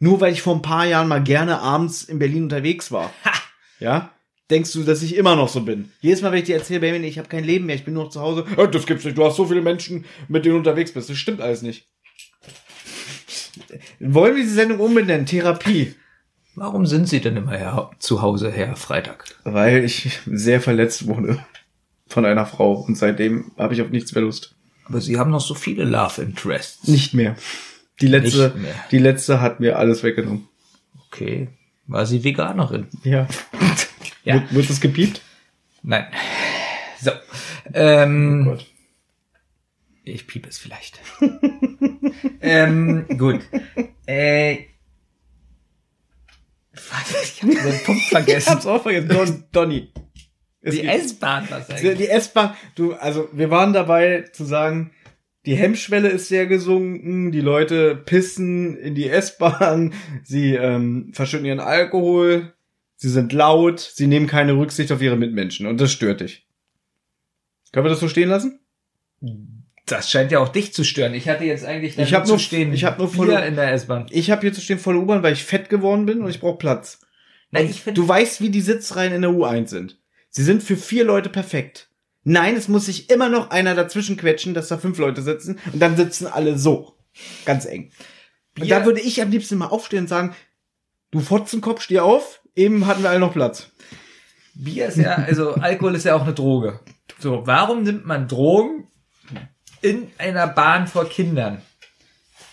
Nur weil ich vor ein paar Jahren mal gerne abends in Berlin unterwegs war. Ja? Denkst du, dass ich immer noch so bin? Jedes Mal, wenn ich dir erzähle, Benjamin, ich habe kein Leben mehr, ich bin nur noch zu Hause. "Ja, Das gibt's nicht. Du hast so viele Menschen, mit denen du unterwegs bist. Das stimmt alles nicht. Wollen wir diese Sendung umbenennen? Therapie. Warum sind Sie denn immer her, zu Hause, Herr Freitag? Weil ich sehr verletzt wurde von einer Frau und seitdem habe ich auf nichts mehr Lust. Aber Sie haben noch so viele Love Interests. Nicht mehr. Die letzte, die letzte hat mir alles weggenommen. Okay. War sie Veganerin? Ja. Ja. Wird, wird das gepiept? Nein. So. Ähm, Gott. Ich piep es vielleicht. ähm, gut. Äh, ich habe den Punkt Ich vergessen. hab's auch vergessen. Don, Donny. Es Die S-Bahn, was eigentlich? die S-Bahn, du, also wir waren dabei zu sagen, die Hemmschwelle ist sehr gesunken, die Leute pissen in die S-Bahn, sie ähm, verschütten ihren Alkohol, sie sind laut, sie nehmen keine Rücksicht auf ihre Mitmenschen und das stört dich. Können wir das so stehen lassen? Das scheint ja auch dich zu stören. Ich hatte jetzt eigentlich Ich hab zu nur- stehen. ich hab nur voll- in der S-Bahn. Ich habe hier zu stehen volle U-Bahn, weil ich fett geworden bin und ich brauche Platz. Nein, ich finde, du weißt, wie die Sitzreihen in der U1 sind. Sie sind für vier Leute perfekt. Nein, es muss sich immer noch einer dazwischen quetschen, dass da fünf Leute sitzen und dann sitzen alle so. Ganz eng. Und Bier- da würde ich am liebsten mal aufstehen und sagen, du Fotzenkopf, steh auf, eben hatten wir alle noch Platz. Bier ist ja, also Alkohol ist ja auch eine Droge. So, warum nimmt man Drogen in einer Bahn vor Kindern?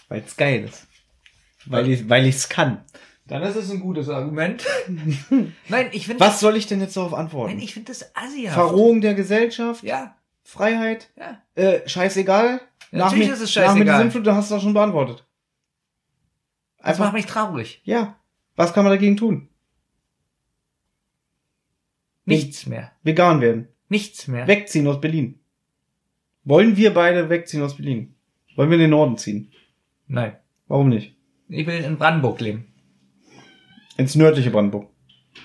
Weil es geil ist. Weil ich weil ich's kann. Dann ist es ein gutes Argument. Nein, ich finde Was soll ich denn jetzt darauf Nein, antworten? ich finde das assi. Verrohung der Gesellschaft, Ja, Freiheit, ja. äh, scheißegal. Ja, natürlich mir, ist es Nach mir die scheißegal. Da hast du doch schon beantwortet. Das Einfach, macht mich traurig. ja. Was kann man dagegen tun? Nichts mehr. Vegan werden. Nichts mehr. Wegziehen aus Berlin. Wollen wir beide wegziehen aus Berlin? Wollen wir in den Norden ziehen? Nein. Warum nicht? Ich will in Brandenburg leben. Ins nördliche Brandenburg.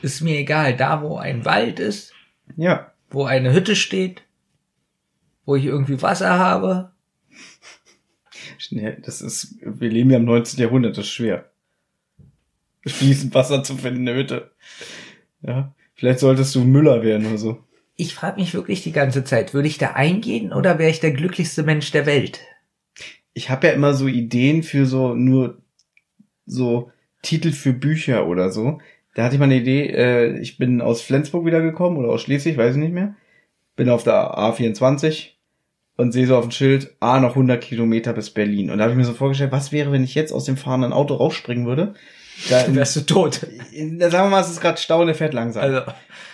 Ist mir egal, da wo ein Wald ist, Ja. wo eine Hütte steht, wo ich irgendwie Wasser habe. Schnell, das ist, wir leben ja im 19. Jahrhundert, das ist schwer. Fließend Wasser zu finden in der Hütte. Ja. Vielleicht solltest du Müller werden oder so. Ich frage mich wirklich die ganze Zeit, würde ich da eingehen oder wäre ich der glücklichste Mensch der Welt? Ich habe ja immer so Ideen für so nur so Titel für Bücher oder so. Da hatte ich mal eine Idee, äh, ich bin aus Flensburg wiedergekommen oder aus Schleswig, weiß ich nicht mehr. Bin auf der A24 und sehe so auf dem Schild, A noch 100 Kilometer bis Berlin. Und da habe ich mir so vorgestellt, was wäre, wenn ich jetzt aus dem fahrenden Auto rausspringen würde? Da, wärst du tot. in, da sagen wir mal, es ist gerade Stau und der fährt langsam. Also,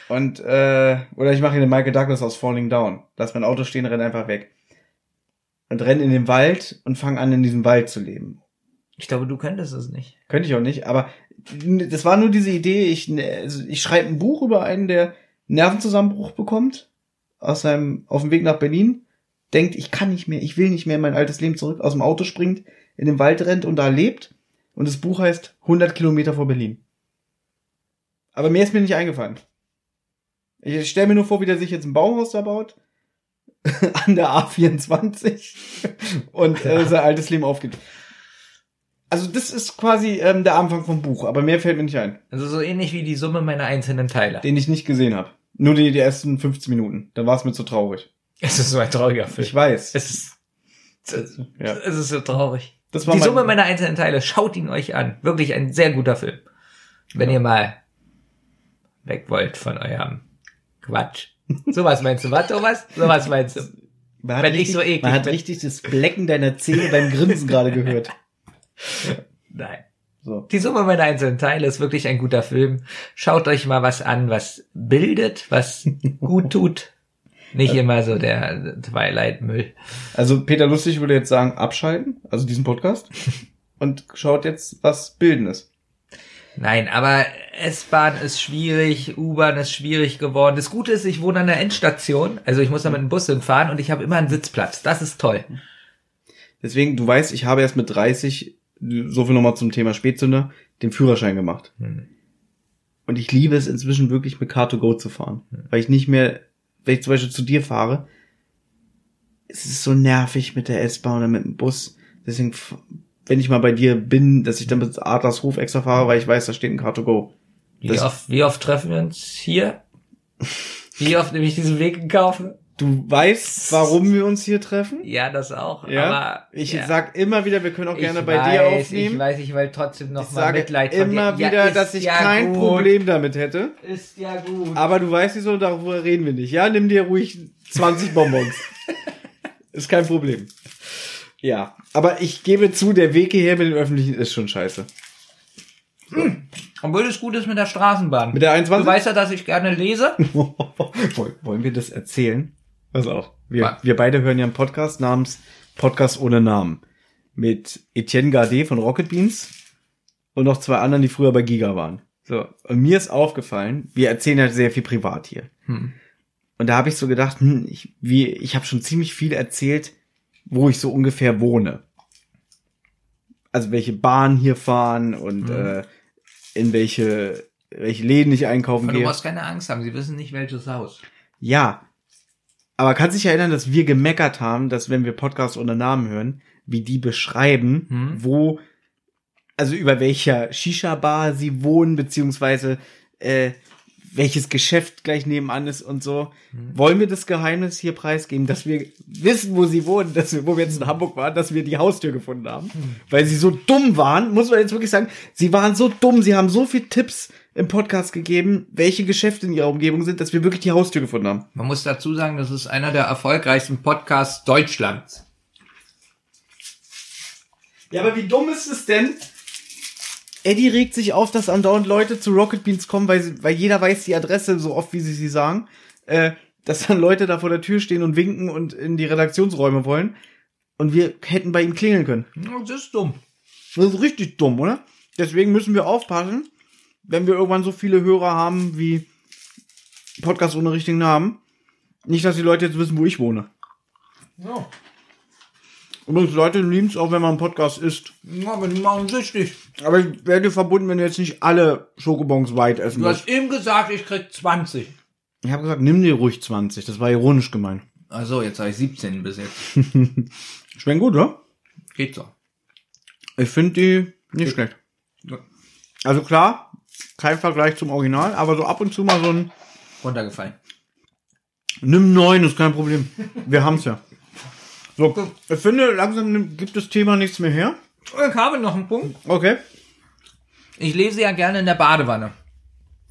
Und, äh, oder ich mache hier den Michael Douglas aus Falling Down. Lass mein Auto stehen, renn einfach weg. Und renn in den Wald und fang an, in diesem Wald zu leben. Ich glaube, du könntest es nicht. Könnte ich auch nicht, aber das war nur diese Idee, ich, also ich schreibe ein Buch über einen, der Nervenzusammenbruch bekommt, aus seinem, auf dem Weg nach Berlin, denkt, ich kann nicht mehr, ich will nicht mehr in mein altes Leben zurück, aus dem Auto springt, in den Wald rennt und da lebt. Und das Buch heißt 100 Kilometer vor Berlin. Aber mehr ist mir nicht eingefallen. Ich stelle mir nur vor, wie der sich jetzt ein Baumhaus da baut. an der A24. und äh, sein altes Leben aufgibt. Also das ist quasi ähm, der Anfang vom Buch, aber mehr fällt mir nicht ein. Also so ähnlich wie die Summe meiner einzelnen Teile. Den ich nicht gesehen habe. Nur die, die ersten 15 Minuten. Da war es mir zu traurig. Es ist so ein trauriger Film. Ich weiß. es ist, es Ja. es ist so traurig. Das war Die Summe meiner einzelnen Teile, schaut ihn euch an. Wirklich ein sehr guter Film. Wenn Ja. ihr mal weg wollt von eurem Quatsch. Sowas meinst du, was, Thomas? Sowas meinst du? Man hat wenn ich richtig, so eklig Man hat richtig das Blecken deiner Zähne beim Grinsen gerade gehört. Nein. So. Die Summe meiner einzelnen Teile ist wirklich ein guter Film. Schaut euch mal was an, was bildet, was gut tut. Nicht immer so der Twilight-Müll. Also Peter Lustig würde jetzt sagen, abschalten, also diesen Podcast. und schaut jetzt was Bildendes. Nein, aber S-Bahn ist schwierig, U-Bahn ist schwierig geworden. Das Gute ist, ich wohne an der Endstation, also ich muss da mit dem Bus hinfahren und ich habe immer einen Sitzplatz. Das ist toll. Deswegen, du weißt, ich habe erst mit 30, so viel nochmal zum Thema Spätzünder, den Führerschein gemacht. Hm. Und ich liebe es inzwischen wirklich mit Car2Go zu fahren. Weil ich nicht mehr, wenn ich zum Beispiel zu dir fahre, es ist so nervig mit der S-Bahn oder mit dem Bus. Deswegen, wenn ich mal bei dir bin, dass ich dann bis Adlershof extra fahre, weil ich weiß, da steht ein Car2Go. Wie oft, wie oft treffen wir uns hier? Wie oft nehme ich diesen Weg in Kauf? Du weißt, warum wir uns hier treffen? Ja, das auch. Ja. Aber ich ja. sag immer wieder, wir können auch gerne Ich bei weiß, dir aufnehmen. Ich weiß, ich will trotzdem noch Ich mal sage Mitleid von immer dir. Ja, wieder, ist dass ich ja kein gut. Problem damit hätte. Ist ja gut. Aber du weißt wieso, darüber reden wir nicht. Ja, nimm dir ruhig 20 Bonbons. ist kein Problem. Ja, aber ich gebe zu, der Weg hierher mit den Öffentlichen ist schon scheiße. Obwohl es gut ist mit der Straßenbahn. Mit der du 21? weißt ja, dass ich gerne lese. Woll- Wollen wir das erzählen? Pass auf. Wir, Was? wir beide hören ja einen Podcast namens Podcast ohne Namen. Mit Etienne Gardet von Rocket Beans und noch zwei anderen, die früher bei Giga waren. So. Und mir ist aufgefallen, wir erzählen ja sehr viel privat hier. Hm. Und da habe ich so gedacht, hm, ich, wie, ich habe schon ziemlich viel erzählt, wo ich so ungefähr wohne. Also welche Bahn hier fahren und Mhm. äh, in welche, welche Läden ich einkaufen Aber du gehe. musst keine Angst haben, sie wissen nicht, welches Haus. Ja. Aber kannst dich erinnern, dass wir gemeckert haben, dass wenn wir Podcasts ohne Namen hören, wie die beschreiben, Hm. wo, also über welcher Shisha-Bar sie wohnen, beziehungsweise äh, welches Geschäft gleich nebenan ist und so. Wollen wir das Geheimnis hier preisgeben, dass wir wissen, wo sie wohnen, dass wir, wo wir jetzt in Hamburg waren, dass wir die Haustür gefunden haben? Weil sie so dumm waren, muss man jetzt wirklich sagen, sie waren so dumm, sie haben so viel Tipps im Podcast gegeben, welche Geschäfte in ihrer Umgebung sind, dass wir wirklich die Haustür gefunden haben. Man muss dazu sagen, das ist einer der erfolgreichsten Podcasts Deutschlands. Ja, aber wie dumm ist es denn? Eddie regt sich auf, dass andauernd Leute zu Rocket Beans kommen, weil, sie- weil jeder weiß die Adresse so oft, wie sie sie sagen. Äh, dass dann Leute da vor der Tür stehen und winken und in die Redaktionsräume wollen. Und wir hätten bei ihm klingeln können. Das ist dumm. Das ist richtig dumm, oder? Deswegen müssen wir aufpassen, wenn wir irgendwann so viele Hörer haben wie Podcast ohne richtigen Namen. Nicht, dass die Leute jetzt wissen, wo ich wohne. Ja, Übrigens, Leute lieben es auch, wenn man einen Podcast isst. ja aber die machen süchtig. Aber ich werde dir verbunden, wenn du jetzt nicht alle Schokobons weit essen Du hast eben gesagt, ich krieg 20. Ich habe gesagt, nimm dir ruhig 20. Das war ironisch gemeint. Also jetzt habe ich 17 bis jetzt. Schmecken gut, oder? Geht so. Ich finde die nicht schlecht. Ja. Also klar, kein Vergleich zum Original, aber so ab und zu mal so ein Runtergefallen. Nimm neun, ist kein Problem. Wir haben's ja. So, ich finde, langsam nimmt- gibt das Thema nichts mehr her. Ich habe noch einen Punkt. Okay. Ich lese ja gerne in der Badewanne.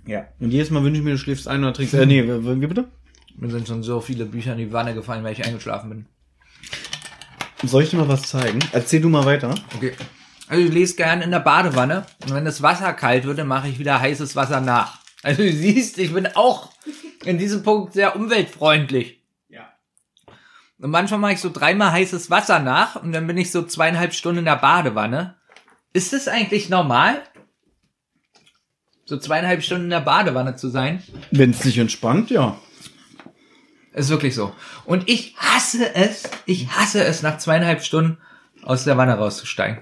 Ja. Und jedes Mal wünsche ich mir, du schläfst ein oder trinkst. Äh, nee, wie wie bitte? Mir sind schon so viele Bücher in die Wanne gefallen, weil ich eingeschlafen bin. Soll ich dir mal was zeigen? Erzähl du mal weiter. Okay. Also ich lese gerne in der Badewanne und wenn das Wasser kalt wird, dann mache ich wieder heißes Wasser nach. Also du siehst, ich bin auch in diesem Punkt sehr umweltfreundlich. Und manchmal mache ich so dreimal heißes Wasser nach und dann bin ich so zweieinhalb Stunden in der Badewanne. Ist das eigentlich normal? So zweieinhalb Stunden in der Badewanne zu sein? Wenn es dich entspannt, ja. Ist wirklich so. Und ich hasse es, ich hasse es, nach zweieinhalb Stunden aus der Wanne rauszusteigen.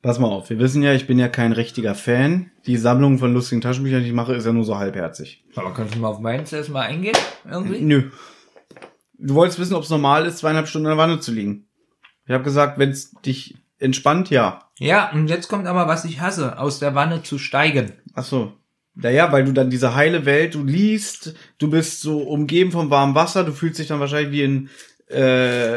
Pass mal auf, wir wissen ja, ich bin ja kein richtiger Fan. Die Sammlung von lustigen Taschenbüchern, die ich mache, ist ja nur so halbherzig. Aber kannst du mal auf meins erstmal eingehen? Irgendwie? Nö. Du wolltest wissen, ob es normal ist, zweieinhalb Stunden in der Wanne zu liegen. Ich habe gesagt, wenn es dich entspannt, ja. Ja, und jetzt kommt aber, was ich hasse, aus der Wanne zu steigen. Ach so. Naja, weil du dann diese heile Welt, du liest, du bist so umgeben vom warmen Wasser, du fühlst dich dann wahrscheinlich wie in, äh,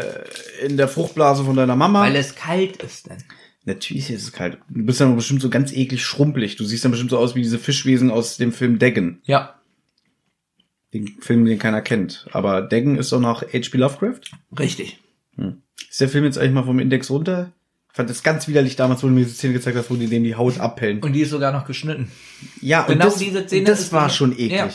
in der Fruchtblase von deiner Mama. Weil es kalt ist dann. Natürlich ist es kalt. Du bist dann bestimmt so ganz eklig schrumpelig. Du siehst dann bestimmt so aus wie diese Fischwesen aus dem Film Daggen. Ja, Den Film, den keiner kennt. Aber Daggen ist doch nach H.P. Lovecraft. richtig. Ist der Film jetzt eigentlich mal vom Index runter? Ich fand das ganz widerlich damals, wo du mir diese Szene gezeigt hast, wo die dem die Haut abhellen. Und die ist sogar noch geschnitten. Ja, Genau und das, diese Szene das war schon eklig. Ja.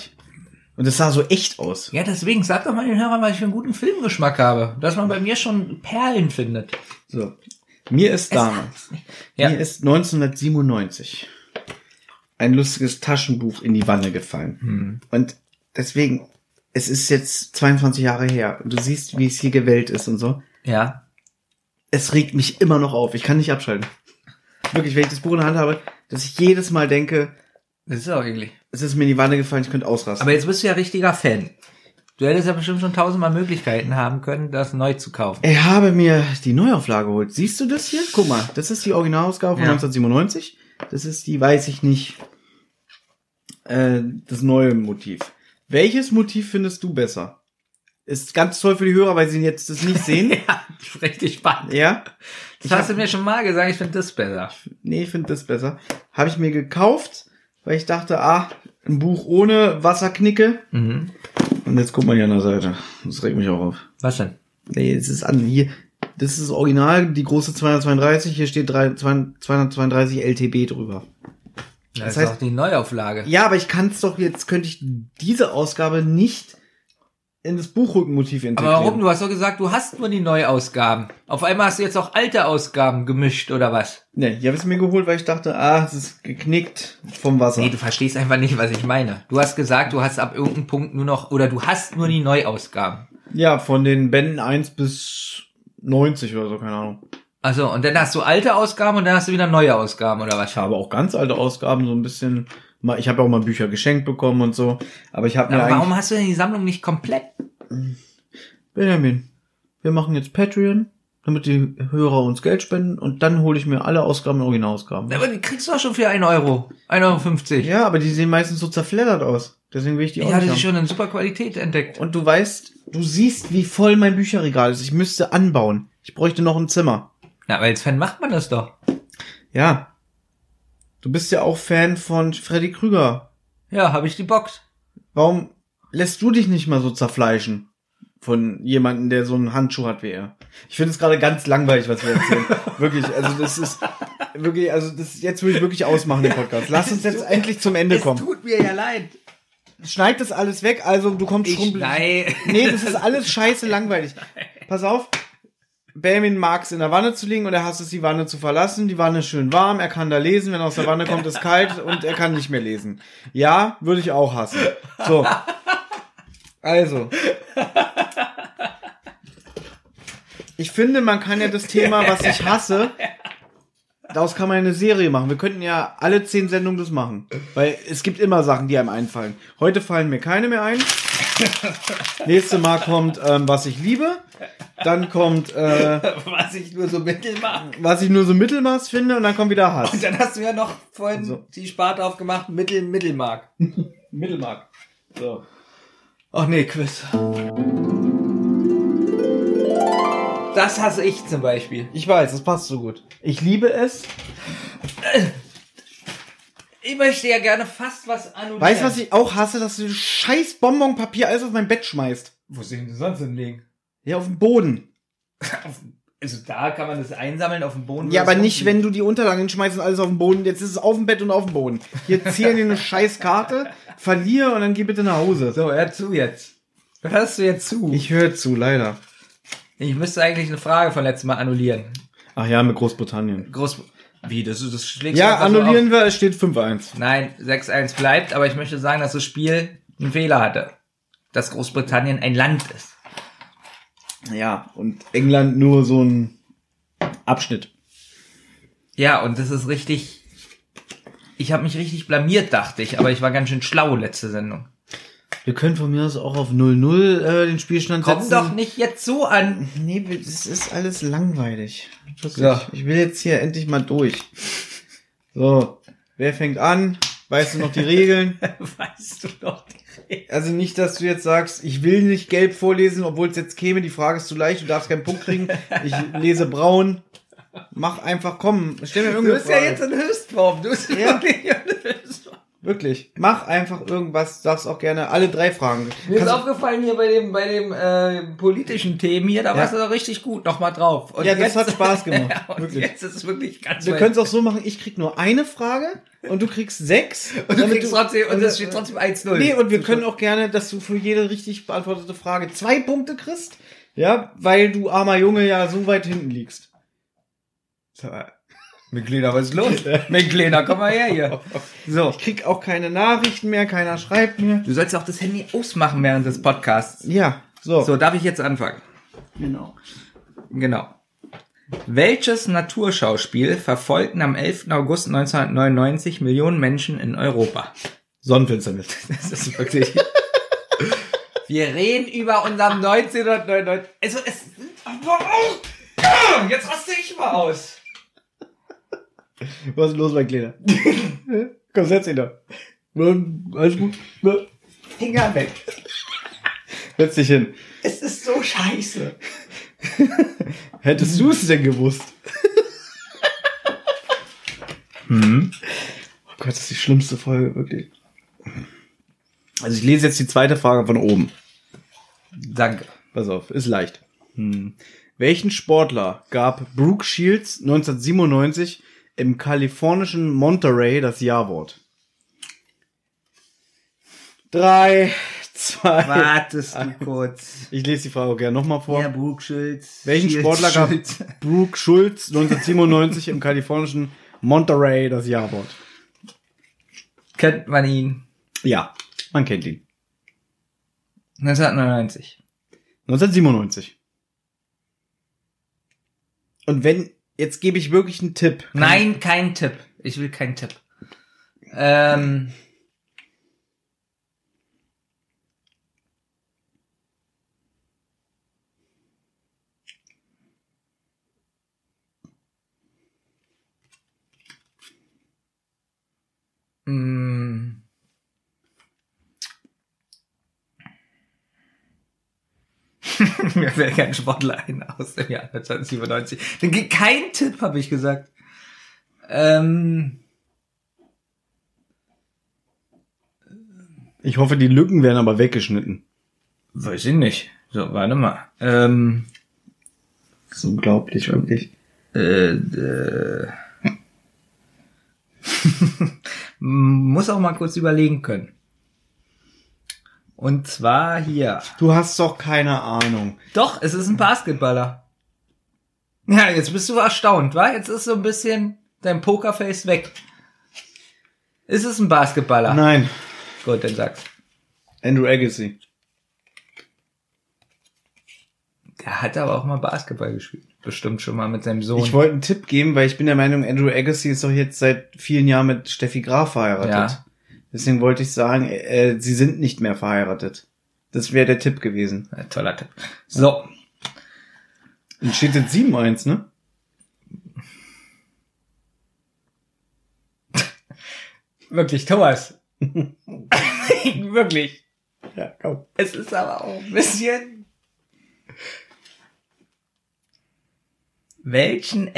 Und das sah so echt aus. Ja, deswegen sag doch mal den Hörern, was ich für einen guten Filmgeschmack habe. Dass man bei mir schon Perlen findet. So. Mir ist damals, Ja. mir ist 1997 ein lustiges Taschenbuch in die Wanne gefallen. Hm. Und deswegen, es ist jetzt 22 Jahre her. Und du siehst, wie es hier gewählt ist und so. Ja. Es regt mich immer noch auf. Ich kann nicht abschalten. Wirklich, wenn ich das Buch in der Hand habe, dass ich jedes Mal denke, Das ist auch eklig. es ist mir in die Wanne gefallen, ich könnte ausrasten. Aber jetzt bist du ja richtiger Fan. Du hättest ja bestimmt schon tausendmal Möglichkeiten haben können, das neu zu kaufen. Ich habe mir die Neuauflage geholt. Siehst du das hier? Guck mal, das ist die Originalausgabe von Ja. 1997. Das ist die, weiß ich nicht, äh, das neue Motiv. Welches Motiv findest du besser? Ist ganz toll für die Hörer, weil sie jetzt das nicht sehen. Ja, richtig spannend. ja? Das hast du mir schon mal gesagt, ich finde das besser. Nee, ich finde das besser. Habe ich mir gekauft, weil ich dachte, ah, ein Buch ohne Wasserknicke. Mhm. Und jetzt guckt man hier an der Seite. Das regt mich auch auf. Was denn? Nee, es ist an hier. Das ist das Original, die große 232. Hier steht drei- 232 LTB drüber. Das, Das ist heißt- auch die Neuauflage. Ja, aber ich kann es doch jetzt, könnte ich diese Ausgabe nicht in das Buchrückenmotiv integrieren. Aber warum? Du hast doch gesagt, du hast nur die Neuausgaben. Auf einmal hast du jetzt auch alte Ausgaben gemischt, oder was? Nee, ich habe es mir geholt, weil ich dachte, ah, es ist geknickt vom Wasser. Nee, du verstehst einfach nicht, was ich meine. Du hast gesagt, du hast ab irgendeinem Punkt nur noch, oder du hast nur die Neuausgaben. ja, von den Bänden 1 bis 90 oder so, keine Ahnung. Also, und dann hast du alte Ausgaben und dann hast du wieder neue Ausgaben, oder was? Ich habe auch ganz alte Ausgaben, so ein bisschen. mal- Ich habe auch mal Bücher geschenkt bekommen und so. Aber ich habe mir Aber warum hast du denn die Sammlung nicht komplett? Benjamin, wir machen jetzt Patreon, damit die Hörer uns Geld spenden und dann hole ich mir alle Ausgaben in Originalausgaben. Aber die kriegst du doch schon für 1 Euro. 1,50 Euro. fünfzig. Ja, aber die sehen meistens so zerfleddert aus. Deswegen will ich die Ich auch hatte nicht die haben. schon in super Qualität entdeckt. Und du weißt, du siehst, wie voll mein Bücherregal ist. Ich müsste anbauen. Ich bräuchte noch ein Zimmer. Na, aber als Fan macht man das doch. Ja. Du bist ja auch Fan von Freddy Krüger. Ja, habe ich die Box. Warum lässt du dich nicht mal so zerfleischen? Von jemandem, der so einen Handschuh hat wie er. Ich finde es gerade ganz langweilig, was wir erzählen. wirklich, also das ist wirklich, also das jetzt will ich wirklich ausmachen, den Podcast. Lass uns jetzt endlich zum Ende Es kommen. tut mir ja leid. Schneid das alles weg, also du kommst Ich, schrumpelig. nein. Nee, das ist alles scheiße langweilig. Pass auf. Benjamin mag es in der Wanne zu liegen und er hasst es, die Wanne zu verlassen. Die Wanne ist schön warm, er kann da lesen. Wenn er aus der Wanne kommt, ist kalt und er kann nicht mehr lesen. Ja, würde ich auch hassen. So. Also. Ich finde, man kann ja das Thema, was ich hasse, daraus kann man eine Serie machen. Wir könnten ja alle zehn Sendungen das machen. Weil es gibt immer Sachen, die einem einfallen. Heute fallen mir keine mehr ein. Nächste Mal kommt, ähm, was ich liebe. Dann kommt, äh, Was ich nur so mittel mag. was ich nur so Mittelmaß finde. Und dann kommt wieder Hass. Und dann hast du ja noch vorhin So. die Sparte aufgemacht, Mittel, Mittelmark. Mittelmark. So. Ach nee, Quiz. Das hasse ich zum Beispiel. Ich weiß, das passt so gut. Ich liebe es. Ich möchte ja gerne fast was annullieren. Weißt du, was ich auch hasse? Dass du scheiß Bonbonpapier alles auf mein Bett schmeißt. Wo soll ich denn sonst hinlegen? Ja, auf den Boden. Also da kann man das einsammeln auf dem Boden. Ja, aber nicht, wenn du die Unterlagen hinschmeißt und alles auf den Boden. Jetzt ist es auf dem Bett und auf dem Boden. Hier ziehen dir eine scheiß Karte, verliere und dann geh bitte nach Hause. So, hör zu jetzt. Hörst du jetzt zu? Ich höre zu, leider. Ich müsste eigentlich eine Frage von letztem Mal annullieren. Ach ja, mit Großbritannien. Groß. Wie, das, das schlägst Ja, annullieren wir, es steht 5-1. auf. Nein, 6-1 bleibt, aber ich möchte sagen, dass das Spiel einen Fehler hatte. Dass Großbritannien ein Land ist. Ja, und England nur so ein Abschnitt. Ja, und das ist richtig. Ich habe mich richtig blamiert, dachte ich, aber ich war ganz schön schlau letzte Sendung. Wir können von mir aus auch auf 0-0 äh, den Spielstand Komm setzen. doch nicht jetzt so an. Nee, das ist alles langweilig. So. Ich will jetzt hier endlich mal durch. So, wer fängt an? Weißt du noch die Regeln? weißt du doch die Regel. Also nicht, dass du jetzt sagst, ich will nicht gelb vorlesen, obwohl es jetzt käme, die Frage ist zu leicht, du darfst keinen Punkt kriegen. Ich lese braun. Mach einfach, komm, stell mir Du irgendeine bist ja Frage. jetzt in Höchstform. Du bist Ja. wirklich in Höchstform. Wirklich. Mach einfach irgendwas, darfst auch gerne alle drei Fragen. Mir ist Kannst- aufgefallen hier bei dem, bei dem äh, politischen Themen hier, da warst du doch richtig gut nochmal drauf. Und Ja, das hat Spaß gemacht. ja, Wirklich. jetzt ist es wirklich ganz wir können es auch so machen, ich krieg nur eine Frage und du kriegst sechs. Und du kriegst trotzdem, und es steht trotzdem 1-0. Nee, und wir können auch gerne, dass du für jede richtig beantwortete Frage zwei Punkte kriegst. Ja, weil du armer Junge ja so weit hinten liegst. Mit Kleiner, was ist los? Kleiner, komm mal her hier. So. Ich krieg auch keine Nachrichten mehr, keiner schreibt mir. Du sollst auch das Handy ausmachen während des Podcasts. Ja, so. So, darf ich jetzt anfangen? genau. Genau. Welches Naturschauspiel verfolgten am 11. August 1999 Millionen Menschen in Europa? Sonnenfinsternis. Das ist wirklich. Wir reden über unserem 1999. Also es auch. Jetzt raste ich mal aus. Was ist los, mein Kleiner? Komm, setz ihn da. Alles gut. Finger weg. Setz dich hin. Es ist so scheiße. Hättest du es denn gewusst? hm. Oh Gott, das ist die schlimmste Folge, wirklich. Also ich lese jetzt die zweite Frage von oben. Danke. Pass auf, ist leicht. Hm. Welchen Sportler gab Brooke Shields 1997 im kalifornischen Monterey das Ja-Wort? Drei, zwei. Wartest du kurz. Ich lese die Frage gerne nochmal vor. Der Brooke Schulz. Welchen Schulz, Sportler gab Schulz. Brooke Schulz 1997 im kalifornischen Monterey das Ja-Wort? Kennt man ihn. Ja, man kennt ihn. 1999. 1997. Und wenn, jetzt gebe ich wirklich einen Tipp. Nein, kein Tipp. Ich will keinen Tipp. Ähm. Mm. Mir fällt kein Sportler ein aus dem Jahr 1997. Kein Tipp, habe ich gesagt. Ähm ich hoffe, die Lücken werden aber weggeschnitten. Weiß ich nicht. So, warte mal. Ähm das ist unglaublich, wirklich. Äh, äh. Muss auch mal kurz überlegen können. Und zwar hier. Du hast doch keine Ahnung. Doch, es ist ein Basketballer. Ja, jetzt bist du erstaunt, wa? Jetzt ist so ein bisschen dein Pokerface weg. Ist es ein Basketballer? Nein. Gut, dann sag's. Andrew Agassi. Der hat aber auch mal Basketball gespielt. Bestimmt schon mal mit seinem Sohn. Ich wollte einen Tipp geben, weil ich bin der Meinung, Andrew Agassi ist doch jetzt seit vielen Jahren mit Steffi Graf verheiratet. Ja. Deswegen wollte ich sagen, äh, sie sind nicht mehr verheiratet. Das wäre der Tipp gewesen. Ein toller Tipp. So, Und steht jetzt 7-1, ne? wirklich, Thomas. wirklich. Ja, komm. Es ist aber auch ein bisschen. Welchen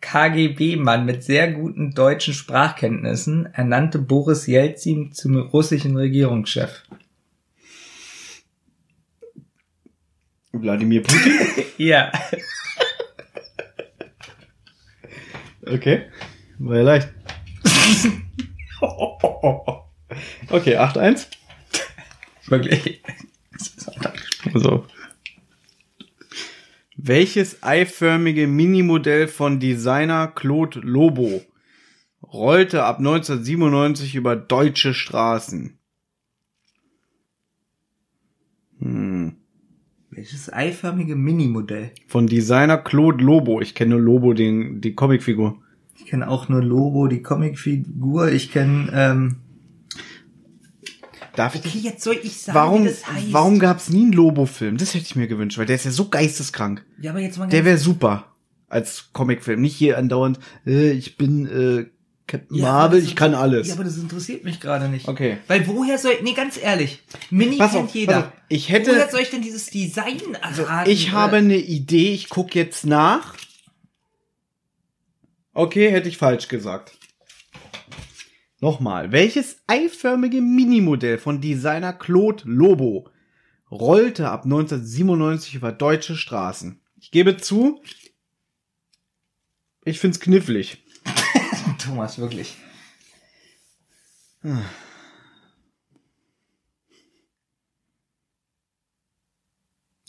Ex-KGB-Mann mit sehr guten deutschen Sprachkenntnissen ernannte Boris Jelzin zum russischen Regierungschef? Wladimir Putin? Ja. Okay. War ja leicht. Okay, 8-1. Wirklich. So. Welches eiförmige Minimodell von Designer Claude Lobo rollte ab 1997 über deutsche Straßen? Hm. Welches eiförmige Minimodell? Von Designer Claude Lobo. Ich kenne nur Lobo, den, die Comicfigur. Ich kenne auch nur Lobo, die Comicfigur. Ich kenne, ähm, Darf ich okay, jetzt soll ich sagen, Warum, wie das heißt. warum gab's nie einen Lobo-Film? Das hätte ich mir gewünscht, weil der ist ja so geisteskrank. Ja, aber jetzt mal Der wäre super als Comicfilm. Nicht hier andauernd, äh, ich bin äh, Captain Ja, Marvel, ich kann alles. Ja, aber das interessiert mich gerade nicht. Okay. Weil woher soll ich, nee, ganz ehrlich, Mini Pass kennt auf, jeder. ich hätte- Woher soll ich denn dieses Design erraten? ich habe eine Idee, ich guck jetzt nach. Okay, hätte ich falsch gesagt. Nochmal, welches eiförmige Minimodell von Designer Claude Lobo rollte ab 1997 über deutsche Straßen? Ich gebe zu, ich find's knifflig. Thomas, wirklich.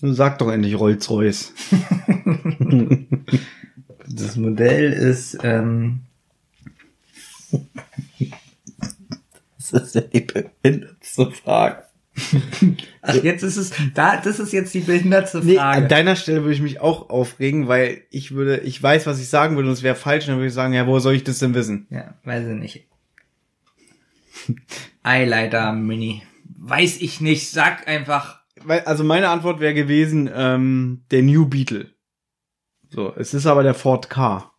Nun Sag doch endlich Rolls-Royce. Das Modell ist, ähm, Das ist ja die behindertste Frage. ach, jetzt ist es, da, das ist jetzt die behinderte Nee, Frage. an deiner Stelle würde ich mich auch aufregen, weil ich würde, ich weiß, was ich sagen würde und es wäre falsch, und dann würde ich sagen, ja, woher soll ich das denn wissen? ja, weiß ich nicht. Eyelighter Mini. Weiß ich nicht, sag einfach. Weil, also meine Antwort wäre gewesen, ähm, der New Beetle. So, es ist aber der Ford K.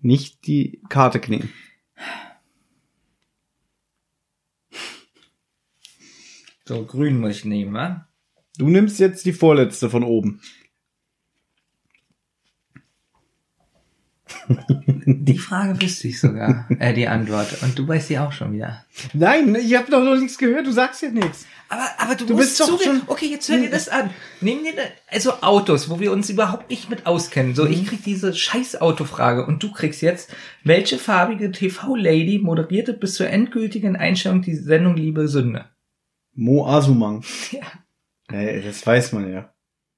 Nicht die Karte knien. So, grün muss ich nehmen, wa? Du nimmst jetzt die vorletzte von oben. Die Frage wüsste ich sogar, äh, die Antwort. Und du weißt sie auch schon wieder. Nein, ich habe doch noch nichts gehört, du sagst ja nichts. Aber, aber du, Du musst bist doch schon- Okay, jetzt hör dir das an. Nehmen dir da, also Autos, wo wir uns überhaupt nicht mit auskennen. So, Mhm. ich krieg diese scheiß Autofrage und du kriegst jetzt, welche farbige TV-Lady moderierte bis zur endgültigen Einstellung die Sendung Liebe Sünde? Mo Asumang. Ja. Ja, das weiß man ja.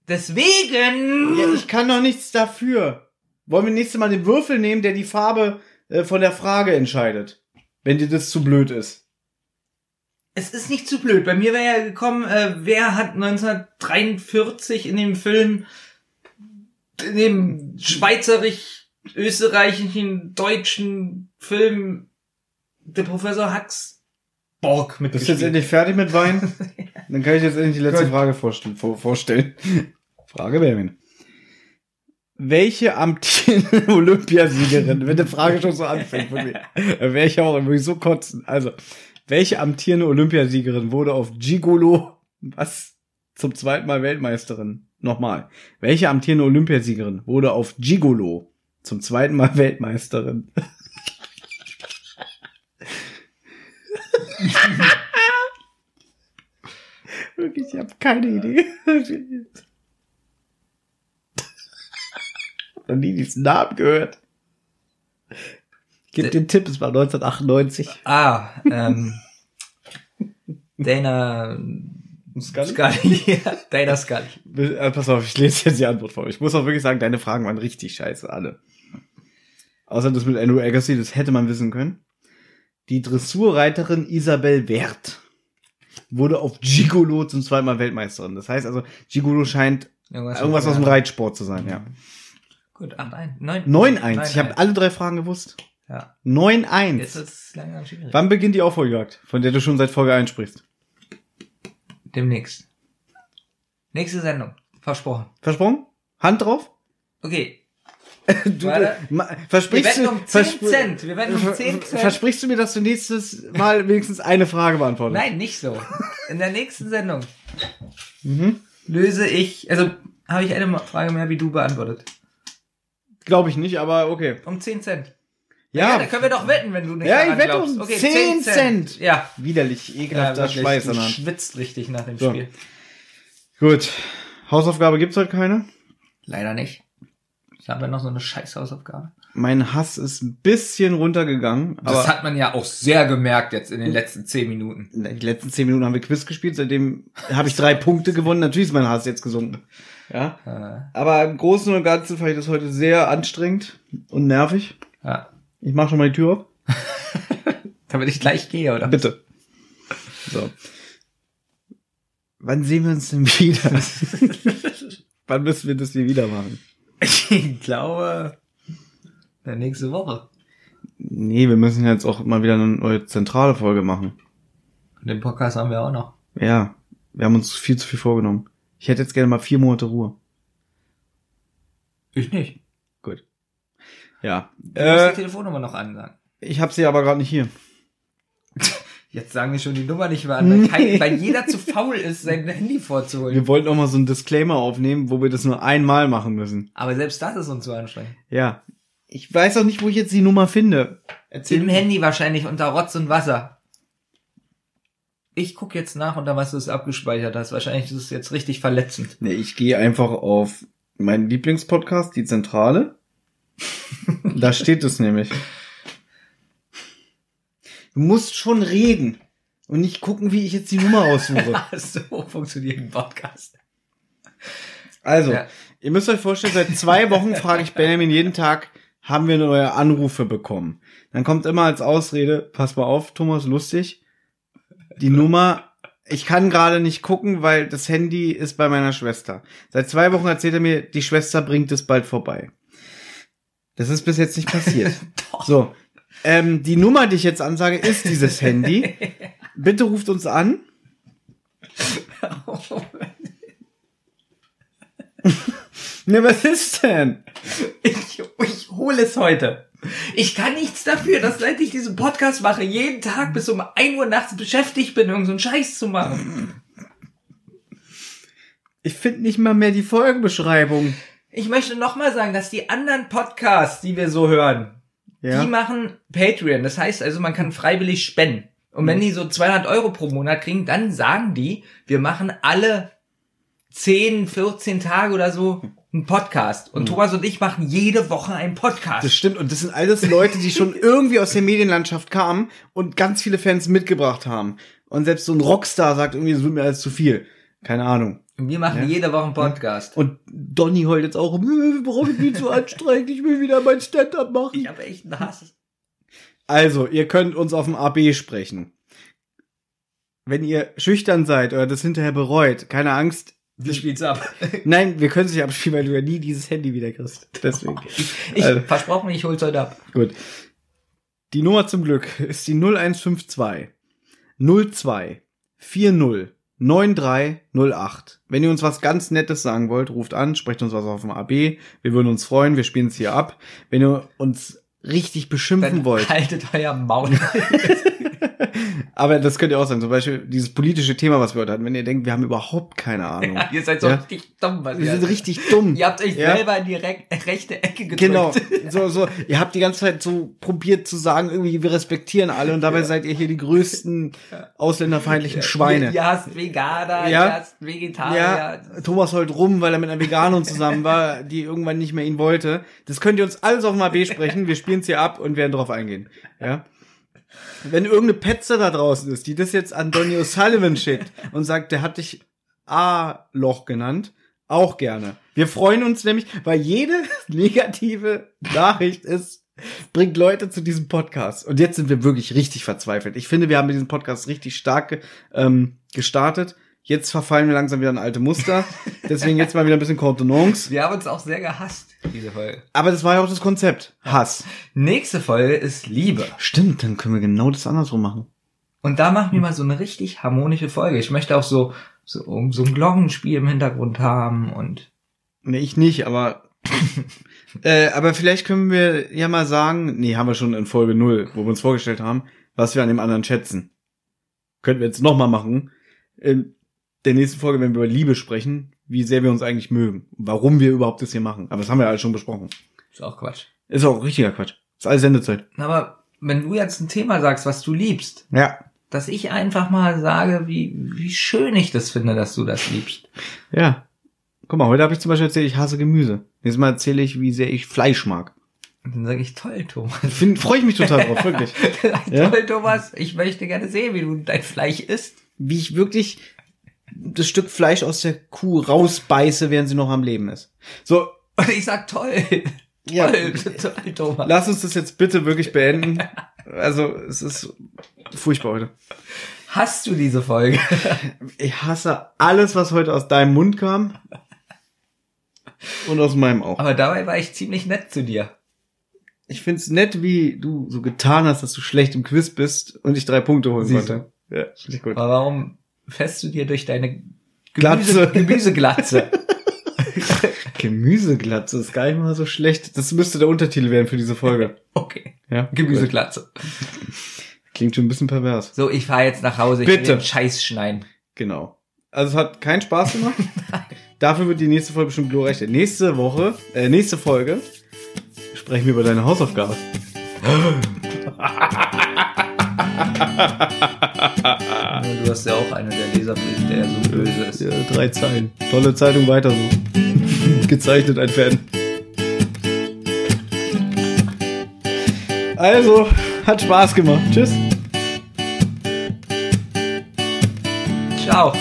Deswegen! Ja, ich kann doch nichts dafür. Wollen wir nächstes Mal den Würfel nehmen, der die Farbe äh, von der Frage entscheidet? Wenn dir das zu blöd ist. Es ist nicht zu blöd. Bei mir wäre ja gekommen, äh, wer hat 1943 in dem Film, in dem schweizerisch, österreichischen, deutschen Film, der Professor Hux Borg Bist du jetzt endlich fertig mit Wein? Dann kann ich jetzt endlich die letzte. Frage vorstellen. Vor, vorstellen. Frage Benjamin. Welche amtierende Olympiasiegerin, wenn die Frage schon so anfängt, wirklich, dann wäre ich auch wirklich so kotzen. Also, welche amtierende Olympiasiegerin wurde auf Gigolo, was, zum zweiten Mal Weltmeisterin? Nochmal. Welche amtierende Olympiasiegerin wurde auf Gigolo zum zweiten Mal Weltmeisterin? Wirklich, ich habe keine Idee. ich habe nie diesen Namen gehört. Gib den Tipp, es war 1998. Ah, ähm, Dana Scully? Scully, ja, Dana Scully. Äh, pass auf, ich lese jetzt die Antwort vor. Ich muss auch wirklich sagen, deine Fragen waren richtig scheiße, alle. Außer das mit Andrew Agassi, das hätte man wissen können. Die Dressurreiterin Isabel Wert wurde auf Gigolo zum zweiten Mal Weltmeisterin. Das heißt also, Gigolo scheint irgendwas, aus dem Reitsport zu sein, ja. Gut, 8-1. 9 9-1. Ich habe alle drei Fragen gewusst. Ja. 9-1. Jetzt wird's langsam schwierig. Wann beginnt die Aufholjagd, von der du schon seit Folge 1 sprichst? Demnächst. Nächste Sendung. Versprochen. Versprochen? Hand drauf? Okay. Du, ma- versprichst du, um 10 verspr- Cent. Wir wetten um 10 Cent. Versprichst du mir, dass du nächstes Mal wenigstens eine Frage beantwortest? Nein, nicht so. In der nächsten Sendung Mhm. löse ich, also habe ich eine Frage mehr wie du beantwortet. Glaube ich nicht, aber okay. Um 10 Cent. Ja, da können wir doch wetten, wenn du nicht Ja, ich wette um okay, 10 Cent. Ja. widerlich, ja ekelhafter wirklich, Schweiß du schwitzt richtig nach dem So. Spiel. Gut. Hausaufgabe gibt's heute keine. Leider nicht. Ich habe ja noch so eine scheiß Hausaufgabe. Mein Hass ist ein bisschen runtergegangen, Das hat man ja auch sehr gemerkt jetzt in den letzten 10 Minuten. die letzten 10 Minuten haben wir Quiz gespielt, seitdem habe ich drei Punkte gewonnen. Natürlich ist mein Hass jetzt gesunken. Ja. Äh, Aber im Großen und Ganzen fand ich das heute sehr anstrengend und nervig. ja. Ich mach schon mal die Tür auf. Damit ich gleich gehe, oder? Bitte. So. Wann sehen wir uns denn wieder? Wann müssen wir das hier wieder machen? Ich glaube, der nächste Woche. Nee, wir müssen jetzt auch mal wieder eine neue zentrale Folge machen. Und den Podcast haben wir auch noch. Ja, wir haben uns viel zu viel vorgenommen. Ich hätte jetzt gerne mal vier Monate Ruhe. Ich nicht. Gut. Ja. Du musst Äh, die Telefonnummer noch ansagen. ich habe sie aber gerade nicht hier. Jetzt sagen wir schon die Nummer nicht mehr an, weil, kein, weil jeder zu faul ist, sein Handy vorzuholen. Wir wollten auch mal so einen Disclaimer aufnehmen, wo wir das nur einmal machen müssen. Aber selbst das ist uns zu anstrengend. Ja. Ich weiß auch nicht, wo ich jetzt die Nummer finde. Erzähl Im Handy wahrscheinlich unter Rotz und Wasser. Ich guck jetzt nach, unter was du es abgespeichert hast. Wahrscheinlich ist es jetzt richtig verletzend. Nee, ich gehe einfach auf meinen Lieblingspodcast, die Zentrale. da steht es nämlich. Du musst schon reden und nicht gucken, wie ich jetzt die Nummer aussuche. so funktioniert ein Podcast. Also, Ja. ihr müsst euch vorstellen, seit zwei Wochen frage ich Benjamin jeden Tag, haben wir neue Anrufe bekommen? Dann kommt immer als Ausrede, pass mal auf, Thomas, lustig, die Nummer, ich kann gerade nicht gucken, weil das Handy ist bei meiner Schwester. Seit zwei Wochen erzählt er mir, die Schwester bringt es bald vorbei. Das ist bis jetzt nicht passiert. Doch. So, ähm, die Nummer, die ich jetzt ansage, ist dieses Handy. Bitte ruft uns an. Ne, was ist denn? Ich, ich hole es heute. Ich kann nichts dafür, dass seit ich diesen Podcast mache, jeden Tag bis um 1 Uhr nachts beschäftigt bin, irgend so einen Scheiß zu machen. Ich finde nicht mal mehr die Folgenbeschreibung. Ich möchte nochmal sagen, dass die anderen Podcasts, die wir so hören, Ja. die machen Patreon. Das heißt also, man kann freiwillig spenden. Und wenn die so 200 Euro pro Monat kriegen, dann sagen die, wir machen alle 10, 14 Tage oder so einen Podcast. Und Thomas und ich machen jede Woche einen Podcast. Das stimmt. Und das sind alles Leute, die schon irgendwie aus der Medienlandschaft kamen und ganz viele Fans mitgebracht haben. Und selbst so ein Rockstar sagt irgendwie, es wird mir alles zu viel. Keine Ahnung. Wir machen Ja. jede Woche einen Podcast. Und Donny heult jetzt auch, wir brauchen viel zu anstrengend, ich will wieder mein Stand-up machen. Ich habe echt einen Hass. Also, ihr könnt uns auf dem AB sprechen. Wenn ihr schüchtern seid oder das hinterher bereut, keine Angst. Wir spielen's ab. Nein, wir können es nicht abspielen, weil du ja nie dieses Handy wieder kriegst. Deswegen. Ich Also. versprochen, ich hol's heute ab. Gut. Die Nummer zum Glück ist die 0152 02 40 9308. Wenn ihr uns was ganz Nettes sagen wollt, ruft an, sprecht uns was auf dem AB. Wir würden uns freuen, wir spielen es hier ab. Wenn ihr uns richtig beschimpfen Dann wollt, haltet euer Maul. Aber das könnt ihr auch sagen. Zum Beispiel dieses politische Thema, was wir heute hatten. Wenn ihr denkt, wir haben überhaupt keine Ahnung. Ja, ihr seid so Ja. richtig dumm, was Wir ihr sind richtig dumm. Ihr habt euch Ja. selber in die re rechte Ecke gedrückt. Genau, so, so, ihr habt die ganze Zeit so probiert zu sagen, irgendwie, wir respektieren alle und dabei seid ihr hier die größten ausländerfeindlichen Schweine. Ihr, ihr hasst Veganer, Ja. ihr hasst Vegetarier. Ja, Thomas heult rum, weil er mit einer Veganerin zusammen war, die irgendwann nicht mehr ihn wollte. Das könnt ihr uns alles auf dem AB sprechen. Wir spielen es hier ab und werden drauf eingehen. Ja. Wenn irgendeine Petze da draußen ist, die das jetzt an Donny O'Sullivan schickt und sagt, der hat dich A-Loch genannt, auch gerne. Wir freuen uns nämlich, weil jede negative Nachricht ist, bringt Leute zu diesem Podcast. Und jetzt sind wir wirklich richtig verzweifelt. Ich finde, wir haben mit diesem Podcast richtig stark ähm, gestartet. Jetzt verfallen wir langsam wieder in alte Muster. Deswegen jetzt mal wieder ein bisschen Contenance. Wir haben uns auch sehr gehasst, diese Folge. Aber das war ja auch das Konzept. Hass. Nächste Folge ist Liebe. Stimmt, dann können wir genau das andersrum machen. Und da machen wir mal so eine richtig harmonische Folge. Ich möchte auch so, so, so ein Glockenspiel im Hintergrund haben und Nee, ich nicht, aber. äh, aber vielleicht können wir ja mal sagen, nee, haben wir schon in Folge 0, wo wir uns vorgestellt haben, was wir an dem anderen schätzen. Könnten wir jetzt nochmal machen. In der nächsten Folge, wenn wir über Liebe sprechen, wie sehr wir uns eigentlich mögen. Warum wir überhaupt das hier machen. Aber das haben wir alles schon besprochen. ist auch Quatsch. Ist auch richtiger Quatsch. Ist alles Sendezeit. Aber wenn du jetzt ein Thema sagst, was du liebst, Ja. dass ich einfach mal sage, wie, wie schön ich das finde, dass du das liebst. Ja. Guck mal, heute habe ich zum Beispiel erzählt, ich hasse Gemüse. Nächstes Mal erzähle ich, wie sehr ich Fleisch mag. Und dann sage ich, toll, Thomas. Freue ich mich total drauf, wirklich. Ja? toll, Thomas. Ich möchte gerne sehen, wie du dein Fleisch isst. Wie ich wirklich das Stück Fleisch aus der Kuh rausbeiße, während sie noch am Leben ist. So, Und ich sag, toll. Ja. Toll, toll, Thomas. lass uns das jetzt bitte wirklich beenden. Also, es ist furchtbar heute. Hast du diese Folge? Ich hasse alles, was heute aus deinem Mund kam. Und aus meinem auch. Aber dabei war ich ziemlich nett zu dir. Ich find's nett, wie du so getan hast, dass du schlecht im Quiz bist und ich drei Punkte holen Siehst konnte. Ja, finde ich gut. Aber warum fährst du dir durch deine Glatze. Gemüse, Gemüseglatze? Gemüseglatze ist gar nicht mal so schlecht. Das müsste der Untertitel werden für diese Folge. Okay. Ja, Gemüseglatze. Klingt schon ein bisschen pervers. So, ich fahre jetzt nach Hause. Ich Bitte. will den Scheiß schneiden. Genau. Also es hat keinen Spaß gemacht. Dafür wird die nächste Folge bestimmt glorreich. Nächste Woche, äh, nächste Folge sprechen wir über deine Hausaufgabe. Du hast ja auch eine der Leserbriefe, der ja so böse ist. Ja, drei Zeilen. Tolle Zeitung weiter so. Gezeichnet ein Fan. Also, hat Spaß gemacht. Tschüss. Ciao.